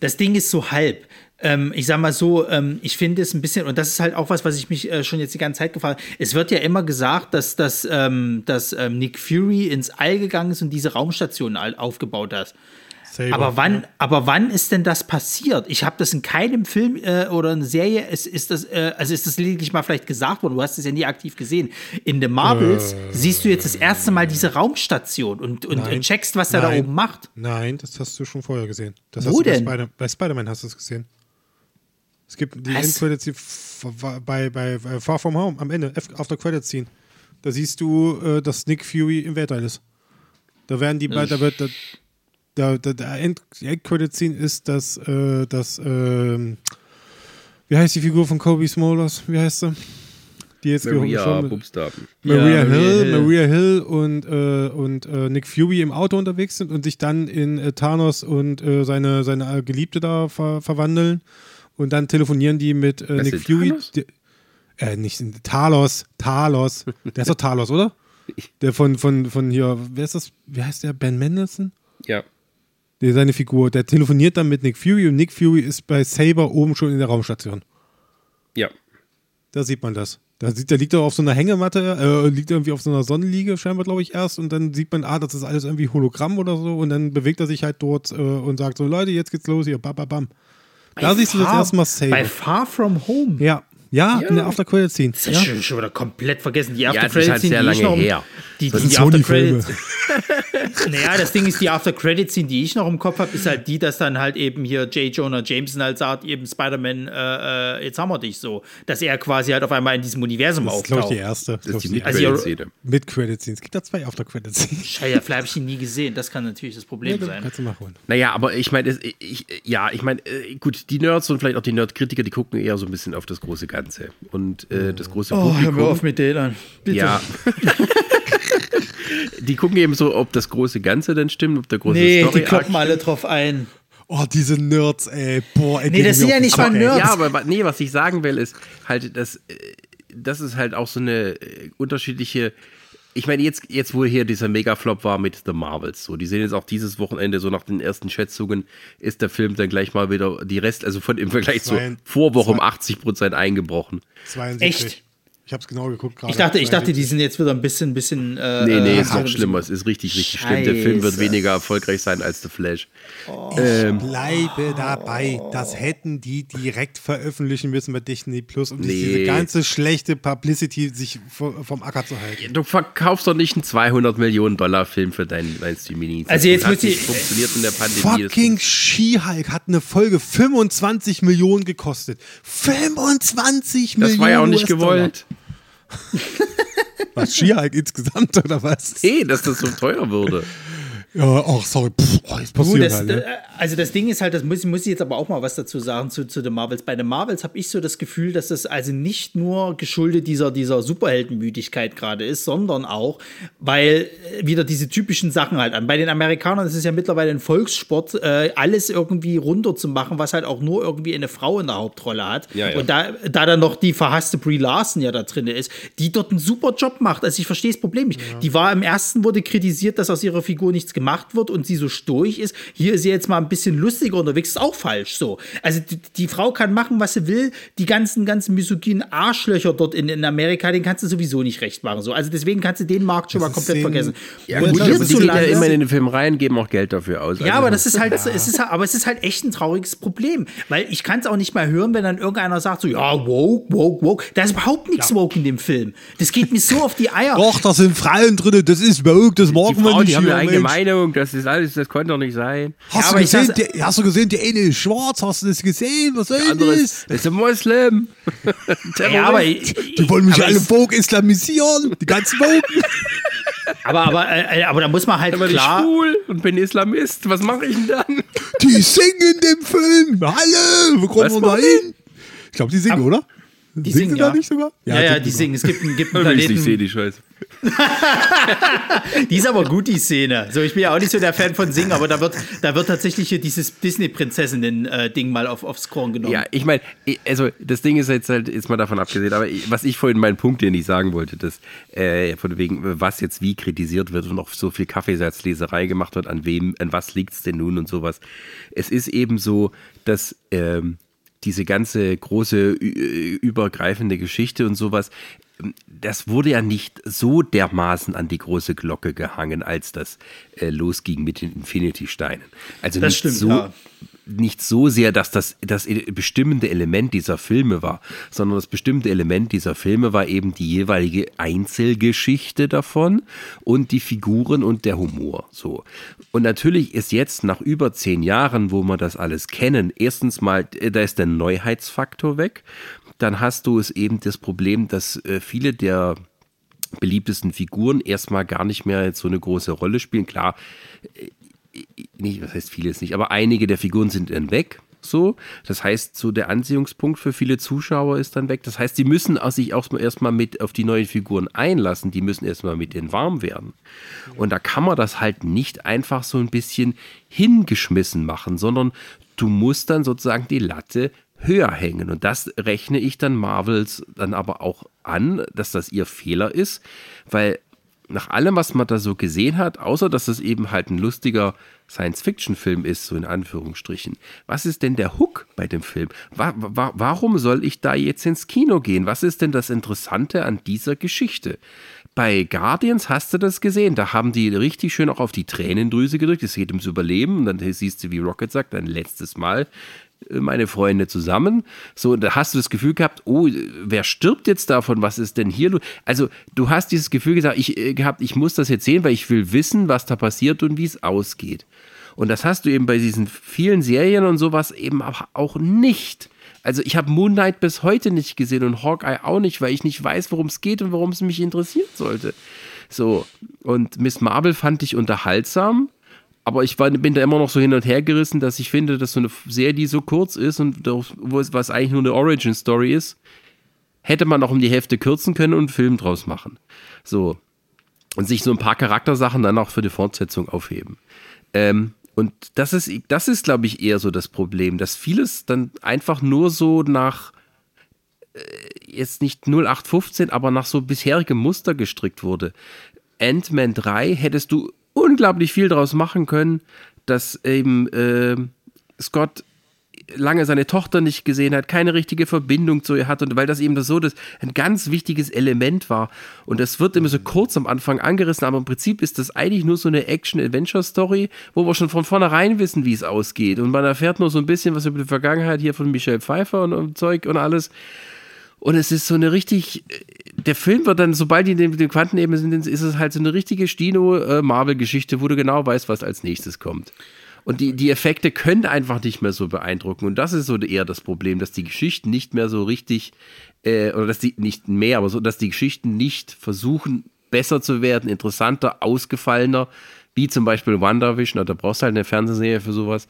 Das Ding ist so halb. Ähm, ich sag mal so, ähm, ich finde es ein bisschen, und das ist halt auch was, was ich mich äh, schon jetzt die ganze Zeit gefragt habe. Es wird ja immer gesagt, dass, dass, ähm, dass ähm, Nick Fury ins All gegangen ist und diese Raumstation aufgebaut hat. Saber. Aber wann, aber wann ist denn das passiert? Ich habe das in keinem Film äh, oder in Serie, ist, ist das, äh, also ist das lediglich mal vielleicht gesagt worden, du hast es ja nie aktiv gesehen. In The Marvels siehst du jetzt das erste Mal diese Raumstation und, und, Nein. und checkst, was er da oben macht. Nein, das hast du schon vorher gesehen. Das Wo denn? Bei, Spider bei Spider-Man hast du es gesehen. Es gibt die? Endcredits f- bei, bei äh, Far From Home am Ende, F- After Credits Scene. Da siehst du, äh, dass Nick Fury im Weltall ist. Da werden die beiden, da wird da, da, da, der End, die Endcredit Scene ist, dass, äh, dass ähm, wie heißt die Figur von Kobe Smulders? Wie heißt sie? Die jetzt Maria Bubstaben. Maria, Ja, Maria Hill, Hill. Maria Hill und, äh, und äh, Nick Fury im Auto unterwegs sind und sich dann in äh, Thanos und äh, seine, seine äh, Geliebte da ver verwandeln. Und dann telefonieren die mit äh, Nick Fury. Die, äh, nicht Talos, Talos. Der ist doch Talos, oder? Der von, von, von hier, wer ist das? Wie heißt der? Ben Mendelssohn? Ja. Seine Figur. Der telefoniert dann mit Nick Fury und Nick Fury ist bei Saber oben schon in der Raumstation. Ja. Da sieht man das. Da sieht, der liegt er auf so einer Hängematte, äh, liegt irgendwie auf so einer Sonnenliege scheinbar, glaube ich, erst. Und dann sieht man, ah, das ist alles irgendwie Hologramm oder so. Und dann bewegt er sich halt dort äh, und sagt so, Leute, jetzt geht's los hier, bam, bam, bam. Da siehst du das Far- erste Mal Saber. Bei Far From Home. Ja. Ja, Ja. in der After Credit Scene. Das ist Ja. schon, schon wieder komplett vergessen. Die Ja, After es ist halt Credit sehr die ich lange noch im- her. Die, Das die, sind die After. Credit. naja, das Ding ist, die After Credit Scene, die ich noch im Kopf habe, ist halt die, dass dann halt eben hier J. Jonah Jameson halt sagt, eben Spider-Man, äh, äh, jetzt haben wir dich so. Dass er quasi halt auf einmal in diesem Universum Das ist, glaube ich, auftaucht. die erste. Das ist die Also, Mid-Credit-Szene. mit Credit Scenes. Es gibt da zwei After Credit Scenes. Scheiße, vielleicht habe ich ihn nie gesehen. Das kann natürlich das Problem sein. Kannst du nachholen. Naja, aber ich meine, ja, ich meine, äh, gut, die Nerds und vielleicht auch die Nerd-Kritiker, die gucken eher so ein bisschen auf das große Ganze. Und äh, das große Oh, hör Publikum. mir auf mit denen. Bitte. Ja. die gucken eben so, ob das große Ganze denn stimmt, ob der große Nee, die Story kloppen alle drauf ein. Oh, diese Nerds, ey. Boah, ey, Nee, das sind ja nicht mal. Nerds. Ja, aber nee, was ich sagen will, ist halt, dass äh, das ist halt auch so eine äh, unterschiedliche. Ich meine, jetzt, jetzt, wo hier dieser Megaflop war mit The Marvels, so, die sehen jetzt auch dieses Wochenende, so nach den ersten Schätzungen, ist der Film dann gleich mal wieder die Rest, also von im Vergleich zur Zwei- Vorwoche um zwei- 80 Prozent eingebrochen. 72. Echt? Ich hab's genau geguckt gerade. Ich dachte, ich dachte, die sind jetzt wieder ein bisschen, bisschen. Äh, Nee, nee, äh, ist noch ein schlimmer. Es ist richtig, richtig schlimm. Der Film wird Scheiße. weniger erfolgreich sein als The Flash. bleibe dabei. Das hätten die direkt veröffentlichen müssen bei Disney Plus, um Nee. diese ganze schlechte Publicity sich vo- vom Acker zu halten. Du verkaufst doch nicht einen 200 Millionen Dollar Film für deinen dein Streaming. Also jetzt Das muss ich- funktioniert in der Pandemie. Das Fucking She-Hulk hat eine Folge 25 Millionen gekostet. 25 Das Millionen. war ja auch nicht gewollt. Was, She-Hulk insgesamt oder was? Nee, dass das so teuer würde. Ja, ach, sorry. Pff, oh, jetzt Du, passiert das, halt, ne? also das Ding ist halt, das muss, muss ich jetzt aber auch mal was dazu sagen zu, zu den Marvels. Bei den Marvels habe ich so das Gefühl, dass das also nicht nur geschuldet dieser, dieser Superheldenmüdigkeit gerade ist, sondern auch, weil äh, wieder diese typischen Sachen halt an. Bei den Amerikanern ist es ja mittlerweile ein Volkssport, äh, alles irgendwie runterzumachen, was halt auch nur irgendwie eine Frau in der Hauptrolle hat. Ja, ja. Und da, da dann noch die verhasste Brie Larson ja da drin ist, die dort einen super Job macht. Also ich verstehe das Problem nicht. Die war im ersten wurde kritisiert, dass aus ihrer Figur nichts gemacht wird und sie so stoisch ist. Hier ist sie jetzt mal ein bisschen lustiger unterwegs. Ist auch falsch so. Also die, die Frau kann machen, was sie will. Die ganzen, ganzen misogynen Arschlöcher dort in, in Amerika, den kannst du sowieso nicht recht machen. So. Also deswegen kannst du den Markt schon mal Das komplett ist vergessen. Ja, Und gut, aber die gehen ja hierzulande- immer in den Film rein, geben auch Geld dafür aus. Ja, Also, aber das ist halt, es ist halt, aber es ist halt echt ein trauriges Problem, weil ich kann es auch nicht mehr hören, wenn dann irgendeiner sagt so, ja, woke, woke, woke. Da ist überhaupt nichts woke in dem Film. Das geht mir so auf die Eier. Doch, da sind Frauen drin, das ist woke, das man Frauen, nicht. die haben eine ja, eigene Mensch. Ahnung, das ist alles, das konnte doch nicht sein. Hast, Ja, du aber gesehen, sag's- der, hast du gesehen, der eine ist schwarz, hast du das gesehen? Was soll Der andere das? ist, ein Moslem. Ja, aber, Die wollen mich aber alle Vogue islamisieren, die ganzen Vogue. aber, aber, äh, aber da muss man halt Aber ich klar. schwul und bin Islamist. Was mache ich denn dann? Die singen in dem Film. Hallo, wo kommen Was wir da hin? Ich glaube, die singen, oder? Die singen singen, da ja. nicht sogar? Ja, ja, die singen. Es gibt, einen- gibt einen Ich sehe Planeten. die Scheiße. Die ist aber gut, die Szene. So, ich bin ja auch nicht so der Fan von Singen, aber da wird, da wird tatsächlich hier dieses Disney-Prinzessinnen-Ding mal auf, aufs Korn genommen. Ja, ich meine, also das Ding ist jetzt halt, ist mal davon abgesehen, aber was ich vorhin, mein Punkt, den ich sagen wollte, dass äh, von wegen, was jetzt wie kritisiert wird und auch so viel Kaffeesatzleserei gemacht wird, an wem, an was liegt es denn nun und sowas. Es ist eben so, dass ähm, diese ganze große ü- übergreifende Geschichte und sowas, ähm, das wurde ja nicht so dermaßen an die große Glocke gehangen, als das äh, losging mit den Infinity-Steinen. Also Das nicht stimmt, so, ja. Nicht so sehr, dass das das bestimmende Element dieser Filme war, sondern das bestimmte Element dieser Filme war eben die jeweilige Einzelgeschichte davon und die Figuren und der Humor. So. Und natürlich ist jetzt nach über zehn Jahren, wo wir das alles kennen, erstens mal, äh, da ist der Neuheitsfaktor weg. Dann hast du es eben das Problem, dass äh, viele der beliebtesten Figuren erstmal gar nicht mehr so eine große Rolle spielen. Klar, äh, nicht, was heißt vieles nicht, aber einige der Figuren sind dann weg. So, das heißt, so der Anziehungspunkt für viele Zuschauer ist dann weg. Das heißt, die müssen sich auch erstmal mit auf die neuen Figuren einlassen. Die müssen erstmal mit denen warm werden. Und da kann man das halt nicht einfach so ein bisschen hingeschmissen machen, sondern du musst dann sozusagen die Latte höher hängen. Und das rechne ich dann Marvels dann aber auch an, dass das ihr Fehler ist, weil nach allem, was man da so gesehen hat, außer dass es eben halt ein lustiger Science-Fiction-Film ist, so in Anführungsstrichen, was ist denn der Hook bei dem Film? Wa wa warum soll ich da jetzt ins Kino gehen? Was ist denn das Interessante an dieser Geschichte? Bei Guardians hast du das gesehen, da haben die richtig schön auch auf die Tränendrüse gedrückt, es geht ums Überleben und dann siehst du, wie Rocket sagt, ein letztes Mal meine Freunde zusammen. So, und da hast du das Gefühl gehabt, oh, wer stirbt jetzt davon? Was ist denn hier? Also, du hast dieses Gefühl gesagt, ich, äh, gehabt, ich muss das jetzt sehen, weil ich will wissen, was da passiert und wie es ausgeht. Und das hast du eben bei diesen vielen Serien und sowas eben auch, nicht. Also ich habe Moon Knight bis heute nicht gesehen und Hawkeye auch nicht, weil ich nicht weiß, worum es geht und warum es mich interessieren sollte. So, und Miss Marvel fand ich unterhaltsam, aber ich war, bin da immer noch so hin und her gerissen, dass ich finde, dass so eine Serie, die so kurz ist und was eigentlich nur eine Origin-Story ist, hätte man auch um die Hälfte kürzen können und einen Film draus machen. So. Und sich so ein paar Charaktersachen dann auch für die Fortsetzung aufheben. Ähm, und das ist, das ist, glaube ich, eher so das Problem, dass vieles dann einfach nur so nach äh, jetzt nicht 0815, aber nach so bisherigem Muster gestrickt wurde. Ant-Man 3 hättest du unglaublich viel draus machen können, dass eben äh, Scott lange seine Tochter nicht gesehen hat, keine richtige Verbindung zu ihr hat und weil das eben das so das ein ganz wichtiges Element war. Und das wird immer so kurz am Anfang angerissen, aber im Prinzip ist das eigentlich nur so eine Action-Adventure-Story, wo wir schon von vornherein wissen, wie es ausgeht. Und man erfährt nur so ein bisschen was über die Vergangenheit hier von Michelle Pfeiffer und, und Zeug und alles. Und es ist so eine richtig, der Film wird dann, sobald die in den, den Quantenebene sind, ist es halt so eine richtige Stino-Marvel-Geschichte, wo du genau weißt, was als nächstes kommt. Und die, die Effekte können einfach nicht mehr so beeindrucken. Und das ist so eher das Problem, dass die Geschichten nicht mehr so richtig, äh, oder dass die nicht mehr, aber so, dass die Geschichten nicht versuchen, besser zu werden, interessanter, ausgefallener, wie zum Beispiel WandaVision, da brauchst du halt eine Fernsehserie für sowas.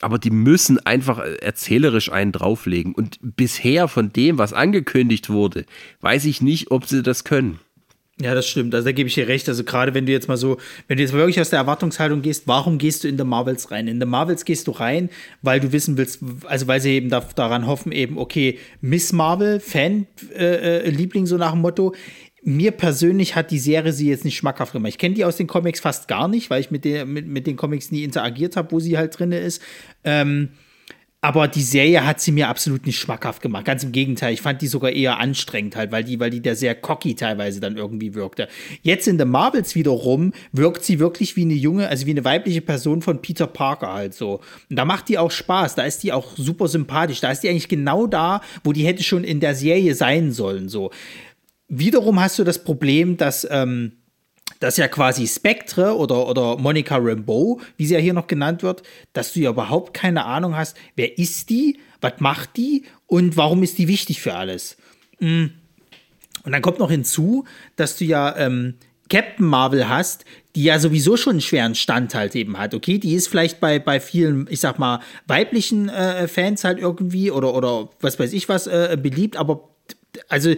Aber die müssen einfach erzählerisch einen drauflegen. Und bisher von dem, was angekündigt wurde, weiß ich nicht, ob sie das können. Ja, das stimmt. Also da gebe ich dir recht. Also gerade wenn du jetzt mal so, wenn du jetzt wirklich aus der Erwartungshaltung gehst, warum gehst du in der Marvels rein? In der Marvels gehst du rein, weil du wissen willst, also weil sie eben da, daran hoffen, eben, okay, Miss Marvel, Fan-Liebling äh, äh, Liebling, so nach dem Motto. Mir persönlich hat die Serie sie jetzt nicht schmackhaft gemacht. Ich kenne die aus den Comics fast gar nicht, weil ich mit, der, mit, mit den Comics nie interagiert habe, wo sie halt drin ist. Ähm, aber die Serie hat sie mir absolut nicht schmackhaft gemacht. Ganz im Gegenteil, ich fand die sogar eher anstrengend halt, weil die, weil die da sehr cocky teilweise dann irgendwie wirkte. Jetzt in The Marvels wiederum wirkt sie wirklich wie eine junge, also wie eine weibliche Person von Peter Parker halt so. Und da macht die auch Spaß, da ist die auch super sympathisch. Da ist die eigentlich genau da, wo die hätte schon in der Serie sein sollen so. Wiederum hast du das Problem, dass ähm, dass ja quasi Spectre oder, oder Monica Rambeau, wie sie ja hier noch genannt wird, dass du ja überhaupt keine Ahnung hast, wer ist die, was macht die und warum ist die wichtig für alles. Mm. Und dann kommt noch hinzu, dass du ja ähm, Captain Marvel hast, die ja sowieso schon einen schweren Stand halt eben hat. Okay, die ist vielleicht bei, bei vielen, ich sag mal, weiblichen äh, Fans halt irgendwie oder, oder was weiß ich was äh, beliebt, aber also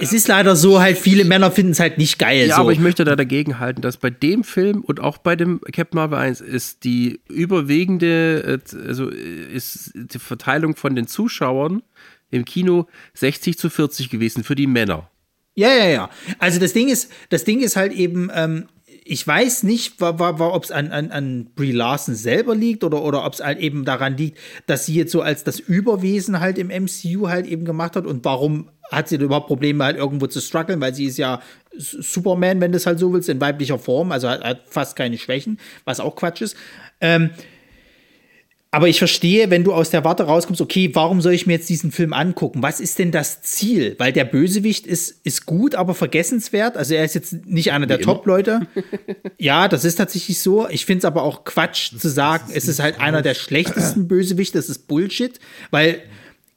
es ist leider so, halt viele Männer finden es halt nicht geil. Ja, so. aber ich möchte da dagegen halten, dass bei dem Film und auch bei dem Captain Marvel 1 ist die überwiegende, äh, also ist die Verteilung von den Zuschauern im Kino 60 zu 40 gewesen für die Männer. Ja, ja, ja. Also das Ding ist, das Ding ist halt eben, ähm, ich weiß nicht, ob es an, an, an Brie Larson selber liegt oder, oder ob es halt eben daran liegt, dass sie jetzt so als das Überwesen halt im MCU halt eben gemacht hat und warum hat sie überhaupt Probleme halt irgendwo zu strugglen, weil sie ist ja Superman, wenn du es halt so willst, in weiblicher Form, also hat, hat fast keine Schwächen, was auch Quatsch ist. Ähm, aber ich verstehe, wenn du aus der Warte rauskommst, okay, warum soll ich mir jetzt diesen Film angucken? Was ist denn das Ziel? Weil der Bösewicht ist, ist gut, aber vergessenswert. Also er ist jetzt nicht einer der Top-Leute. ja, das ist tatsächlich so. Ich finde es aber auch Quatsch zu sagen, es ist halt einer der schlechtesten Bösewichte. Das ist Bullshit, weil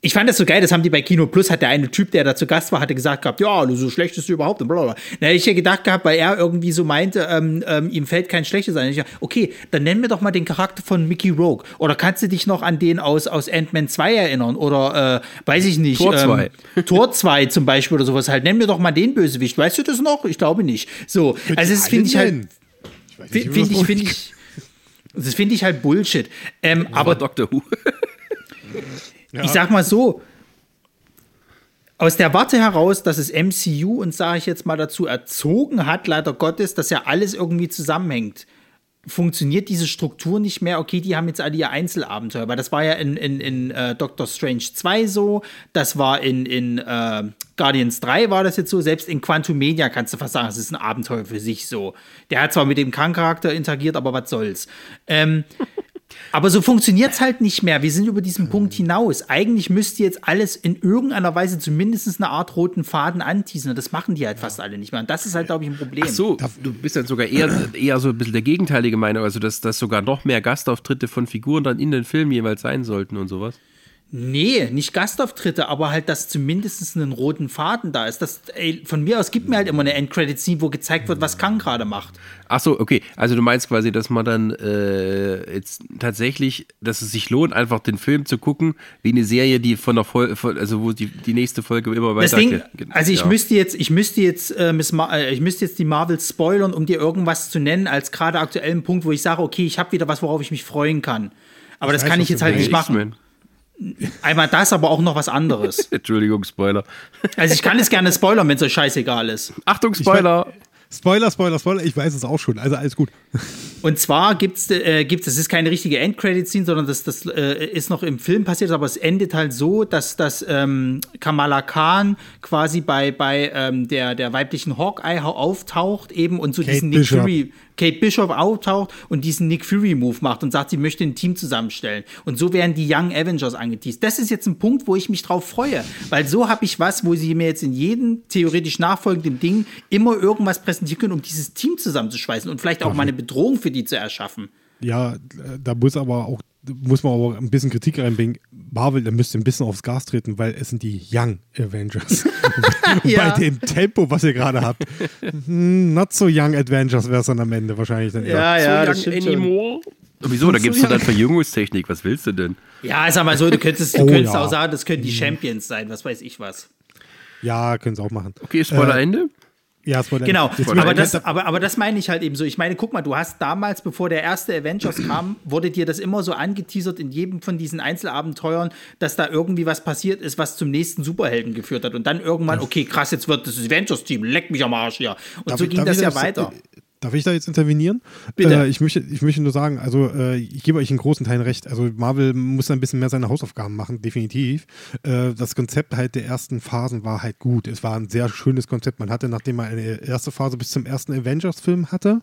ich fand das so geil, das haben die bei Kino Plus, hat der eine Typ, der da zu Gast war, hatte gesagt gehabt, ja, du so schlecht bist du überhaupt und blablabla. Da hätte ich ja gedacht gehabt, weil er irgendwie so meinte, ähm, ähm, ihm fällt kein schlechtes ein. Ich dachte, okay, dann nenn mir doch mal den Charakter von Mickey Rogue. Oder kannst du dich noch an den aus, aus Ant-Man 2 erinnern? Oder, äh, weiß ich nicht. Tor 2. Ähm, Tor 2 zum Beispiel oder sowas halt. Nenn mir doch mal den Bösewicht. Weißt du das noch? Ich glaube nicht. So, also das finde ich halt, finde ich, finde ich, das finde ich halt Bullshit. Ähm, aber Dr. Who. Ja. Ich sag mal so, aus der Warte heraus, dass es MCU und sage ich jetzt mal dazu erzogen hat, leider Gottes, dass ja alles irgendwie zusammenhängt, funktioniert diese Struktur nicht mehr. Okay, die haben jetzt alle ihr Einzelabenteuer, weil das war ja in, in, in äh, Doctor Strange 2 so, das war in, in äh, Guardians 3 war das jetzt so, selbst in Quantum Media kannst du fast sagen, es ist ein Abenteuer für sich so. Der hat zwar mit dem Krankencharakter interagiert, aber was soll's. Ähm, aber so funktioniert es halt nicht mehr. Wir sind über diesen Punkt hinaus. Eigentlich müsste jetzt alles in irgendeiner Weise zumindest eine Art roten Faden anteasen. Und das machen die halt fast alle nicht mehr. Und das ist halt, glaube ich, ein Problem. Ach so, du bist dann sogar eher, eher so ein bisschen der gegenteilige Meinung. Also, dass, dass sogar noch mehr Gastauftritte von Figuren dann in den Filmen jeweils sein sollten und sowas. Nee, nicht Gastauftritte, aber halt, dass zumindest einen roten Faden da ist. Das, ey, von mir aus gibt mir halt immer eine Endcredit-Scene, wo gezeigt wird, was Kang gerade macht. Ach so, okay. Also du meinst quasi, dass man dann äh, jetzt tatsächlich, dass es sich lohnt, einfach den Film zu gucken, wie eine Serie, die von der Folge, also wo die, die nächste Folge immer weiter. Ding, also ich ja. müsste jetzt, ich müsste jetzt, äh, äh, ich müsste jetzt die Marvels spoilern, um dir irgendwas zu nennen, als gerade aktuellen Punkt, wo ich sage, okay, ich habe wieder was, worauf ich mich freuen kann. Aber ich das weiß, kann ich jetzt halt nicht machen. Einmal das, aber auch noch was anderes. Entschuldigung, Spoiler. Also ich kann es gerne spoilern, wenn es euch scheißegal ist. Achtung, Spoiler! Spoiler, Spoiler, Spoiler, ich weiß es auch schon, also alles gut. Und zwar gibt es, äh, gibt's, das ist keine richtige Endcredit-Scene, sondern das, das äh, ist noch im Film passiert, aber es endet halt so, dass, dass ähm, Kamala Khan quasi bei, bei ähm, der, der weiblichen Hawkeye auftaucht eben und so Kate diesen Nick. Fury, Kate Bishop auftaucht und diesen Nick Fury-Move macht und sagt, sie möchte ein Team zusammenstellen. Und so werden die Young Avengers angeteased. Das ist jetzt ein Punkt, wo ich mich drauf freue, weil so habe ich was, wo sie mir jetzt in jedem theoretisch nachfolgenden Ding immer irgendwas präsentieren können, um dieses Team zusammenzuschweißen und vielleicht auch mal eine Bedrohung für die zu erschaffen. Ja, da muss aber auch muss man aber ein bisschen Kritik reinbringen. Marvel, der müsste ein bisschen aufs Gas treten, weil es sind die Young Avengers. ja. Bei dem Tempo, was ihr gerade habt. Hm, not so Young Avengers wäre es dann am Ende wahrscheinlich dann. Ja, ja, so das stimmt anymore. Wieso? Da gibt es so dann Verjüngungstechnik. Was willst du denn? Ja, sag mal so, du könntest, du oh, könntest ja. auch sagen, das können die Champions sein, was weiß ich was. Ja, können sie auch machen. Okay, Spoiler äh, Ende? Ja, Spoiler. Genau, aber das, aber, aber das meine ich halt eben so. Ich meine, guck mal, du hast damals, bevor der erste Avengers kam, wurde dir das immer so angeteasert in jedem von diesen Einzelabenteuern, dass da irgendwie was passiert ist, was zum nächsten Superhelden geführt hat. Und dann irgendwann, okay, krass, jetzt wird das Avengers-Team, leck mich am Arsch hier. Und darf so ging das ja weiter. Darf ich da jetzt intervenieren? Bitte. Äh, ich, möchte, ich möchte nur sagen, also äh, ich gebe euch in großen Teilen recht. Also Marvel muss ein bisschen mehr seine Hausaufgaben machen, definitiv. Äh, das Konzept halt der ersten Phasen war halt gut. Es war ein sehr schönes Konzept. Man hatte, nachdem man eine erste Phase bis zum ersten Avengers-Film hatte,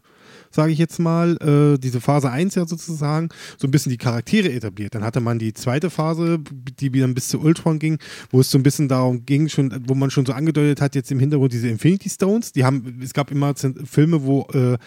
sage ich jetzt mal, äh, diese Phase 1 ja sozusagen, so ein bisschen die Charaktere etabliert. Dann hatte man die zweite Phase, die dann bis zu Ultron ging, wo es so ein bisschen darum ging, schon, wo man schon so angedeutet hat, jetzt im Hintergrund diese Infinity Stones. Die haben, es gab immer Filme, wo äh,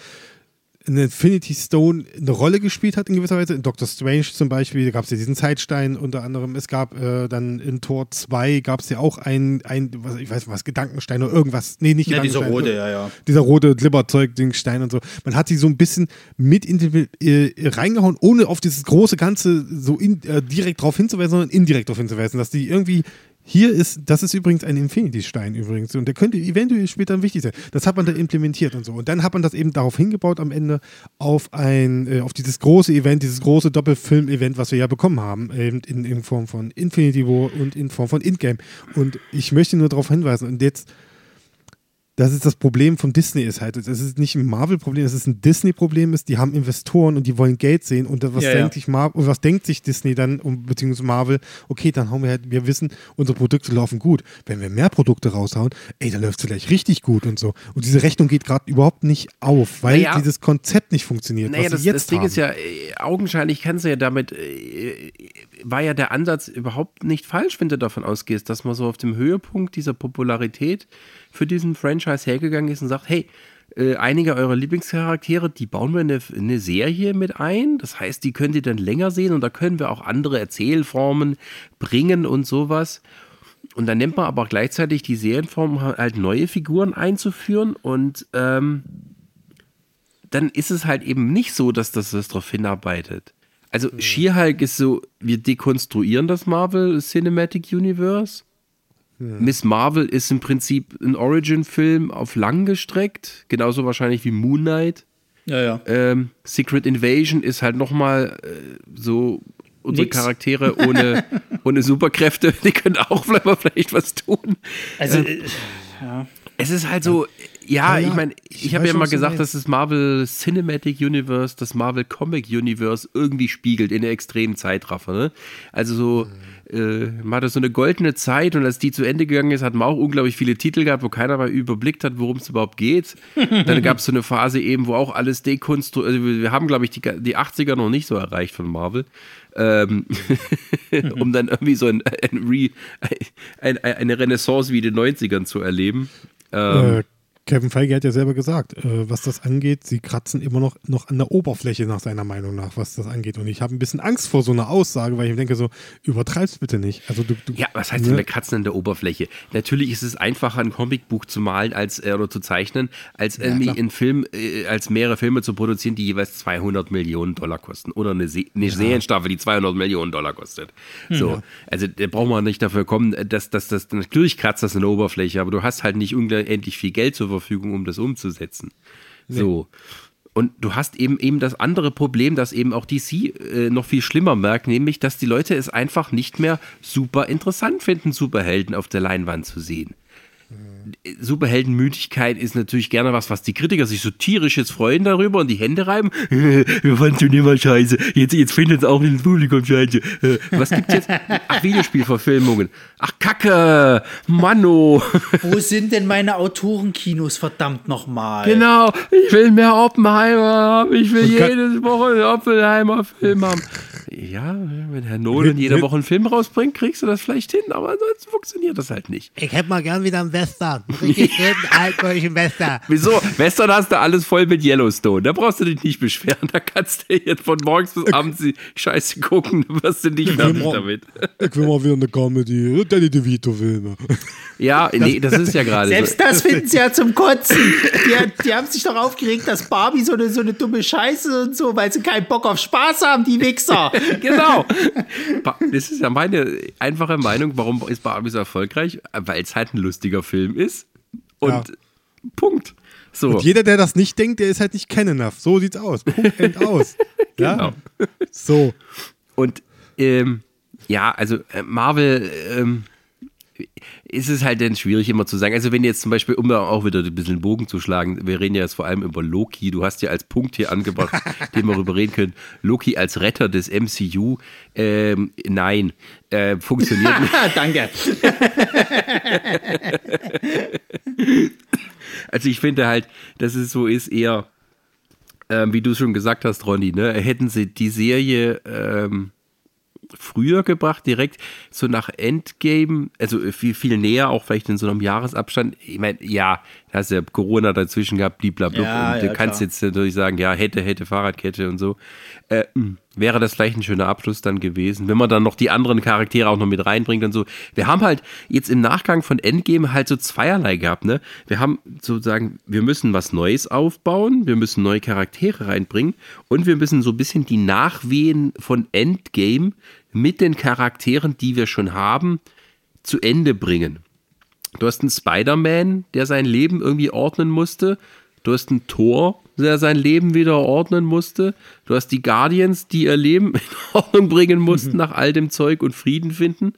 eine Infinity Stone eine Rolle gespielt hat in gewisser Weise. In Doctor Strange zum Beispiel gab es ja diesen Zeitstein unter anderem. Es gab äh, dann in Tor 2 gab es ja auch ein, ein was, ich weiß was, Gedankenstein oder irgendwas. Nee, nicht Ja, dieser Gedankenstein. rote, ja, ja. Dieser rote Glibberzeug-Dingstein und so. Man hat sie so ein bisschen mit in die, äh, reingehauen, ohne auf dieses große Ganze so in, äh, direkt drauf hinzuweisen, sondern indirekt darauf hinzuweisen, dass die irgendwie hier ist, das ist übrigens ein Infinity-Stein übrigens und der könnte eventuell später wichtig sein. Das hat man da implementiert und so. Und dann hat man das eben darauf hingebaut am Ende auf ein, äh, auf dieses große Event, dieses große Doppelfilm-Event, was wir ja bekommen haben, eben in, in Form von Infinity War und in Form von Endgame. Und ich möchte nur darauf hinweisen und jetzt das ist das Problem von Disney ist halt, es ist nicht ein Marvel-Problem, es ist ein Disney-Problem, ist, die haben Investoren und die wollen Geld sehen und was, Ja, denkt ja. sich Mar was denkt sich Disney dann, um, beziehungsweise Marvel, okay, dann hauen wir halt, wir wissen, unsere Produkte laufen gut. Wenn wir mehr Produkte raushauen, ey, dann läuft es vielleicht richtig gut und so. Und diese Rechnung geht gerade überhaupt nicht auf, weil Naja. dieses Konzept nicht funktioniert, Naja, was das, das Ding haben. ist ja, äh, augenscheinlich kannst du ja damit, äh, war ja der Ansatz überhaupt nicht falsch, wenn du davon ausgehst, dass man so auf dem Höhepunkt dieser Popularität für diesen Franchise hergegangen ist und sagt, hey, äh, einige eurer Lieblingscharaktere, die bauen wir in eine, in eine Serie mit ein. Das heißt, die könnt ihr dann länger sehen und da können wir auch andere Erzählformen bringen und sowas. Und dann nimmt man aber gleichzeitig die Serienform, halt neue Figuren einzuführen und ähm, dann ist es halt eben nicht so, dass das, das darauf hinarbeitet. Also She-Hulk ist so, wir dekonstruieren das Marvel Cinematic Universe. Miss Marvel ist im Prinzip ein Origin-Film auf lang gestreckt, genauso wahrscheinlich wie Moon Knight. Ja, ja. Ähm, Secret Invasion ist halt nochmal äh, so unsere Nix. Charaktere ohne, ohne Superkräfte, die können auch vielleicht mal vielleicht was tun. Also, äh, ja. Es ist halt so, ja, Ja, ich meine, ich ich habe ja du gesagt, dass das Marvel Cinematic Universe, das Marvel Comic Universe irgendwie spiegelt in der extremen Zeitraffer. Ne? Also so, äh, man hatte so eine goldene Zeit und als die zu Ende gegangen ist, hat man auch unglaublich viele Titel gehabt, wo keiner mal überblickt hat, worum es überhaupt geht. Dann gab es so eine Phase eben, wo auch alles dekonstruiert, also wir haben, glaube ich, die, die 80er noch nicht so erreicht von Marvel. Ähm, um dann irgendwie so ein, ein Re, ein, eine Renaissance wie in den 90ern zu erleben. Ähm, Äh, Kevin Feige hat ja selber gesagt, äh, was das angeht, sie kratzen immer noch, noch an der Oberfläche nach seiner Meinung nach, was das angeht. Und ich habe ein bisschen Angst vor so einer Aussage, weil ich mir denke so, übertreib's bitte nicht. Also du, du Ja, was heißt ne? denn wir kratzen an der Oberfläche? Natürlich ist es einfacher, ein Comicbuch zu malen als, äh, oder zu zeichnen, als irgendwie klar. einen Film, äh, als mehrere Filme zu produzieren, die jeweils 200 Millionen Dollar kosten. Oder eine, Se eine Serienstaffel, die 200 Millionen Dollar kostet. So. Also, da braucht man nicht dafür kommen, dass, dass das, natürlich kratzt das an der Oberfläche, aber du hast halt nicht unendlich viel Geld zur Verfügung, um das umzusetzen. So. Und du hast eben eben das andere Problem, das eben auch DC äh, noch viel schlimmer merkt, nämlich, dass die Leute es einfach nicht mehr super interessant finden, Superhelden auf der Leinwand zu sehen. Superheldenmüdigkeit ist natürlich gerne was, was die Kritiker sich so tierisch jetzt freuen darüber und die Hände reiben. Wir fanden schon immer scheiße. Jetzt, jetzt findet es auch ins Publikum scheiße. Äh, Was gibt's jetzt? Ach, Videospielverfilmungen. Ach, Kacke. Manno. Wo sind denn meine Autorenkinos, verdammt nochmal? Genau, ich will mehr Oppenheimer haben. Ich will jedes Woche einen Oppenheimer-Film haben. Ja, wenn Herr Nolan jede Woche einen Film rausbringt, kriegst du das vielleicht hin, aber ansonsten funktioniert das halt nicht. Ich hätte mal gern wieder einen Western. Richtig altdeutschen Western. Wieso? Western hast du alles voll mit Yellowstone. Da brauchst du dich nicht beschweren. Da kannst du jetzt von morgens bis abends die Scheiße gucken. Du wirst du nicht fertig mal- damit. Ich will mal wieder eine Comedy, Danny DeVito-Filme. Ja, nee, das ist ja gerade Selbst so. das finden sie ja zum Kotzen. Die, die haben sich doch aufgeregt, dass Barbie so eine, so eine dumme Scheiße und so, weil sie keinen Bock auf Spaß haben, die Wichser. Genau. Das ist ja meine einfache Meinung. Warum ist Barbie so erfolgreich? Weil es halt ein lustiger Film ist. Und Ja. Punkt. So. Und jeder, der das nicht denkt, der ist halt nicht kennen enough. So sieht's aus. Punkt, end aus. Ja? Genau. So. Und ähm, ja, also äh, Marvel ähm, ist es halt dann schwierig immer zu sagen. Also wenn jetzt zum Beispiel, um da auch wieder ein bisschen Bogen zu schlagen, wir reden ja jetzt vor allem über Loki. Du hast ja als Punkt hier angebracht, den wir darüber reden können, Loki als Retter des MCU. Ähm, nein, äh, funktioniert nicht. Danke. Also ich finde halt, dass es so ist eher, ähm, wie du schon gesagt hast, Ronny, ne, hätten sie die Serie ähm, früher gebracht, direkt so nach Endgame, also viel, viel näher, auch vielleicht in so einem Jahresabstand. Ich meine, ja, da hast ja Corona dazwischen gehabt, blablabla. Ja, und du ja, kannst klar. jetzt natürlich sagen, ja, hätte, hätte, Fahrradkette und so. Äh, mh, wäre das vielleicht ein schöner Abschluss dann gewesen, wenn man dann noch die anderen Charaktere auch noch mit reinbringt und so. Wir haben halt jetzt im Nachgang von Endgame halt so zweierlei gehabt, ne? Wir haben sozusagen, wir müssen was Neues aufbauen, wir müssen neue Charaktere reinbringen und wir müssen so ein bisschen die Nachwehen von Endgame mit den Charakteren, die wir schon haben, zu Ende bringen. Du hast einen Spider-Man, der sein Leben irgendwie ordnen musste. Du hast einen Thor, der sein Leben wieder ordnen musste. Du hast die Guardians, die ihr Leben in Ordnung bringen mussten nach all dem Zeug und Frieden finden.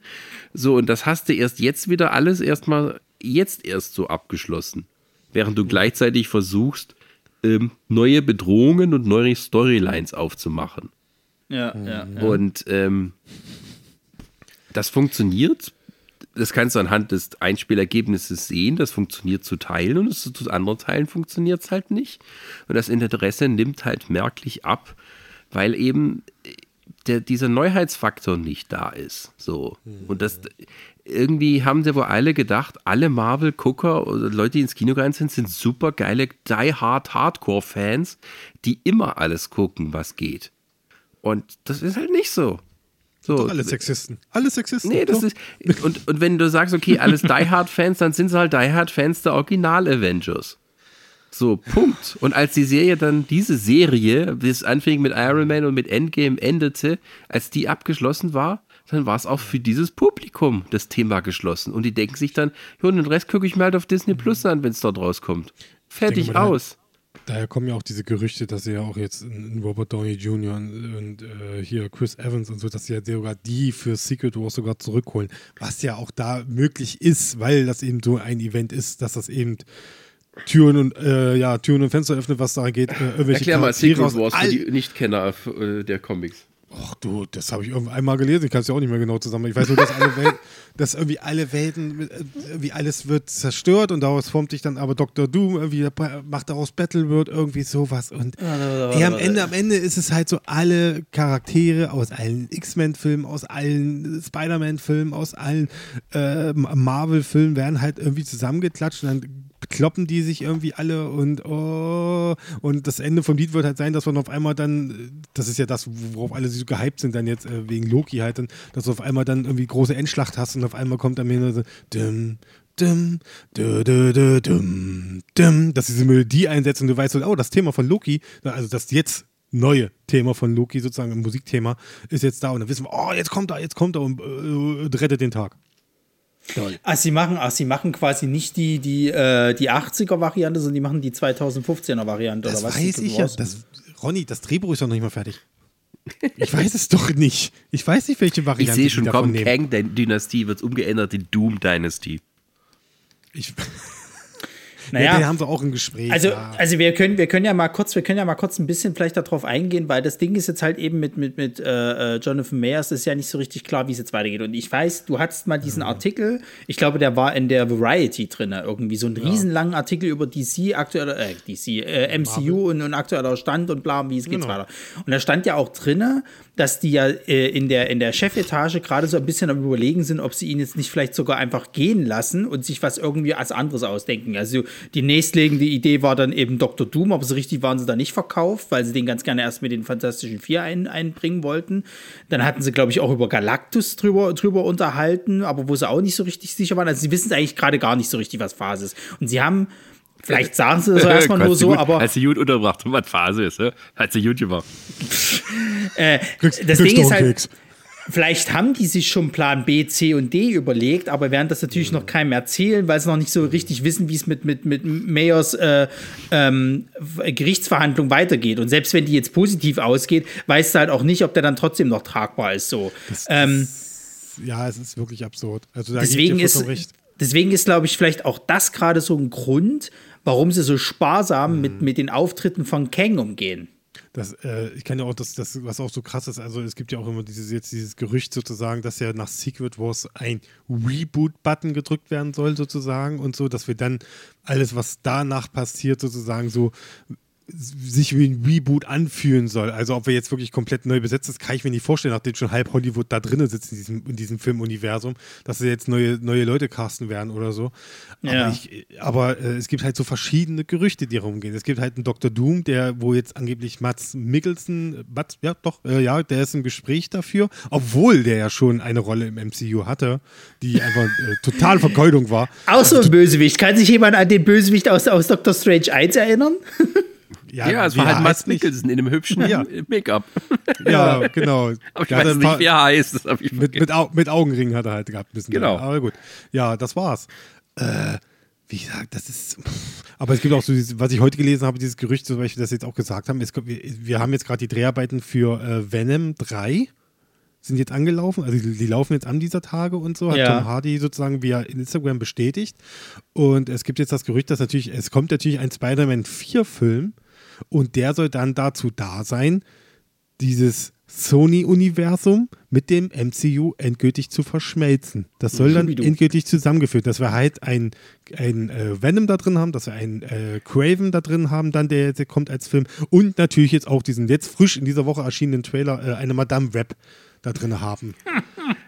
So, und das hast du erst jetzt wieder alles erstmal jetzt erst so abgeschlossen. Während du gleichzeitig versuchst, ähm, neue Bedrohungen und neue Storylines aufzumachen. Ja, ja, ja. Und ähm, das funktioniert. Das kannst du anhand des Einspielergebnisses sehen. Das funktioniert zu Teilen und es, zu anderen Teilen funktioniert es halt nicht. Und das Interesse nimmt halt merklich ab, weil eben der, dieser Neuheitsfaktor nicht da ist. So. Und das irgendwie haben sie wohl alle gedacht, alle Marvel-Gucker oder Leute, die ins Kino rein sind, sind super geile Die-Hard-Hardcore-Fans, die immer alles gucken, was geht. Und das ist halt nicht so. So, Doch alle Sexisten. Alle Sexisten. Nee, das Doch. ist. Und, und wenn du sagst, okay, alles Die Hard-Fans, dann sind sie halt Die Hard-Fans der Original-Avengers. So, Punkt. Und als die Serie dann, diese Serie, bis anfing mit Iron Man und mit Endgame endete, als die abgeschlossen war, dann war es auch für dieses Publikum das Thema geschlossen. Und die denken sich dann, ja, und den Rest gucke ich mir halt auf Disney Plus an, wenn es dort rauskommt. Fertig aus. Daher kommen ja auch diese Gerüchte, dass sie ja auch jetzt in Robert Downey Jr. und, und äh, hier Chris Evans und so, dass sie ja sogar die für Secret Wars sogar zurückholen. Was ja auch da möglich ist, weil das eben so ein Event ist, dass das eben Türen und äh, ja, Türen und Fenster öffnet, was da geht. Äh, Erklär mal Secret Wars für die Nichtkenner äh, der Comics. Ach du, das habe ich irgendwann einmal gelesen. Ich kann es ja auch nicht mehr genau zusammen. Ich weiß nur, dass alle Welt, dass irgendwie alle Welten, äh, irgendwie alles wird zerstört und daraus formt sich dann aber Dr. Doom irgendwie macht daraus Battleworld irgendwie sowas und ey, am Ende, am Ende ist es halt so alle Charaktere aus allen X-Men-Filmen, aus allen Spider-Man-Filmen, aus allen äh, Marvel-Filmen werden halt irgendwie zusammengeklatscht und dann kloppen die sich irgendwie alle und oh, und das Ende vom Lied wird halt sein, dass man auf einmal dann, das ist ja das, worauf alle so gehypt sind, dann jetzt äh, wegen Loki halt, dann, dass du auf einmal dann irgendwie große Endschlacht hast und auf einmal kommt am Ende so dim, dim, dü, dü, dü, dim, dim, dass diese Melodie einsetzt und du weißt so, oh, das Thema von Loki, also das jetzt neue Thema von Loki, sozusagen ein Musikthema, ist jetzt da und dann wissen wir, oh, jetzt kommt er, jetzt kommt er und äh, rettet den Tag. Ach, sie machen, ach, sie machen quasi nicht die, die, äh, die 80er-Variante, sondern die machen die 2015er-Variante, Das oder was? weiß ich ja. Das, Ronny, das Drehbuch ist doch noch nicht mal fertig. Ich weiß es doch nicht. Ich weiß nicht, welche Ich Variante sehe schon, komm. Kang-Dynastie wird umgeändert in Doom-Dynasty. Ich, naja, ja, den haben sie auch im Gespräch. Also, ja. also wir können, wir können ja mal kurz, wir können ja mal kurz ein bisschen vielleicht darauf eingehen, weil das Ding ist jetzt halt eben mit, mit, mit äh, äh, Jonathan Mayers, ist ja nicht so richtig klar, wie es jetzt weitergeht. Und ich weiß, du hattest mal diesen Artikel, ich glaube, der war in der Variety drin, irgendwie so einen riesenlangen Artikel über DC, aktueller, äh, DC, äh, MCU und, und aktueller Stand und bla, wie es geht's Genau. weiter. Und da stand ja auch drinne, dass die ja äh, in, der, in der Chefetage gerade so ein bisschen am überlegen sind, ob sie ihn jetzt nicht vielleicht sogar einfach gehen lassen und sich was irgendwie als anderes ausdenken. Also die nächstlegende Idee war dann eben Dr. Doom, aber so richtig waren sie da nicht verkauft, weil sie den ganz gerne erst mit den Fantastischen Vier ein, einbringen wollten. Dann hatten sie, glaube ich, auch über Galactus drüber, drüber unterhalten, aber wo sie auch nicht so richtig sicher waren. Also sie wissen eigentlich gerade gar nicht so richtig, was Phase ist. Und sie haben, vielleicht sagen sie das erstmal nur so, gut, aber Hast du gut unterbracht, was Phase ist, ne? Hat sie gut gemacht. äh, Kriegst- das kriegst Ding ist halt. Vielleicht haben die sich schon Plan B, C und D überlegt, aber werden das natürlich noch keinem erzählen, weil sie noch nicht so richtig wissen, wie es mit, mit, mit Mayors äh, ähm, Gerichtsverhandlung weitergeht. Und selbst wenn die jetzt positiv ausgeht, weißt du halt auch nicht, ob der dann trotzdem noch tragbar ist. So. ähm, ja, es ist wirklich absurd. Also da deswegen ist, deswegen ist, glaube ich, vielleicht auch das gerade so ein Grund, warum sie so sparsam mit, mit den Auftritten von Kang umgehen. Das, äh, ich kann ja auch, das, das, was auch so krass ist, also es gibt ja auch immer dieses, jetzt dieses Gerücht sozusagen, dass ja nach Secret Wars ein Reboot-Button gedrückt werden soll sozusagen und so, dass wir dann alles, was danach passiert sozusagen so sich wie ein Reboot anfühlen soll. Also ob wir jetzt wirklich komplett neu besetzt ist, kann ich mir nicht vorstellen, nachdem schon halb Hollywood da drinnen sitzt in diesem, in diesem Filmuniversum, dass sie jetzt neue, neue Leute casten werden oder so. Ja. Aber, ich, aber äh, es gibt halt so verschiedene Gerüchte, die rumgehen. Es gibt halt einen Dr. Doom, der, wo jetzt angeblich Mats Mikkelsen, Mats, ja doch, äh, ja, der ist im Gespräch dafür, obwohl der ja schon eine Rolle im MCU hatte, die einfach äh, total Vergeudung war. Auch so ein Bösewicht. Kann sich jemand an den Bösewicht aus, aus Doctor Strange 1 erinnern? Ja, es wie war halt Mats? Mikkelsen in einem hübschen Ja. Make-up. Ja, genau. Aber ich hat weiß nicht, wie er heißt. Das ich Mit, mit, Au mit Augenringen hat er halt gehabt. Bisschen Genau. Aber gut. Ja, das war's. Äh, wie gesagt, das ist. Aber es gibt auch so, dieses, was ich heute gelesen habe, dieses Gerücht, zum Beispiel, das jetzt auch gesagt haben. Es, wir, wir haben jetzt gerade die Dreharbeiten für äh, Venom 3 sind jetzt angelaufen, also die, die laufen jetzt an dieser Tage und so, hat Ja. Tom Hardy sozusagen via Instagram bestätigt. Und es gibt jetzt das Gerücht, dass natürlich, es kommt natürlich ein Spider-Man 4-Film und der soll dann dazu da sein, dieses Sony-Universum mit dem MCU endgültig zu verschmelzen. Das soll dann endgültig zusammengeführt, dass wir halt ein, ein äh, Venom da drin haben, dass wir einen äh, Craven da drin haben, dann der jetzt kommt als Film und natürlich jetzt auch diesen jetzt frisch in dieser Woche erschienenen Trailer, äh, eine Madame Web da drin haben.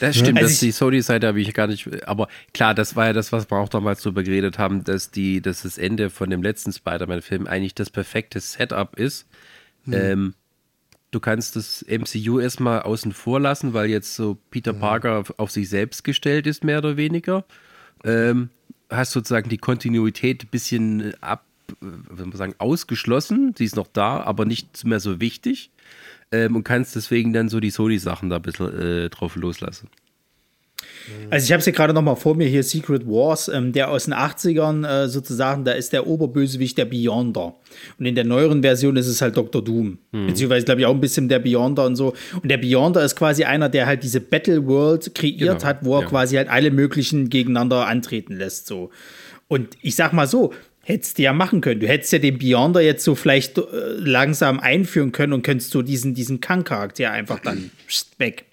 Das stimmt, Also dass die Sony-Seite habe ich gar nicht. Aber klar, das war ja das, was wir auch damals drüber geredet haben, dass, die, dass das Ende von dem letzten Spider-Man-Film eigentlich das perfekte Setup ist. Ähm, du kannst das MCU erstmal außen vor lassen, weil jetzt so Peter Parker auf, sich selbst gestellt ist, mehr oder weniger. Ähm, hast sozusagen die Kontinuität ein bisschen ab, äh, sagen, ausgeschlossen. Sie ist noch da, aber nicht mehr so wichtig. Ähm, und kannst deswegen dann so die Sony-Sachen da ein bisschen äh, drauf loslassen. Also ich habe es ja gerade noch mal vor mir hier, Secret Wars, ähm, der aus den 80ern äh, sozusagen, da ist der Oberbösewicht der Beyonder. Und in der neueren Version ist es halt Dr. Doom. Beziehungsweise, glaube ich, auch ein bisschen der Beyonder und so. Und der Beyonder ist quasi einer, der halt diese Battle World kreiert Genau, hat, wo er ja. quasi halt alle möglichen gegeneinander antreten lässt. So. Und ich sag mal so, hättest du ja machen können. Du hättest ja den Beyonder jetzt so vielleicht äh, langsam einführen können und könntest so diesen, diesen Kang-Charakter einfach dann pst, weg.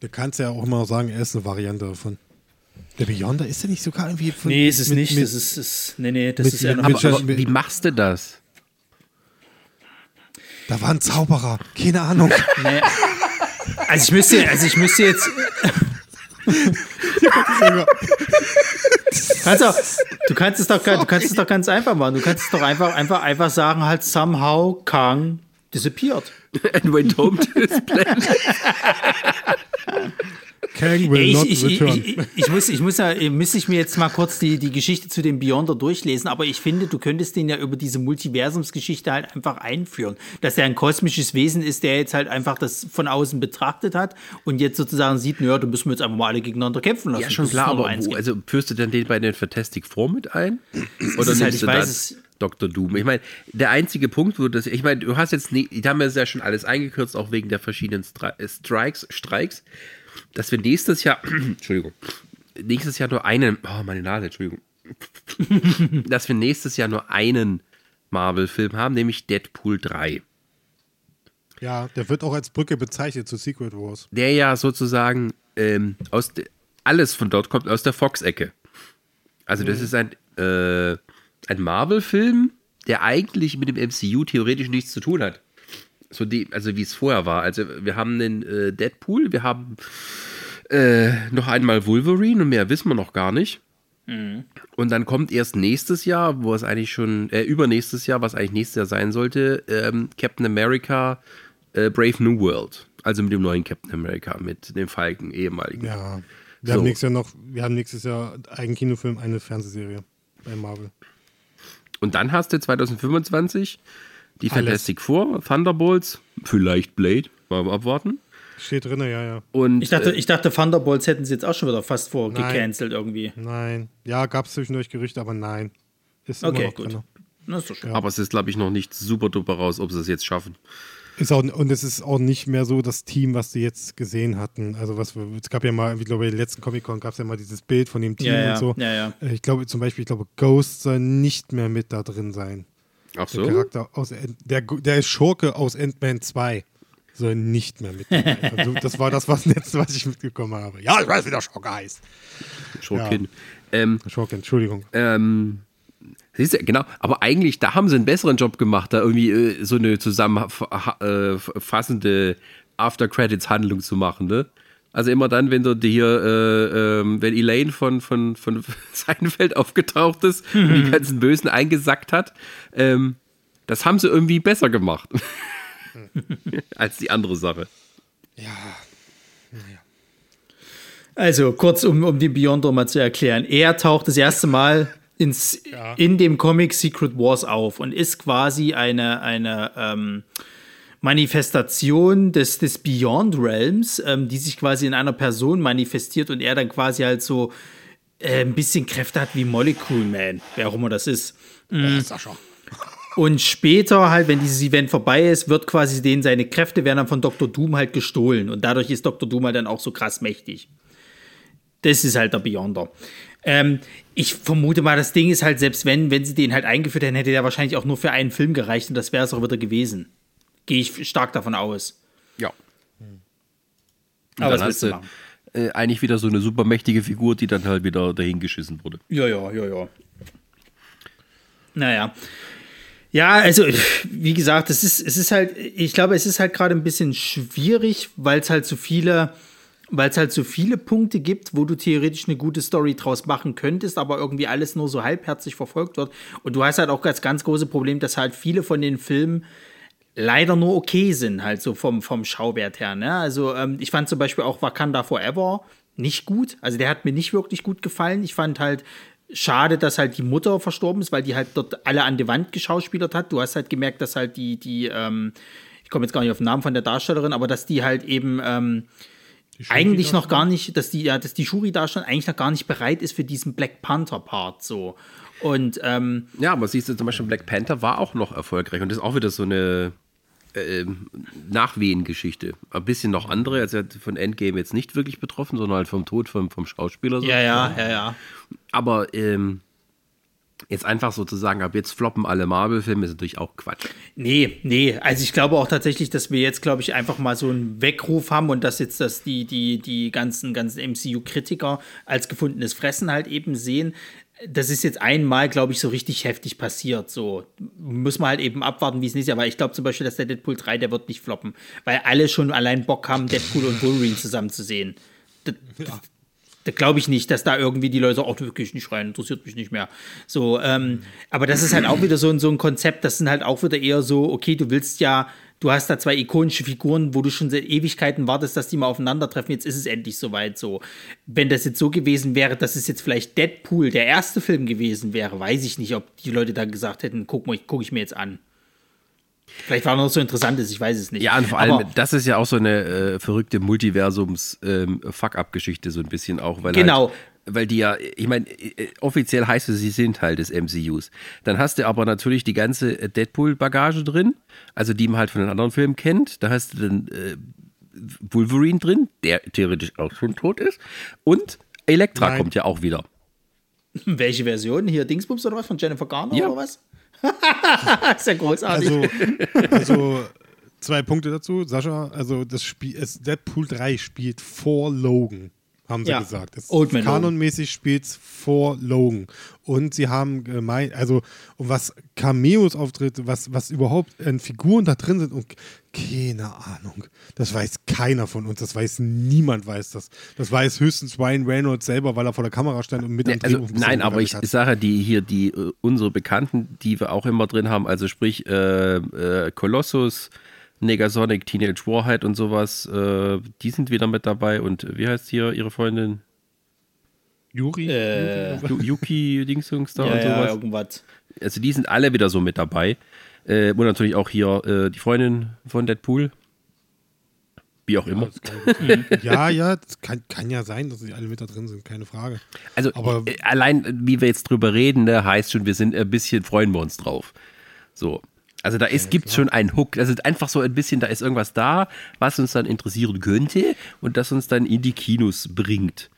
Du kannst ja auch immer noch sagen, er ist eine Variante davon. Der Beyonder ist ja nicht sogar irgendwie von. Nee, ist es mit- nicht. mit- das ist, ist, nee, nee, das mit- ist ja noch Aber, aber wie machst du das? Da war ein Zauberer. Keine Ahnung. Nee. Also ich müsste, also ich müsste jetzt. kannst auch, du kannst es doch, du kannst es doch ganz einfach machen. Du kannst es doch einfach, einfach, einfach sagen, halt somehow Kang disappeared. And went home to his planet. Kang will Ich, not ich, return. ich, ich muss, ich muss ja, müsste ich mir jetzt mal kurz die, die Geschichte zu dem Beyonder durchlesen, aber ich finde, du könntest den ja über diese Multiversumsgeschichte halt einfach einführen, dass er ein kosmisches Wesen ist, der jetzt halt einfach das von außen betrachtet hat und jetzt sozusagen sieht, naja, da müssen wir jetzt einfach mal alle gegeneinander kämpfen lassen. Ja, schon klar, aber eins wo, also führst du dann den bei den Fantastic Four mit ein? Oder halt, nimmst ich du es- Dr. Doom? Ich meine, der einzige Punkt, wo das, ich meine, du hast jetzt, nie, die haben ja ja schon alles eingekürzt, auch wegen der verschiedenen Stri Strikes, Streiks, dass wir nächstes Jahr, Entschuldigung, nächstes Jahr nur einen, oh, meine Nase, Entschuldigung, dass wir nächstes Jahr nur einen Marvel-Film haben, nämlich Deadpool 3. Ja, der wird auch als Brücke bezeichnet zu Secret Wars. der ja sozusagen ähm, aus alles von dort kommt aus der Fox-Ecke. Also das ist ein, äh, ein Marvel-Film, der eigentlich mit dem MCU theoretisch nichts zu tun hat. So die, also wie es vorher war. Also wir haben den äh, Deadpool, wir haben äh, noch einmal Wolverine und mehr wissen wir noch gar nicht. Und dann kommt erst nächstes Jahr, wo es eigentlich schon, äh, übernächstes Jahr, was eigentlich nächstes Jahr sein sollte, ähm, Captain America äh, Brave New World. Also mit dem neuen Captain America, mit dem Falken, ehemaligen. Ja. Wir So. haben nächstes Jahr noch, wir haben nächstes Jahr einen Kinofilm, eine Fernsehserie bei Marvel. Und dann hast du 2025 die Alles. Fantastic Four, Thunderbolts, vielleicht Blade, mal abwarten. Steht drin, ja, ja. Und Ich dachte, äh, ich dachte, Thunderbolts hätten sie jetzt auch schon wieder fast vor Nein. gecancelt irgendwie. Nein. Ja, gab es zwischendurch Gerüchte, aber nein. Ist Okay, immer noch gut. drin. Das ist doch schön. aber es ist, glaube ich, noch nicht super duper raus, ob sie es jetzt schaffen. Ist auch, und es ist auch nicht mehr so das Team, was sie jetzt gesehen hatten. Also was wir, es gab ja mal, ich glaube, bei der letzten Comic-Con gab es ja mal dieses Bild von dem Team Ja, ja, und so. ja, ja. Äh, Ich glaube zum Beispiel, ich glaube, Ghost soll nicht mehr mit da drin sein. Ach Der so? Charakter aus der, der Schurke aus Ant-Man 2 soll nicht mehr mit also, Das war das was Letzte, was ich mitbekommen habe. Ja, ich weiß, wie der Schurke heißt. Schurkin. Ähm, Schurke, Entschuldigung. ähm, Siehst du, genau. Aber eigentlich, da haben sie einen besseren Job gemacht, da irgendwie äh, so eine zusammenfassende After-Credits-Handlung zu machen, ne? Also immer dann, wenn du hier, äh, ähm, wenn Elaine von, von, von Seinfeld aufgetaucht ist und die ganzen Bösen eingesackt hat, ähm, das haben sie irgendwie besser gemacht. als die andere Sache. Also kurz, um, um den Beyonder mal zu erklären. Er taucht das erste Mal ins, in dem Comic Secret Wars auf und ist quasi eine, eine ähm, Manifestation des, des Beyond Realms, ähm, die sich quasi in einer Person manifestiert und er dann quasi halt so äh, ein bisschen Kräfte hat wie Molecule Man, wer auch immer das ist. Sascha. Und später halt, wenn dieses Event vorbei ist, wird quasi denen seine Kräfte werden dann von Dr. Doom halt gestohlen. Und dadurch ist Dr. Doom halt dann auch so krass mächtig. Das ist halt der Beyonder. Ähm, ich vermute mal, das Ding ist halt, selbst wenn, wenn sie den halt eingeführt hätten, hätte der wahrscheinlich auch nur für einen Film gereicht und das wäre es auch wieder gewesen. Gehe ich stark davon aus. Ja. Aber dann hast willst du machen? äh, eigentlich wieder so eine super mächtige Figur, die dann halt wieder dahingeschissen wurde. Ja, ja, ja, ja. Naja. Ja, also, wie gesagt, es ist, es ist halt, ich glaube, es ist halt gerade ein bisschen schwierig, weil es halt so viele, weil es halt so viele Punkte gibt, wo du theoretisch eine gute Story draus machen könntest, aber irgendwie alles nur so halbherzig verfolgt wird. Und du hast halt auch das ganz große Problem, dass halt viele von den Filmen leider nur okay sind, halt so vom, vom Schauwert her. Ne? Also ähm, ich fand zum Beispiel auch Wakanda Forever nicht gut. Also der hat mir nicht wirklich gut gefallen. Ich fand halt schade, dass halt die Mutter verstorben ist, weil die halt dort alle an die Wand geschauspielert hat. Du hast halt gemerkt, dass halt die, die, ähm, ich komme jetzt gar nicht auf den Namen von der Darstellerin, aber dass die halt eben ähm, eigentlich noch gar nicht, dass die, ja, dass die Shuri-Darstellerin eigentlich noch gar nicht bereit ist für diesen Black Panther-Part so. Und ähm, Ja, aber siehst du zum Beispiel, Black Panther war auch noch erfolgreich und das ist auch wieder so eine ähm, Nachwehengeschichte. Ein bisschen noch andere, also von Endgame jetzt nicht wirklich betroffen, sondern halt vom Tod vom, vom Schauspieler. So. ja, ja, ja, ja. Aber ähm, jetzt einfach so zu sagen, ab jetzt floppen alle Marvel-Filme, ist natürlich auch Quatsch. Nee, nee, also ich glaube auch tatsächlich, dass wir jetzt, glaube ich, einfach mal so einen Weckruf haben und dass jetzt das die, die, die ganzen, ganzen MCU-Kritiker als gefundenes Fressen halt eben sehen. Das ist jetzt einmal, glaube ich, so richtig heftig passiert. So muss man halt eben abwarten, wie es nächstes Jahr. Aber ich glaube zum Beispiel, dass der Deadpool 3, der wird nicht floppen, weil alle schon allein Bock haben, Deadpool und Wolverine zusammen zu sehen. Das, da glaube ich nicht, dass da irgendwie die Leute auch wirklich nicht rein, interessiert mich nicht mehr. So, ähm, aber das ist halt auch wieder so, ein- so ein Konzept, das sind halt auch wieder eher so, okay, du willst ja, du hast da zwei ikonische Figuren, wo du schon seit Ewigkeiten wartest, dass die mal aufeinandertreffen, jetzt ist es endlich soweit so. Wenn das jetzt so gewesen wäre, dass es jetzt vielleicht Deadpool der erste Film gewesen wäre, weiß ich nicht, ob die Leute dann gesagt hätten, guck mal, gucke ich mir jetzt an. Vielleicht war noch so interessant ist, ich weiß es nicht. Ja, und vor allem, Aber- das ist ja auch so eine äh, verrückte Multiversums-Fuck-Up-Geschichte, so ein bisschen auch, weil Genau. Halt, weil die ja, ich meine, äh, offiziell heißt es, sie sind Teil des MCUs. Dann hast du aber natürlich die ganze äh, Deadpool-Bagage drin, also die man halt von den anderen Filmen kennt. Da hast du dann äh, Wolverine drin, der theoretisch auch schon tot ist. Und Elektra Nein. kommt ja auch wieder. Welche Version? Hier Dingsbums oder was? Von Jennifer Garner Ja. oder was? ist ja großartig. Also, also zwei Punkte dazu. Sascha, also das Spiel, es, Deadpool 3 spielt vor Logan, haben sie Ja. gesagt. Es, Old Man kanonmäßig spielt es vor Logan. Und sie haben gemeint, also um was Cameos auftritt, was, was überhaupt an Figuren da drin sind und keine Ahnung. Das weiß keiner von uns, das weiß niemand weiß das. Das weiß höchstens Ryan Reynolds selber, weil er vor der Kamera stand und mit am Also, nein, aber ich hat. sage die hier, die äh, unsere Bekannten, die wir auch immer drin haben, also sprich äh, äh, Colossus, Negasonic, Teenage Warhead und sowas, äh, die sind wieder mit dabei und wie heißt hier ihre Freundin? Yuri? Yu- Yuki Dingsung da ja, und ja, sowas. irgendwas. Also die sind alle wieder so mit dabei. Äh, und natürlich auch hier äh, die Freundin von Deadpool. Wie auch immer. Ja, ja, das kann, kann ja sein, dass sie alle mit da drin sind, keine Frage. Also Aber- äh, allein, äh, wie wir jetzt drüber reden, ne, heißt schon, wir sind ein bisschen, freuen wir uns drauf. So. Also da ist, gibt schon einen Hook. Das ist einfach so ein bisschen, da ist irgendwas da, was uns dann interessieren könnte und das uns dann in die Kinos bringt.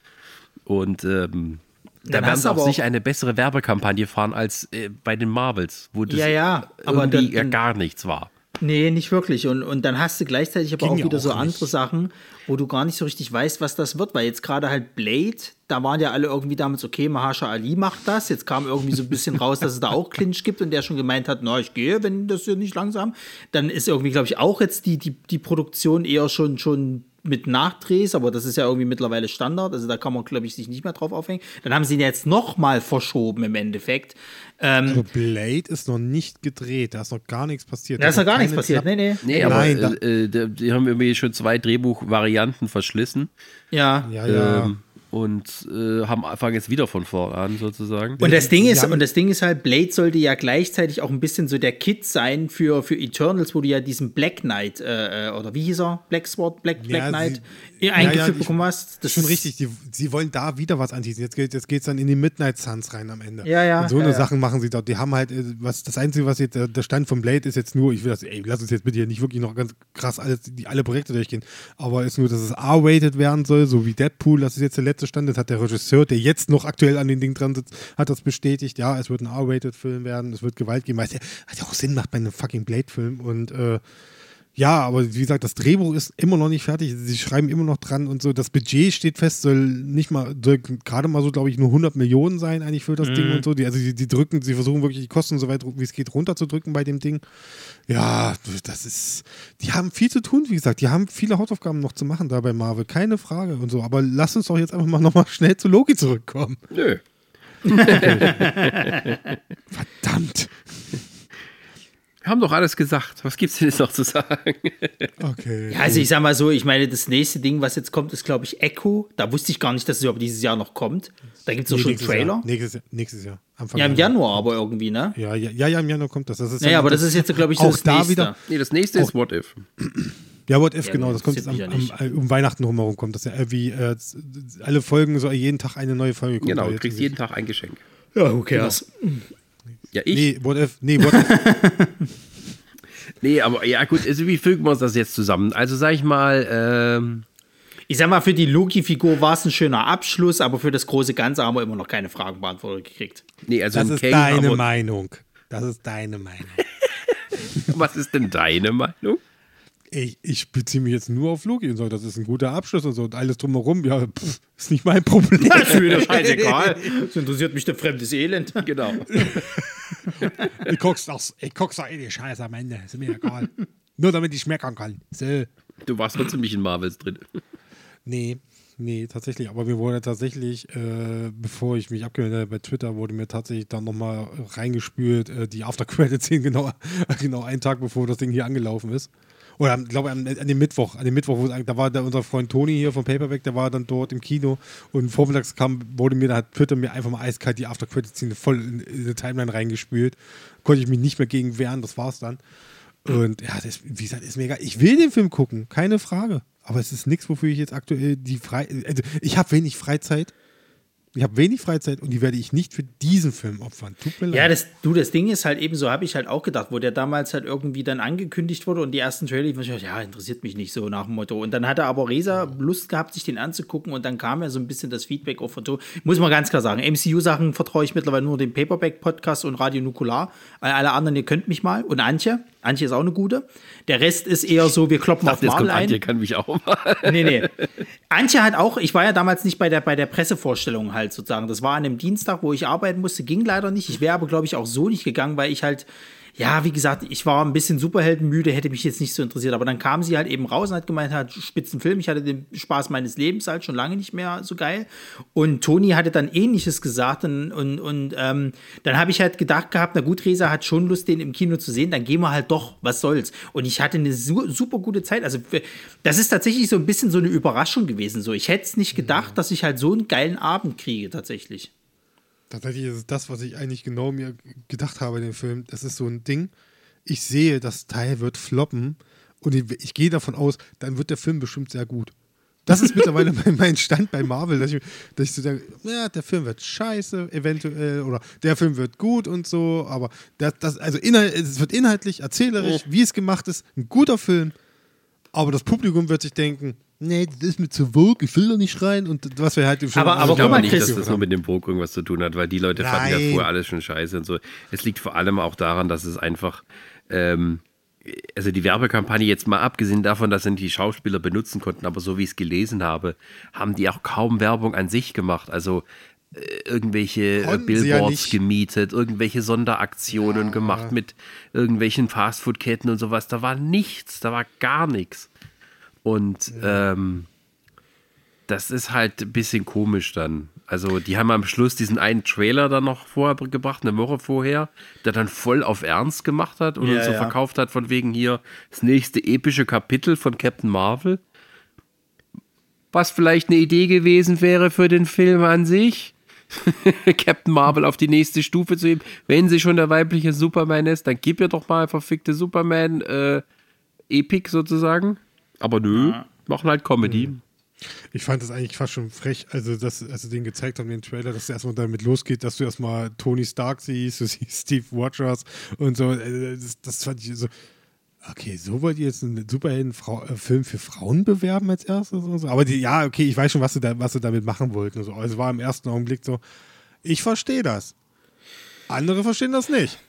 Und ähm, da werden sie auch sicher auch- eine bessere Werbekampagne fahren als äh, bei den Marvels, wo das Ja, ja, irgendwie dann- ja gar nichts war. Nee, nicht wirklich. Und, und dann hast du gleichzeitig aber Ging auch wieder auch so nicht. andere Sachen, wo du gar nicht so richtig weißt, was das wird. Weil jetzt gerade halt Blade, da waren ja alle irgendwie damals, okay, Mahasha Ali macht das. Jetzt kam irgendwie so ein bisschen raus, dass es da auch Clinch gibt und der schon gemeint hat, na, ich gehe, wenn das hier nicht langsam. Dann ist irgendwie, glaube ich, auch jetzt die, die, die Produktion eher schon, schon mit Nachdrehs, aber das ist ja irgendwie mittlerweile Standard. Also da kann man, glaube ich, sich nicht mehr drauf aufhängen. Dann haben sie ihn jetzt noch mal verschoben im Endeffekt. Ähm, Also Blade ist noch nicht gedreht, da ist noch gar nichts passiert. da ist noch noch gar nichts passiert. Klapp- Nee, nee. Nee, aber Nein, äh, äh, die- die haben irgendwie schon zwei Drehbuchvarianten verschlissen Ja. Ja, ja. ähm, und äh, haben fangen jetzt wieder von vorne an sozusagen. Und das Ding Sie ist, und das Ding ist halt, Blade sollte ja gleichzeitig auch ein bisschen so der Kit sein für, für Eternals, wo du ja diesen Black Knight, äh, äh, oder wie hieß er? Black Sword, Black, Black Ja, Knight, sie- äh, eingeführt ja, bekommen hast. Das ist schon richtig, die, sie wollen da wieder was anteasen. Jetzt geht es jetzt geht's dann in die Midnight Suns rein am Ende. Ja, ja, Und so ja, eine ja. Sachen machen sie dort. Die haben halt, äh, was das Einzige, was jetzt, äh, der Stand von Blade ist jetzt nur, ich will das, ey, lass uns jetzt bitte hier nicht wirklich noch ganz krass alles, die, alle Projekte durchgehen, aber ist nur, dass es R-rated werden soll, so wie Deadpool, das ist jetzt der letzte Stand, das hat der Regisseur, der jetzt noch aktuell an den Ding dran sitzt, hat das bestätigt, ja, es wird ein R-rated Film werden, es wird Gewalt geben, es ja, was ja auch Sinn macht bei einem fucking Blade-Film und, äh, ja, aber wie gesagt, das Drehbuch ist immer noch nicht fertig. Sie schreiben immer noch dran und so. Das Budget steht fest, soll nicht mal, soll gerade mal so, glaube ich, nur 100 Millionen sein eigentlich für das Ding und so. Die, also die, die drücken, sie versuchen wirklich die Kosten so weit wie es geht runterzudrücken bei dem Ding. Ja, das ist, die haben viel zu tun, wie gesagt. Die haben viele Hausaufgaben noch zu machen da bei Marvel, keine Frage und so. Aber lass uns doch jetzt einfach mal nochmal schnell zu Loki zurückkommen. Nö. Verdammt. Wir haben doch alles gesagt. Was gibt's denn jetzt noch zu sagen? Okay. Ja, also ich sag mal so, ich meine, das nächste Ding, was jetzt kommt, ist, glaube ich, Echo. Da wusste ich gar nicht, dass es überhaupt dieses Jahr noch kommt. Da gibt es doch Nee, schon einen Trailer. Jahr. Nächstes, Jahr. nächstes Jahr. Anfang Ja, im Januar aber irgendwie, ne? Ja, ja, ja, ja, im Januar kommt das. das ist Naja, aber das ist jetzt, glaube ich, so auch das da nächste. wieder. nee, das nächste ist What If. Ja, What If, Ja, genau. Das kommt jetzt am, ja am, um Weihnachten rumherum kommt. Das ja äh, wie äh, alle Folgen so jeden Tag eine neue Folge kommt. Genau, du kriegst jeden Tag ein Geschenk. Ja, who cares? Ja, ich. Nee, What If, nee, What If. Nee, aber ja gut, also wie fügen wir uns das jetzt zusammen? Also sag ich mal, ähm, Ich sag mal, für die Loki-Figur war es ein schöner Abschluss, aber für das große Ganze haben wir immer noch keine Fragen beantwortet gekriegt. nee, also Das ist Kang deine Meinung. Das ist deine Meinung. Was ist denn deine Meinung? Ich, ich beziehe mich jetzt nur auf Loki und so. Das ist ein guter Abschluss und so. Und alles drumherum, ja, pff, ist nicht mein Problem. Das ist mir doch scheißegal. Das interessiert mich der fremdes Elend. Genau. Ich guck's doch, ich guck's doch eh die Scheiße am Ende. Ist mir egal. Nur damit ich schmeckern kann. So. Du warst trotzdem nicht in Marvels drin. Nee, nee, tatsächlich. Aber mir wurde tatsächlich, äh, bevor ich mich abgemeldet habe bei Twitter, wurde mir tatsächlich dann nochmal reingespült, äh, die After-Credit-Szene genau, genau einen Tag bevor das Ding hier angelaufen ist. Oder glaube an, an dem Mittwoch, an dem Mittwoch, wo, da war der, unser Freund Toni hier vom Paperback, der war dann dort im Kino und vormittags kam, wurde mir, da hat Twitter mir einfach mal eiskalt die After-Credit-Szene voll in, in die Timeline reingespült. Konnte ich mich nicht mehr gegen wehren, das war's dann. Und ja, das, wie gesagt, ist mir egal. Ich will den Film gucken, keine Frage. Aber es ist nichts, wofür ich jetzt aktuell die Frei. Also ich habe wenig Freizeit. Ich habe wenig Freizeit und die werde ich nicht für diesen Film opfern. Tut mir leid. Ja, das, du, das Ding ist halt eben so, habe ich halt auch gedacht, wo der damals halt irgendwie dann angekündigt wurde und die ersten Trailer, ich dachte, ja, interessiert mich nicht so nach dem Motto. Und dann hatte aber Resa Lust gehabt, sich den anzugucken und dann kam ja so ein bisschen das Feedback auch von so. Muss man ganz klar sagen, MCU-Sachen vertraue ich mittlerweile nur dem Paperback-Podcast und Radio Nukular. Alle anderen, ihr könnt mich mal. Und Antje. Antje ist auch eine gute. Der Rest ist eher so, wir kloppen auf Jetzt kommt Marvel ein. Antje, kann mich auch mal. Nee, nee. Antje hat auch, ich war ja damals nicht bei der, bei der Pressevorstellung halt sozusagen. Das war an einem Dienstag, wo ich arbeiten musste, ging leider nicht. Ich wäre aber, glaube ich, auch so nicht gegangen, weil ich halt, ja, wie gesagt, ich war ein bisschen superheldenmüde, hätte mich jetzt nicht so interessiert. Aber dann kam sie halt eben raus und hat gemeint, hat Spitzenfilm. Ich hatte den Spaß meines Lebens halt schon lange nicht mehr so geil. Und Toni hatte dann ähnliches gesagt und, und, und ähm, dann habe ich halt gedacht gehabt, na gut, Resa hat schon Lust, den im Kino zu sehen, dann gehen wir halt doch, was soll's. Und ich hatte eine su super gute Zeit. Also das ist tatsächlich so ein bisschen so eine Überraschung gewesen. So, ich hätte es nicht gedacht, dass ich halt so einen geilen Abend kriege, tatsächlich. Tatsächlich ist es das, was ich eigentlich genau mir gedacht habe in dem Film. Das ist so ein Ding. Ich sehe, das Teil wird floppen und ich, ich gehe davon aus, dann wird der Film bestimmt sehr gut. Das ist mittlerweile mein, Stand bei Marvel, dass ich, dass ich so denke, ja, der Film wird scheiße, eventuell, oder der Film wird gut und so, aber das, das, also inhalt, es wird inhaltlich, erzählerisch, wie es gemacht ist, ein guter Film, aber das Publikum wird sich denken, nee, das ist mir zu vogue, ich will da nicht rein und was wir halt im Film Aber- aber Ich glaube nicht, dass das nur mit dem Vogue irgendwas zu tun hat, weil die Leute fanden ja Nein. vorher alles schon scheiße und so. Es liegt vor allem auch daran, dass es einfach ähm, also die Werbekampagne jetzt mal abgesehen davon, dass sie die Schauspieler benutzen konnten, aber so wie ich es gelesen habe, haben die auch kaum Werbung an sich gemacht. Also äh, irgendwelche Konnten ja Billboards nicht. gemietet, irgendwelche Sonderaktionen gemacht mit irgendwelchen Fastfood-Ketten und sowas. Da war nichts, da war gar nichts. Und ähm, das ist halt ein bisschen komisch dann. Also die haben am Schluss diesen einen Trailer dann noch vorher gebracht, eine Woche vorher, der dann voll auf Ernst gemacht hat und Ja, uns so ja. verkauft hat von wegen hier das nächste epische Kapitel von Captain Marvel. Was vielleicht eine Idee gewesen wäre für den Film an sich. Captain Marvel auf die nächste Stufe zu heben. Wenn sie schon der weibliche Superman ist, dann gib ihr doch mal verfickte Superman äh, Epic sozusagen. Aber nö, machen halt Comedy. Ich fand das eigentlich fast schon frech, also dass als sie den gezeigt haben, den Trailer, dass es erstmal damit losgeht, dass du erstmal Tony Stark siehst, du siehst Steve Rogers und so. äh, Das, das fand ich so. Okay, so wollt ihr jetzt einen Superhelden-Film für Frauen bewerben als erstes? Und so. Aber die, ja, okay, ich weiß schon, was sie, da, was sie damit machen wollten. Und so. Also es war im ersten Augenblick so, ich verstehe das. Andere verstehen das nicht.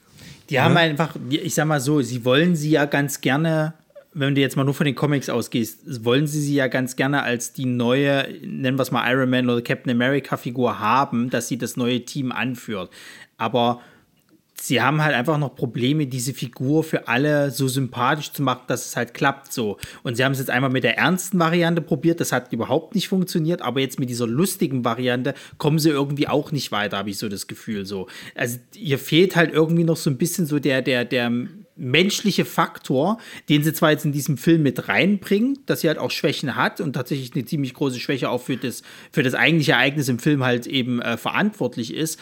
Die haben einfach, ich sag mal so, sie wollen sie ja ganz gerne, wenn du jetzt mal nur von den Comics ausgehst, wollen sie sie ja ganz gerne als die neue, nennen wir es mal Iron Man oder Captain America Figur haben, dass sie das neue Team anführt. Aber sie haben halt einfach noch Probleme, diese Figur für alle so sympathisch zu machen, dass es halt klappt so. Und sie haben es jetzt einmal mit der ernsten Variante probiert, das hat überhaupt nicht funktioniert, aber jetzt mit dieser lustigen Variante kommen sie irgendwie auch nicht weiter, habe ich so das Gefühl so. Also ihr fehlt halt irgendwie noch so ein bisschen so der, der, der menschliche Faktor, den sie zwar jetzt in diesem Film mit reinbringen, dass sie halt auch Schwächen hat und tatsächlich eine ziemlich große Schwäche auch für das, für das eigentliche Ereignis im Film halt eben äh, verantwortlich ist,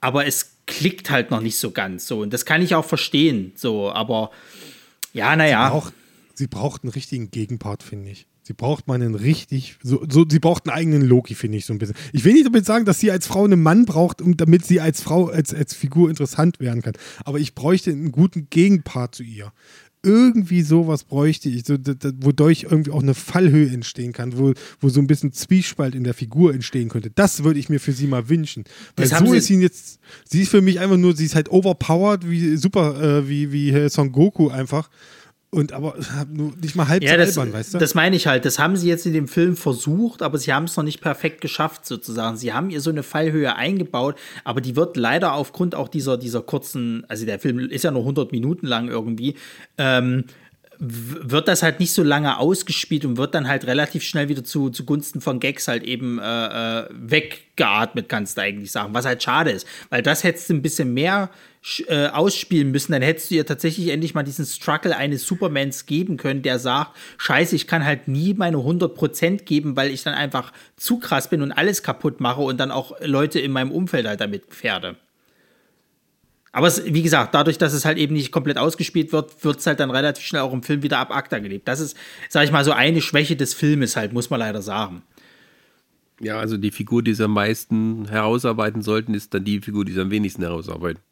aber es klickt halt noch nicht so ganz so und das kann ich auch verstehen so, aber ja, naja. Braucht, sie braucht einen richtigen Gegenpart, finde ich. Sie braucht mal einen richtig, so, so, sie braucht einen eigenen Loki, finde ich so ein bisschen. Ich will nicht damit sagen, dass sie als Frau einen Mann braucht, um, damit sie als Frau, als, als Figur interessant werden kann. Aber ich bräuchte einen guten Gegenpart zu ihr. Irgendwie sowas bräuchte ich, so, da- da- wodurch irgendwie auch eine Fallhöhe entstehen kann, wo, wo so ein bisschen Zwiespalt in der Figur entstehen könnte. Das würde ich mir für sie mal wünschen. Weil Das so sie- ist sie jetzt, sie ist für mich einfach nur, sie ist halt overpowered, wie super, äh, wie, wie Son Goku einfach. Und aber nur nicht mal halb Ja, so das, albern, weißt du? das meine ich halt. Das haben sie jetzt in dem Film versucht, aber sie haben es noch nicht perfekt geschafft, sozusagen. Sie haben ihr so eine Fallhöhe eingebaut, aber die wird leider aufgrund auch dieser, dieser kurzen, also der Film ist ja nur 100 Minuten lang irgendwie, ähm, wird das halt nicht so lange ausgespielt und wird dann halt relativ schnell wieder zu, zugunsten von Gags halt eben äh, äh, weggeatmet, kannst du eigentlich sagen. Was halt schade ist, weil das hättest du ein bisschen mehr äh, ausspielen müssen, dann hättest du ihr tatsächlich endlich mal diesen Struggle eines Supermans geben können, der sagt, scheiße, ich kann halt nie meine 100% geben, weil ich dann einfach zu krass bin und alles kaputt mache und dann auch Leute in meinem Umfeld halt damit gefährde. Aber es, wie gesagt, dadurch, dass es halt eben nicht komplett ausgespielt wird, wird es halt dann relativ schnell auch im Film wieder ab Akta gelebt. Das ist, sag ich mal, so eine Schwäche des Filmes halt, muss man leider sagen. Ja, also die Figur, die sie am meisten herausarbeiten sollten, ist dann die Figur, die sie am wenigsten herausarbeiten.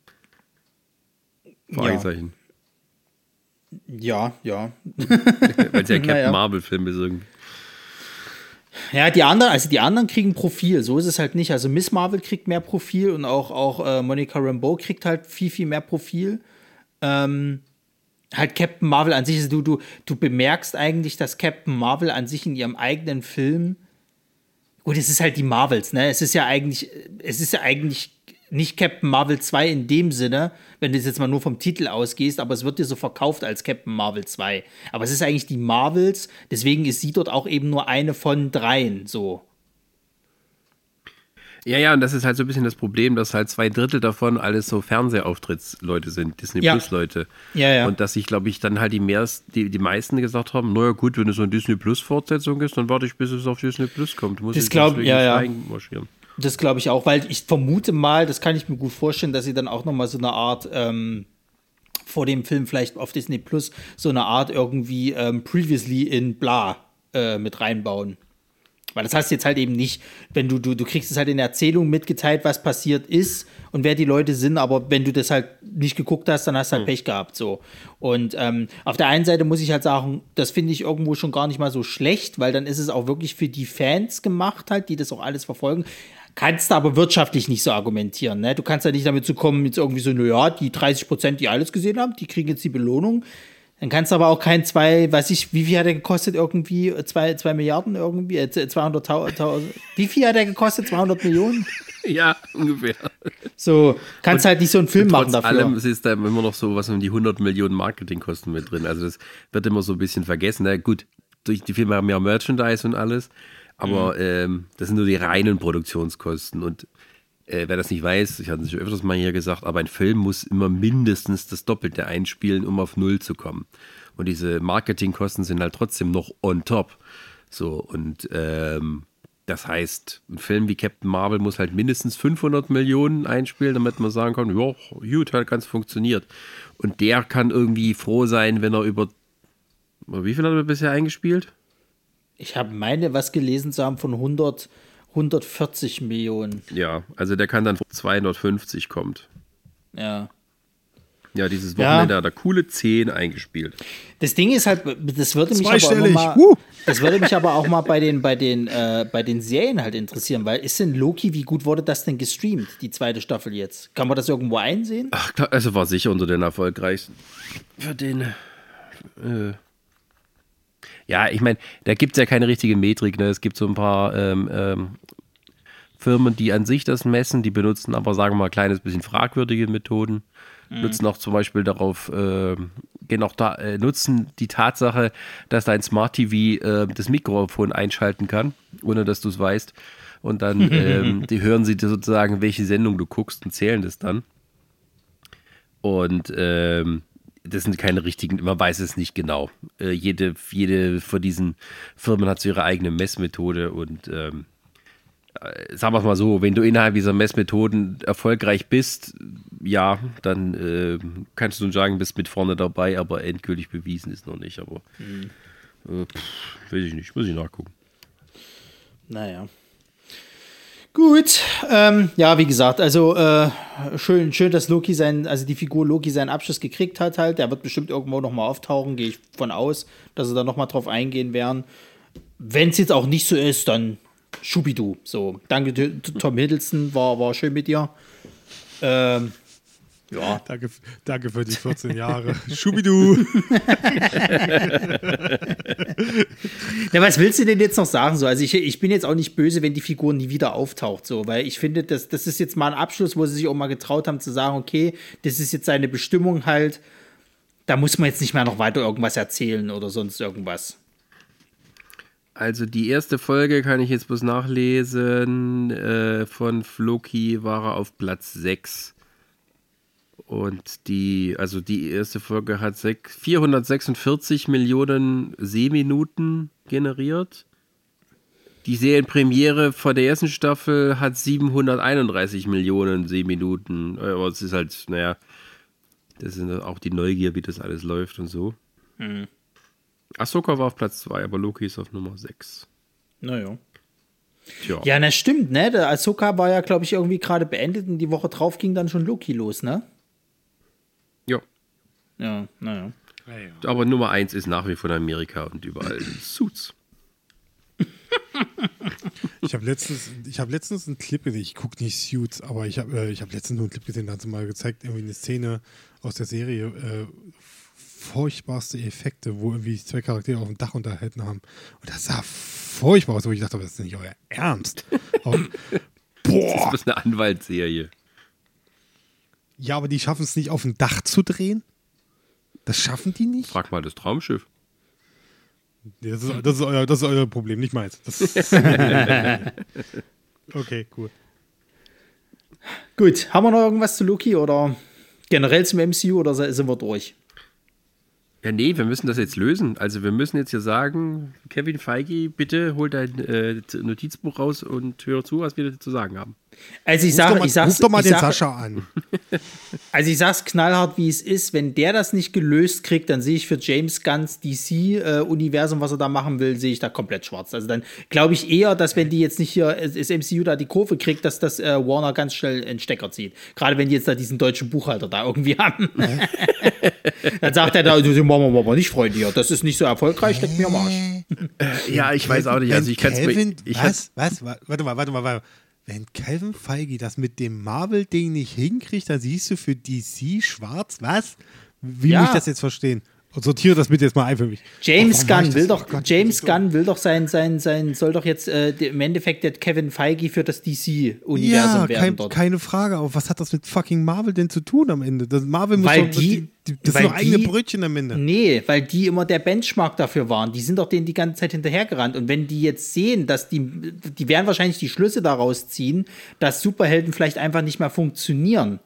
Fragezeichen. Ja, ja. Weil es ja Captain Naja. Marvel-Film ist irgendwie. Ja, die anderen, also die anderen kriegen Profil, so ist es halt nicht. Also Miss Marvel kriegt mehr Profil und auch, auch äh, Monica Rambeau kriegt halt viel, viel mehr Profil. Ähm, halt Captain Marvel an sich, also du, du, du bemerkst eigentlich, dass Captain Marvel an sich in ihrem eigenen Film, gut, es ist halt die Marvels, ne? Es ist ja eigentlich, es ist ja eigentlich nicht Captain Marvel 2 in dem Sinne, wenn du jetzt mal nur vom Titel ausgehst, aber es wird dir so verkauft als Captain Marvel 2. Aber es ist eigentlich die Marvels, deswegen ist sie dort auch eben nur eine von dreien, so. Ja, ja, und das ist halt so ein bisschen das Problem, dass halt zwei Drittel davon alles so Fernsehauftrittleute sind, Disney Ja. Plus Leute. Ja, ja. Und dass sich, glaube ich, dann halt die, mehrst, die, die meisten gesagt haben, naja gut, wenn es so eine Disney Plus Fortsetzung ist, dann warte ich, bis es auf Disney Plus kommt. Muss Das ich glaub- deswegen ja, ja. Das glaube ich auch, weil ich vermute mal, das kann ich mir gut vorstellen, dass sie dann auch noch mal so eine Art ähm, vor dem Film vielleicht auf Disney Plus so eine Art irgendwie ähm, Previously in Bla äh, mit reinbauen. Weil das hast du jetzt halt eben nicht, wenn du, du, du kriegst es halt in der Erzählung mitgeteilt, was passiert ist und wer die Leute sind, aber wenn du das halt nicht geguckt hast, dann hast du halt Pech gehabt, so. Und ähm, auf der einen Seite muss ich halt sagen, das finde ich irgendwo schon gar nicht mal so schlecht, weil dann ist es auch wirklich für die Fans gemacht halt, die das auch alles verfolgen. Kannst du aber wirtschaftlich nicht so argumentieren, ne? Du kannst ja nicht damit zu kommen, jetzt irgendwie so, naja, die 30 Prozent, die alles gesehen haben, die kriegen jetzt die Belohnung. Dann kannst du aber auch kein zwei, weiß ich, wie viel hat er gekostet irgendwie? Zwei, zwei Milliarden irgendwie? Äh, 200.000. Wie viel hat er gekostet? 200 Millionen? Ja, ungefähr. So, kannst halt nicht so einen Film machen Trotz dafür. allem ist da immer noch so was um die 100 Millionen Marketingkosten mit drin. Also das wird immer so ein bisschen vergessen. Na gut, durch die Filme haben ja Merchandise und alles, aber ähm, das sind nur die reinen Produktionskosten. Und äh, wer das nicht weiß, ich hatte es schon öfters mal hier gesagt, aber ein Film muss immer mindestens das Doppelte einspielen, um auf Null zu kommen. Und diese Marketingkosten sind halt trotzdem noch on top. So, und ähm, das heißt, ein Film wie Captain Marvel muss halt mindestens 500 Millionen einspielen, damit man sagen kann, ja, gut, hat ganz funktioniert. Und der kann irgendwie froh sein, wenn er über, wie viel hat er bisher eingespielt? Ich habe meine, was gelesen zu haben von 100, 140 Millionen. Ja, also der kann dann 250 kommt. Ja. Ja, dieses Ja. Wochenende hat er coole 10 eingespielt. Das Ding ist halt, das würde mich aber mal, das würde mich aber auch mal bei den, bei den, äh, bei den Serien halt interessieren, weil ist denn Loki, wie gut wurde das denn gestreamt, die zweite Staffel jetzt? Kann man das irgendwo einsehen? Ach, klar, also war sicher unter den erfolgreichsten. Für den. Äh, ja, ich meine, da gibt es ja keine richtige Metrik. Ne? Es gibt so ein paar ähm, ähm, Firmen, die an sich das messen, die benutzen aber, sagen wir mal, ein kleines bisschen fragwürdige Methoden. Nutzen auch zum Beispiel darauf, äh, gehen auch da, äh, nutzen die Tatsache, dass dein Smart TV äh, das Mikrofon einschalten kann, ohne dass du es weißt. Und dann ähm, die hören sie dir sozusagen, welche Sendung du guckst und zählen das dann. Und ähm, das sind keine richtigen, man weiß es nicht genau. Äh, jede, jede von diesen Firmen hat so ihre eigene Messmethode und ähm, äh, sagen wir es mal so, wenn du innerhalb dieser Messmethoden erfolgreich bist, ja, dann äh, kannst du sagen, bist mit vorne dabei, aber endgültig bewiesen ist noch nicht. Aber äh, pff, weiß ich nicht, muss ich nachgucken. Naja. Gut, ähm, ja, wie gesagt, also äh, schön, schön, dass Loki sein, also die Figur Loki seinen Abschluss gekriegt hat halt. Der wird bestimmt irgendwo nochmal auftauchen, gehe ich von aus, dass sie da nochmal drauf eingehen werden. Wenn es jetzt auch nicht so ist, dann Schubidu. So, danke Tom Hiddleston, war, war schön mit dir. Ähm, ja, Danke, danke für die 14 Jahre. Schubidu. Ja, was willst du denn jetzt noch sagen? So, also ich, ich bin jetzt auch nicht böse, wenn die Figur nie wieder auftaucht, so, weil ich finde, das, das ist jetzt mal ein Abschluss, wo sie sich auch mal getraut haben zu sagen, okay, das ist jetzt seine Bestimmung halt. Da muss man jetzt nicht mehr noch weiter irgendwas erzählen oder sonst irgendwas. Also die erste Folge kann ich jetzt bloß nachlesen. Äh, von Floki war er auf Platz 6. Und die, also die erste Folge hat sech- 446 Millionen Sehminuten generiert. Die Serienpremiere von der ersten Staffel hat 731 Millionen Sehminuten. Äh, Aber es ist halt, naja, das ist auch die Neugier, wie das alles läuft und so. Ahsoka war auf Platz 2, aber Loki ist auf Nummer 6. Naja. Tja. Ja, na stimmt, ne? Der Ahsoka war ja, glaube ich, irgendwie gerade beendet und die Woche drauf ging dann schon Loki los, ne? Ja. Ja, naja. Aber Nummer 1 ist nach wie vor in Amerika und überall Suits. Ich habe letztens, ich habe letztens einen Clip gesehen. Ich gucke nicht Suits, aber ich habe, äh, ich habe letztens nur einen Clip gesehen. Da hat sie mal gezeigt, irgendwie eine Szene aus der Serie. Äh, furchtbarste Effekte, wo irgendwie zwei Charaktere auf dem Dach unterhalten haben. Und das sah furchtbar aus, wo ich dachte, das ist nicht euer Ernst. Aber, boah. Das ist eine Anwaltsserie. Ja, aber die schaffen es nicht auf dem Dach zu drehen. Das schaffen die nicht? Frag mal das Traumschiff. Nee, das, ist, das, ist euer, das ist euer Problem, nicht meins. Das okay, cool. Gut, haben wir noch irgendwas zu Loki oder generell zum MCU oder sind wir durch? Ja, nee, wir müssen das jetzt lösen. Also wir müssen jetzt hier sagen, Kevin Feige, bitte hol dein äh, Notizbuch raus und hör zu, was wir dazu zu sagen haben. Also ich sage, mal, ich sag's, ruf doch mal ich den sag, Sascha an. Also ich sag's knallhart, wie es ist. Wenn der das nicht gelöst kriegt, dann sehe ich für James Gunns DC-Universum, was er da machen will, sehe ich da komplett schwarz. Also dann glaube ich eher, dass wenn die jetzt nicht hier äh, das MCU da die Kurve kriegt, dass das äh, Warner ganz schnell einen Stecker zieht. Gerade wenn die jetzt da diesen deutschen Buchhalter da irgendwie haben. dann sagt er da, machen wir aber nicht, Freunde, hier. das ist nicht so erfolgreich, steckt mir am Arsch. Ja, ich weiß auch nicht. Also ich kann es was, was, wa- warte mal, warte mal, warte mal. Wenn Calvin Feige das mit dem Marvel-Ding nicht hinkriegt, dann siehst du für DC schwarz, was? Wie Ja. muss ich das jetzt verstehen? Sortiere das bitte jetzt mal ein für mich. James ich Gunn will doch, Oh James Gunn will doch sein, sein, sein, soll doch jetzt äh, im Endeffekt der Kevin Feige für das DC-Universum Ja, werden kein, dort. keine Frage. Aber was hat das mit fucking Marvel denn zu tun am Ende? Das Marvel muss Weil doch, die- das weil sind doch eigene die- Brötchen am Ende. Nee, weil die immer der Benchmark dafür waren. Die sind doch denen die ganze Zeit hinterhergerannt. Und wenn die jetzt sehen, dass die, die werden wahrscheinlich die Schlüsse daraus ziehen, dass Superhelden vielleicht einfach nicht mehr funktionieren.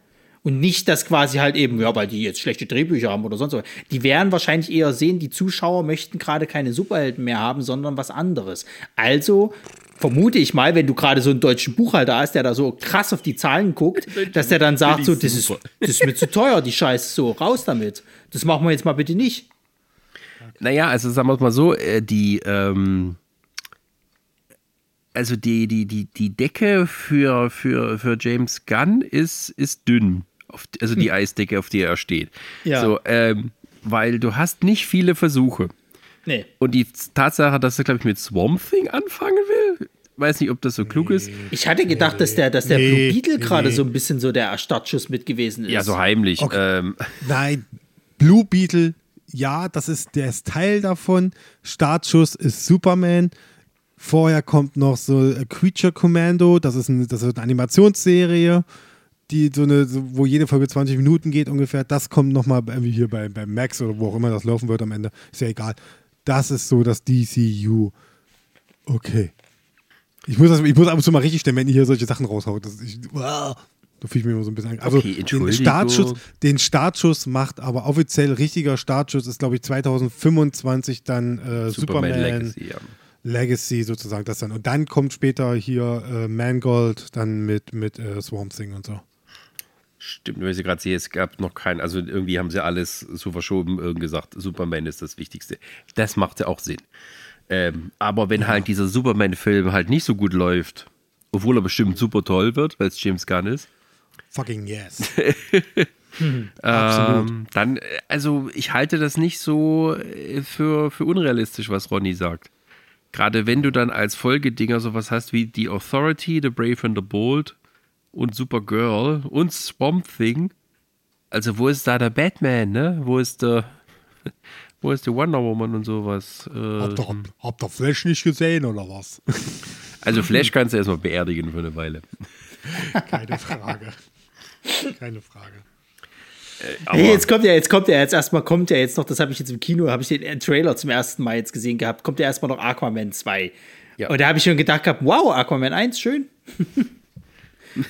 Und nicht, dass quasi halt eben, ja, weil die jetzt schlechte Drehbücher haben oder sonst was. Die werden wahrscheinlich eher sehen, die Zuschauer möchten gerade keine Superhelden mehr haben, sondern was anderes. Also vermute ich mal, wenn du gerade so einen deutschen Buchhalter hast, der da so krass auf die Zahlen guckt, dass der dann sagt, so, das ist, das ist mir zu teuer, die Scheiße, so, raus damit. Das machen wir jetzt mal bitte nicht. Naja, also sagen wir es mal so, äh, die, ähm, also die, die, die, die Decke für, für, für James Gunn ist, ist dünn. Auf, also die Eisdecke, auf der er steht. Ja. So, ähm, weil du hast nicht viele Versuche. Nee. Und die Tatsache, dass er, glaube ich, mit Swamp Thing anfangen will, weiß nicht, ob das so klug ist. Ich hatte gedacht, dass der, dass der Nee, Blue Beetle nee, gerade nee. so ein bisschen so der Startschuss mit gewesen ist. Ja, so heimlich. Ähm, Nein, Blue Beetle, ja, das ist, der ist Teil davon. Startschuss ist Superman. Vorher kommt noch so äh, Creature Commando, das ist, eine, das ist eine Animationsserie, die so eine, so, wo jede Folge 20 Minuten geht ungefähr. Das kommt nochmal irgendwie hier bei, bei Max oder wo auch immer das laufen wird am Ende. Ist ja egal. Das ist so das DCU. Okay. Ich muss, das, ich muss ab und zu mal richtig stellen, wenn ihr hier solche Sachen raushaut. Das, ich, wow, da fühle ich mich immer so ein bisschen. Also Okay, den. Startschuss, den Startschuss macht aber offiziell richtiger Startschuss ist, glaube ich, 2025 dann äh, Superman, Superman Legacy. Legacy, ja. sozusagen. Das dann. Und dann kommt später hier äh, Mangold dann mit, mit äh, Swamp Thing und so. Stimmt, weil ich gerade sehe, es gab noch keinen, also irgendwie haben sie alles so verschoben, irgendwie gesagt, Superman ist das Wichtigste. Das macht ja auch Sinn. Ähm, aber wenn halt dieser Superman-Film halt nicht so gut läuft, obwohl er bestimmt super toll wird, weil es James Gunn ist, Fucking yes. ähm, dann, äh, also ich halte das nicht so äh, für, für unrealistisch, was Ronny sagt. Gerade wenn du dann als Folgedinger sowas hast wie The Authority, The Brave and the Bold und Supergirl und Swamp Thing. Also wo ist da der Batman, ne? Wo ist der, wo ist die Wonder Woman und sowas? Äh, habt, ihr, habt ihr Flash nicht gesehen oder was? also Flash kannst du erstmal beerdigen für eine Weile. Keine Frage. Keine Frage. Aber Hey, jetzt kommt ja, jetzt kommt ja, jetzt erstmal kommt ja jetzt noch, das habe ich jetzt im Kino, habe ich den äh, Trailer zum ersten Mal jetzt gesehen gehabt, kommt ja erstmal noch Aquaman 2. Ja. Und da habe ich schon gedacht gehabt, wow, Aquaman 1, schön.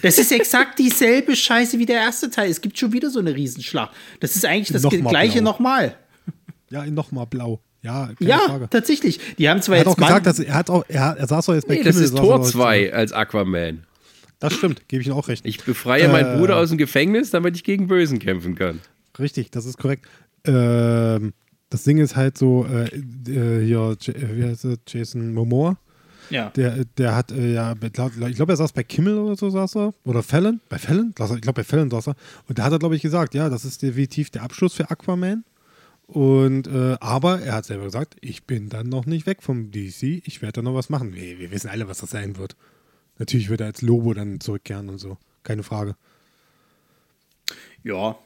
Das ist exakt dieselbe Scheiße wie der erste Teil. Es gibt schon wieder so eine Riesenschlacht. Das ist eigentlich das Nochmal gleiche nochmal. Ja, nochmal blau. Ja, keine Ja, Frage. tatsächlich. Die haben zwar Er hat jetzt auch gesagt, dass er hat auch, er, hat, er saß doch jetzt bei nee, das Kimmel, ist saß Tor er- 2 als Aquaman. Das stimmt, gebe ich Ihnen auch recht. Ich befreie Äh. meinen Bruder aus dem Gefängnis, damit ich gegen Bösen kämpfen kann. Richtig, das ist korrekt. Ähm, das Ding ist halt so, äh, äh, hier, äh, wie heißt er, Jason Momoa, ja. der, der hat äh, ja, ich glaube, er saß bei Kimmel oder so, saß er. Oder Fallon, bei Fallon? Ich glaube, bei Fallon saß er. Und da hat er, glaube ich, gesagt, ja, das ist definitiv der Abschluss für Aquaman. Und, äh, aber er hat selber gesagt, ich bin dann noch nicht weg vom DC, ich werde da noch was machen. Wir, wir wissen alle, was das sein wird. Natürlich wird er als Lobo dann zurückkehren und so, keine Frage. ja.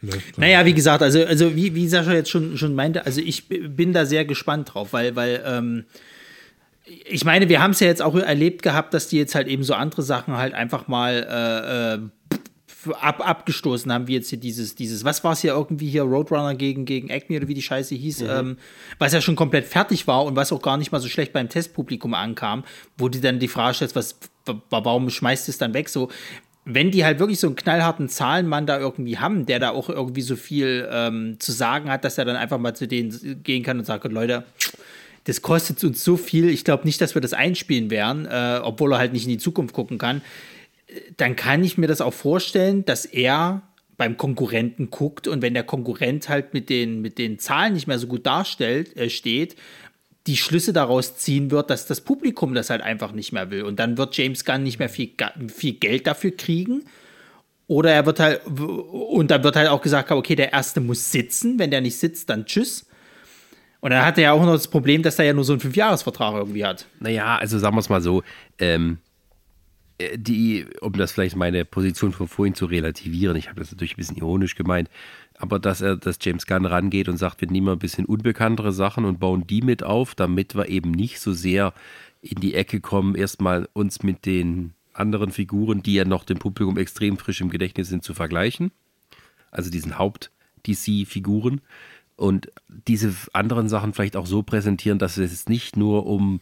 Ne? Naja, wie gesagt, also, also wie, wie Sascha jetzt schon, schon meinte, also ich bin da sehr gespannt drauf, weil, weil ähm, ich meine, wir haben es ja jetzt auch erlebt gehabt, dass die jetzt halt eben so andere Sachen halt einfach mal äh, äh, ab, abgestoßen haben, wie jetzt hier dieses, dieses, was war es hier irgendwie hier, Roadrunner gegen, gegen Acme oder wie die Scheiße hieß, ähm, was ja schon komplett fertig war und was auch gar nicht mal so schlecht beim Testpublikum ankam, wo du dann die Frage stellst, was, wa- warum schmeißt es dann weg? So, wenn die halt wirklich so einen knallharten Zahlenmann da irgendwie haben, der da auch irgendwie so viel ähm, zu sagen hat, dass er dann einfach mal zu denen gehen kann und sagt, Leute, das kostet uns so viel, ich glaube nicht, dass wir das einspielen werden, äh, obwohl er halt nicht in die Zukunft gucken kann, dann kann ich mir das auch vorstellen, dass er beim Konkurrenten guckt und wenn der Konkurrent halt mit den, mit den Zahlen nicht mehr so gut darstellt, äh, steht, die Schlüsse daraus ziehen wird, dass das Publikum das halt einfach nicht mehr will. Und dann wird James Gunn nicht mehr viel, viel Geld dafür kriegen. Oder er wird halt, und dann wird halt auch gesagt, okay, der erste muss sitzen. Wenn der nicht sitzt, dann tschüss. Und dann hat er ja auch noch das Problem, dass er ja nur so einen Fünfjahresvertrag irgendwie hat. Naja, also sagen wir es mal so, ähm, äh, die, um das vielleicht meine Position von vorhin zu relativieren, ich habe das natürlich ein bisschen ironisch gemeint, Aber dass er, dass James Gunn rangeht und sagt, wir nehmen mal ein bisschen unbekanntere Sachen und bauen die mit auf, damit wir eben nicht so sehr in die Ecke kommen, erstmal uns mit den anderen Figuren, die ja noch dem Publikum extrem frisch im Gedächtnis sind, zu vergleichen. Also diesen Haupt-DC-Figuren. Und diese anderen Sachen vielleicht auch so präsentieren, dass es nicht nur um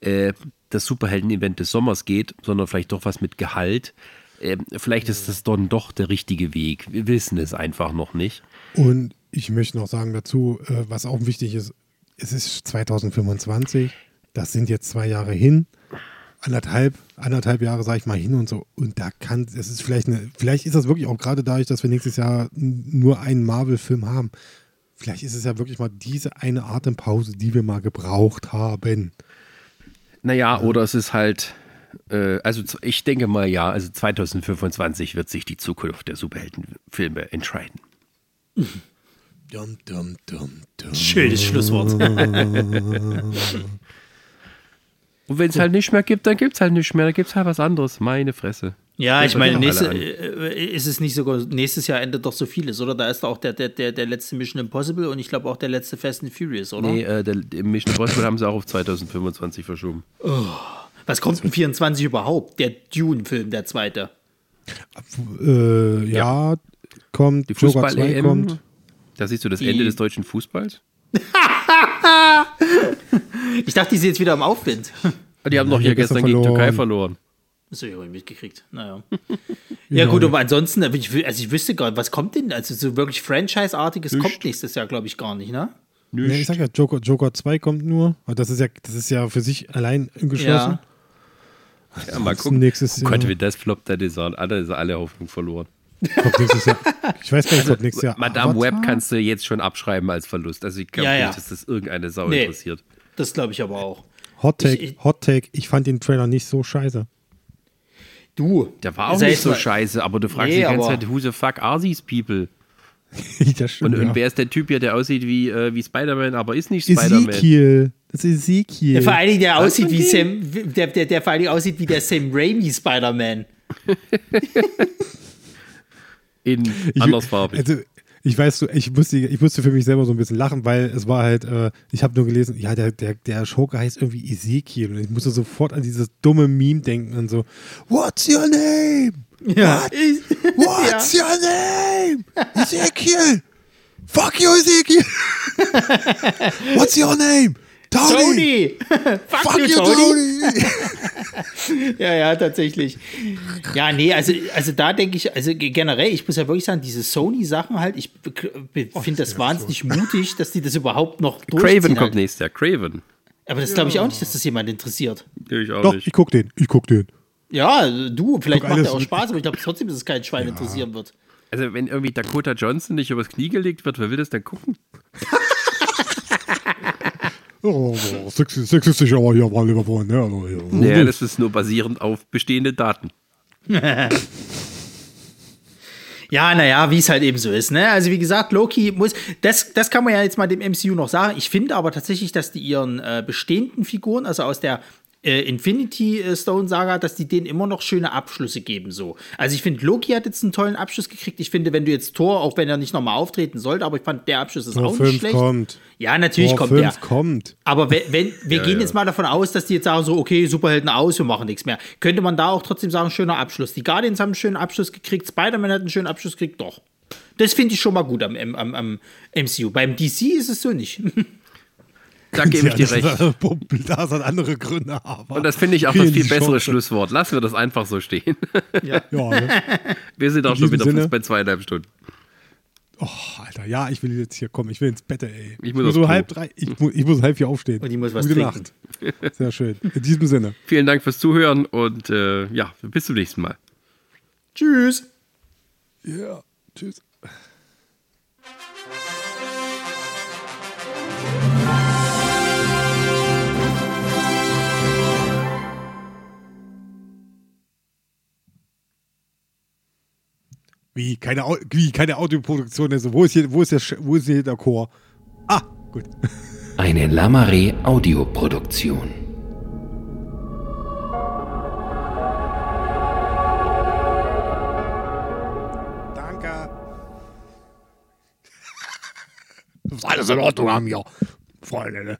äh, das Superhelden-Event des Sommers geht, sondern vielleicht doch was mit Gehalt. Äh, vielleicht ist das dann doch der richtige Weg. Wir wissen es einfach noch nicht. Und ich möchte noch sagen dazu, äh, was auch wichtig ist, es ist 2025, das sind jetzt zwei Jahre hin, anderthalb, anderthalb Jahre, sage ich mal, hin und so. Und da kann, es ist vielleicht eine, vielleicht ist das wirklich auch gerade dadurch, dass wir nächstes Jahr nur einen Marvel-Film haben. Vielleicht ist es ja wirklich mal diese eine Atempause, die wir mal gebraucht haben. Naja, oder es ist halt, äh, also ich denke mal ja, also 2025 wird sich die Zukunft der Superheldenfilme entscheiden. Dum, dum, dum, dum. Schönes Schlusswort. Und wenn es halt nicht mehr gibt, dann gibt es halt nicht mehr, dann gibt es halt was anderes. Meine Fresse. Ja, ich meine, nächste, äh, ist es nicht sogar, nächstes Jahr endet doch so vieles, oder? Da ist auch der, der, der, der letzte Mission Impossible und ich glaube auch der letzte Fast and Furious, oder? Nee, äh, der, der Mission Impossible haben sie auch auf 2025 verschoben. Was kommt in 24 überhaupt? Der Dune-Film, der zweite. Äh, ja, kommt, Die Joker 2 Fußball-EM, kommt. da siehst du das Die- Ende des deutschen Fußballs. Ich dachte, die sind jetzt wieder im Aufwind. Die haben die hier gestern gegen verloren. Türkei verloren. Das habe ich auch nicht mitgekriegt. Naja. ja, gut, aber ansonsten, aber also ich wüsste gar nicht, was kommt denn? Also so wirklich Franchise-artiges kommt nächstes Jahr, glaube ich, gar nicht, ne? Nee, ich sag ja, Joker, Joker 2 kommt nur. Aber das ist ja, das ist ja für sich allein geschlossen. Ja. Ja, mal gucken. nächstes oh Gott, Jahr. wie das floppt, alle, alle, ist alle Hoffnung verloren. Kommt nächstes Jahr. Ich weiß gar nicht, ob nächstes Jahr. Madame Avatar? Web kannst du jetzt schon abschreiben als Verlust. Also ich glaube Ja, ja. nicht, dass das irgendeine Sau Nee. interessiert. Das glaube ich aber auch. Hot Take, Ich- ich- Hot Take. Ich fand den Trailer nicht so scheiße. Du. Der war auch Sei nicht so scheiße, aber du fragst Nee, die ganze Zeit, who the fuck are these people? das Und, stimmt. und ja. wer ist der Typ hier, der aussieht wie, äh, wie Spider-Man, aber ist nicht Spider-Man? Ezekiel. Das ist Ezekiel. Der vor allen Dingen, der aussieht wie? Sam, der, der, der vor allen Dingen aussieht wie der Sam Raimi Spider-Man. In andersfarbig. Also, ich weiß, so, ich musste, ich musste für mich selber so ein bisschen lachen, weil es war halt, äh, ich habe nur gelesen, ja, der, der, der Schurke heißt irgendwie Ezekiel und ich musste sofort an dieses dumme Meme denken und so, What's your name? Ja. What? What's your name? Ezekiel! Fuck you, Ezekiel! What's your name? Tony! Tony! Fuck, Fuck you, you, Tony! Ja, ja, tatsächlich. Ja, nee, also, also da denke ich, also ge- generell, ich muss ja wirklich sagen, diese Sony-Sachen halt, ich finde das wahnsinnig mutig, dass die das überhaupt noch durchziehen. Craven kommt nächstes Jahr. Craven. Aber das glaube ich auch nicht, dass das jemand interessiert. Ich auch Doch, nicht. ich guck den, ich guck den. Ja, du, vielleicht macht er auch Spaß, aber ich glaube trotzdem, dass es kein Schwein interessieren wird. Also wenn irgendwie Dakota Johnson nicht übers Knie gelegt wird, wer will das denn gucken? Oh, sexy- sexistisch aber hier mal lieber wollen, ne? Also, ja. Naja, das ist nur basierend auf bestehenden Daten. Ja, naja, wie es halt eben so ist. Ne? Also wie gesagt, Loki muss, das, das kann man ja jetzt mal dem MCU noch sagen. Ich finde aber tatsächlich, dass die ihren äh, bestehenden Figuren, also aus der äh, Infinity Stone Saga, dass die denen immer noch schöne Abschlüsse geben. So. Also ich finde, Loki hat jetzt einen tollen Abschluss gekriegt. Ich finde, wenn du jetzt Thor, auch wenn er nicht nochmal auftreten sollte, aber ich fand, der Abschluss ist Tor auch 5 nicht schlecht. kommt. Ja, natürlich Tor kommt 5 der. kommt. Aber wenn, wenn wir Ja, gehen ja. jetzt mal davon aus, dass die jetzt sagen so, okay, Superhelden aus, wir machen nichts mehr. Könnte man da auch trotzdem sagen, schöner Abschluss. Die Guardians haben einen schönen Abschluss gekriegt, Spider-Man hat einen schönen Abschluss gekriegt, doch. Das finde ich schon mal gut am, am, am MCU. Beim DC ist es so nicht. Da gebe ich dir recht. Da sind andere Gründe, aber. Und das finde ich auch das viel bessere Chance. Schlusswort. Lassen wir das einfach so stehen. Ja, ne? Wir sind auch In schon wieder Sinne. fast bei zweieinhalb Stunden. Oh, Alter, ja, ich will jetzt hier kommen. Ich will ins Bett, ey. Ich muss muss aufs so halb drei. Ich, mu ich muss halb vier aufstehen. Und ich muss was Gute trinken. Nacht. Sehr schön. In diesem Sinne. Vielen Dank fürs Zuhören und äh, ja, bis zum nächsten Mal. Tschüss. Ja, tschüss. Wie? Keine, Au- wie? Keine Audioproduktion. Also, wo ist hier, wo ist der, Sch- wo ist hier der Chor? Ah, gut. Eine Lamare Audioproduktion. Danke. muss alles in Ordnung haben hier. Freunde, ne?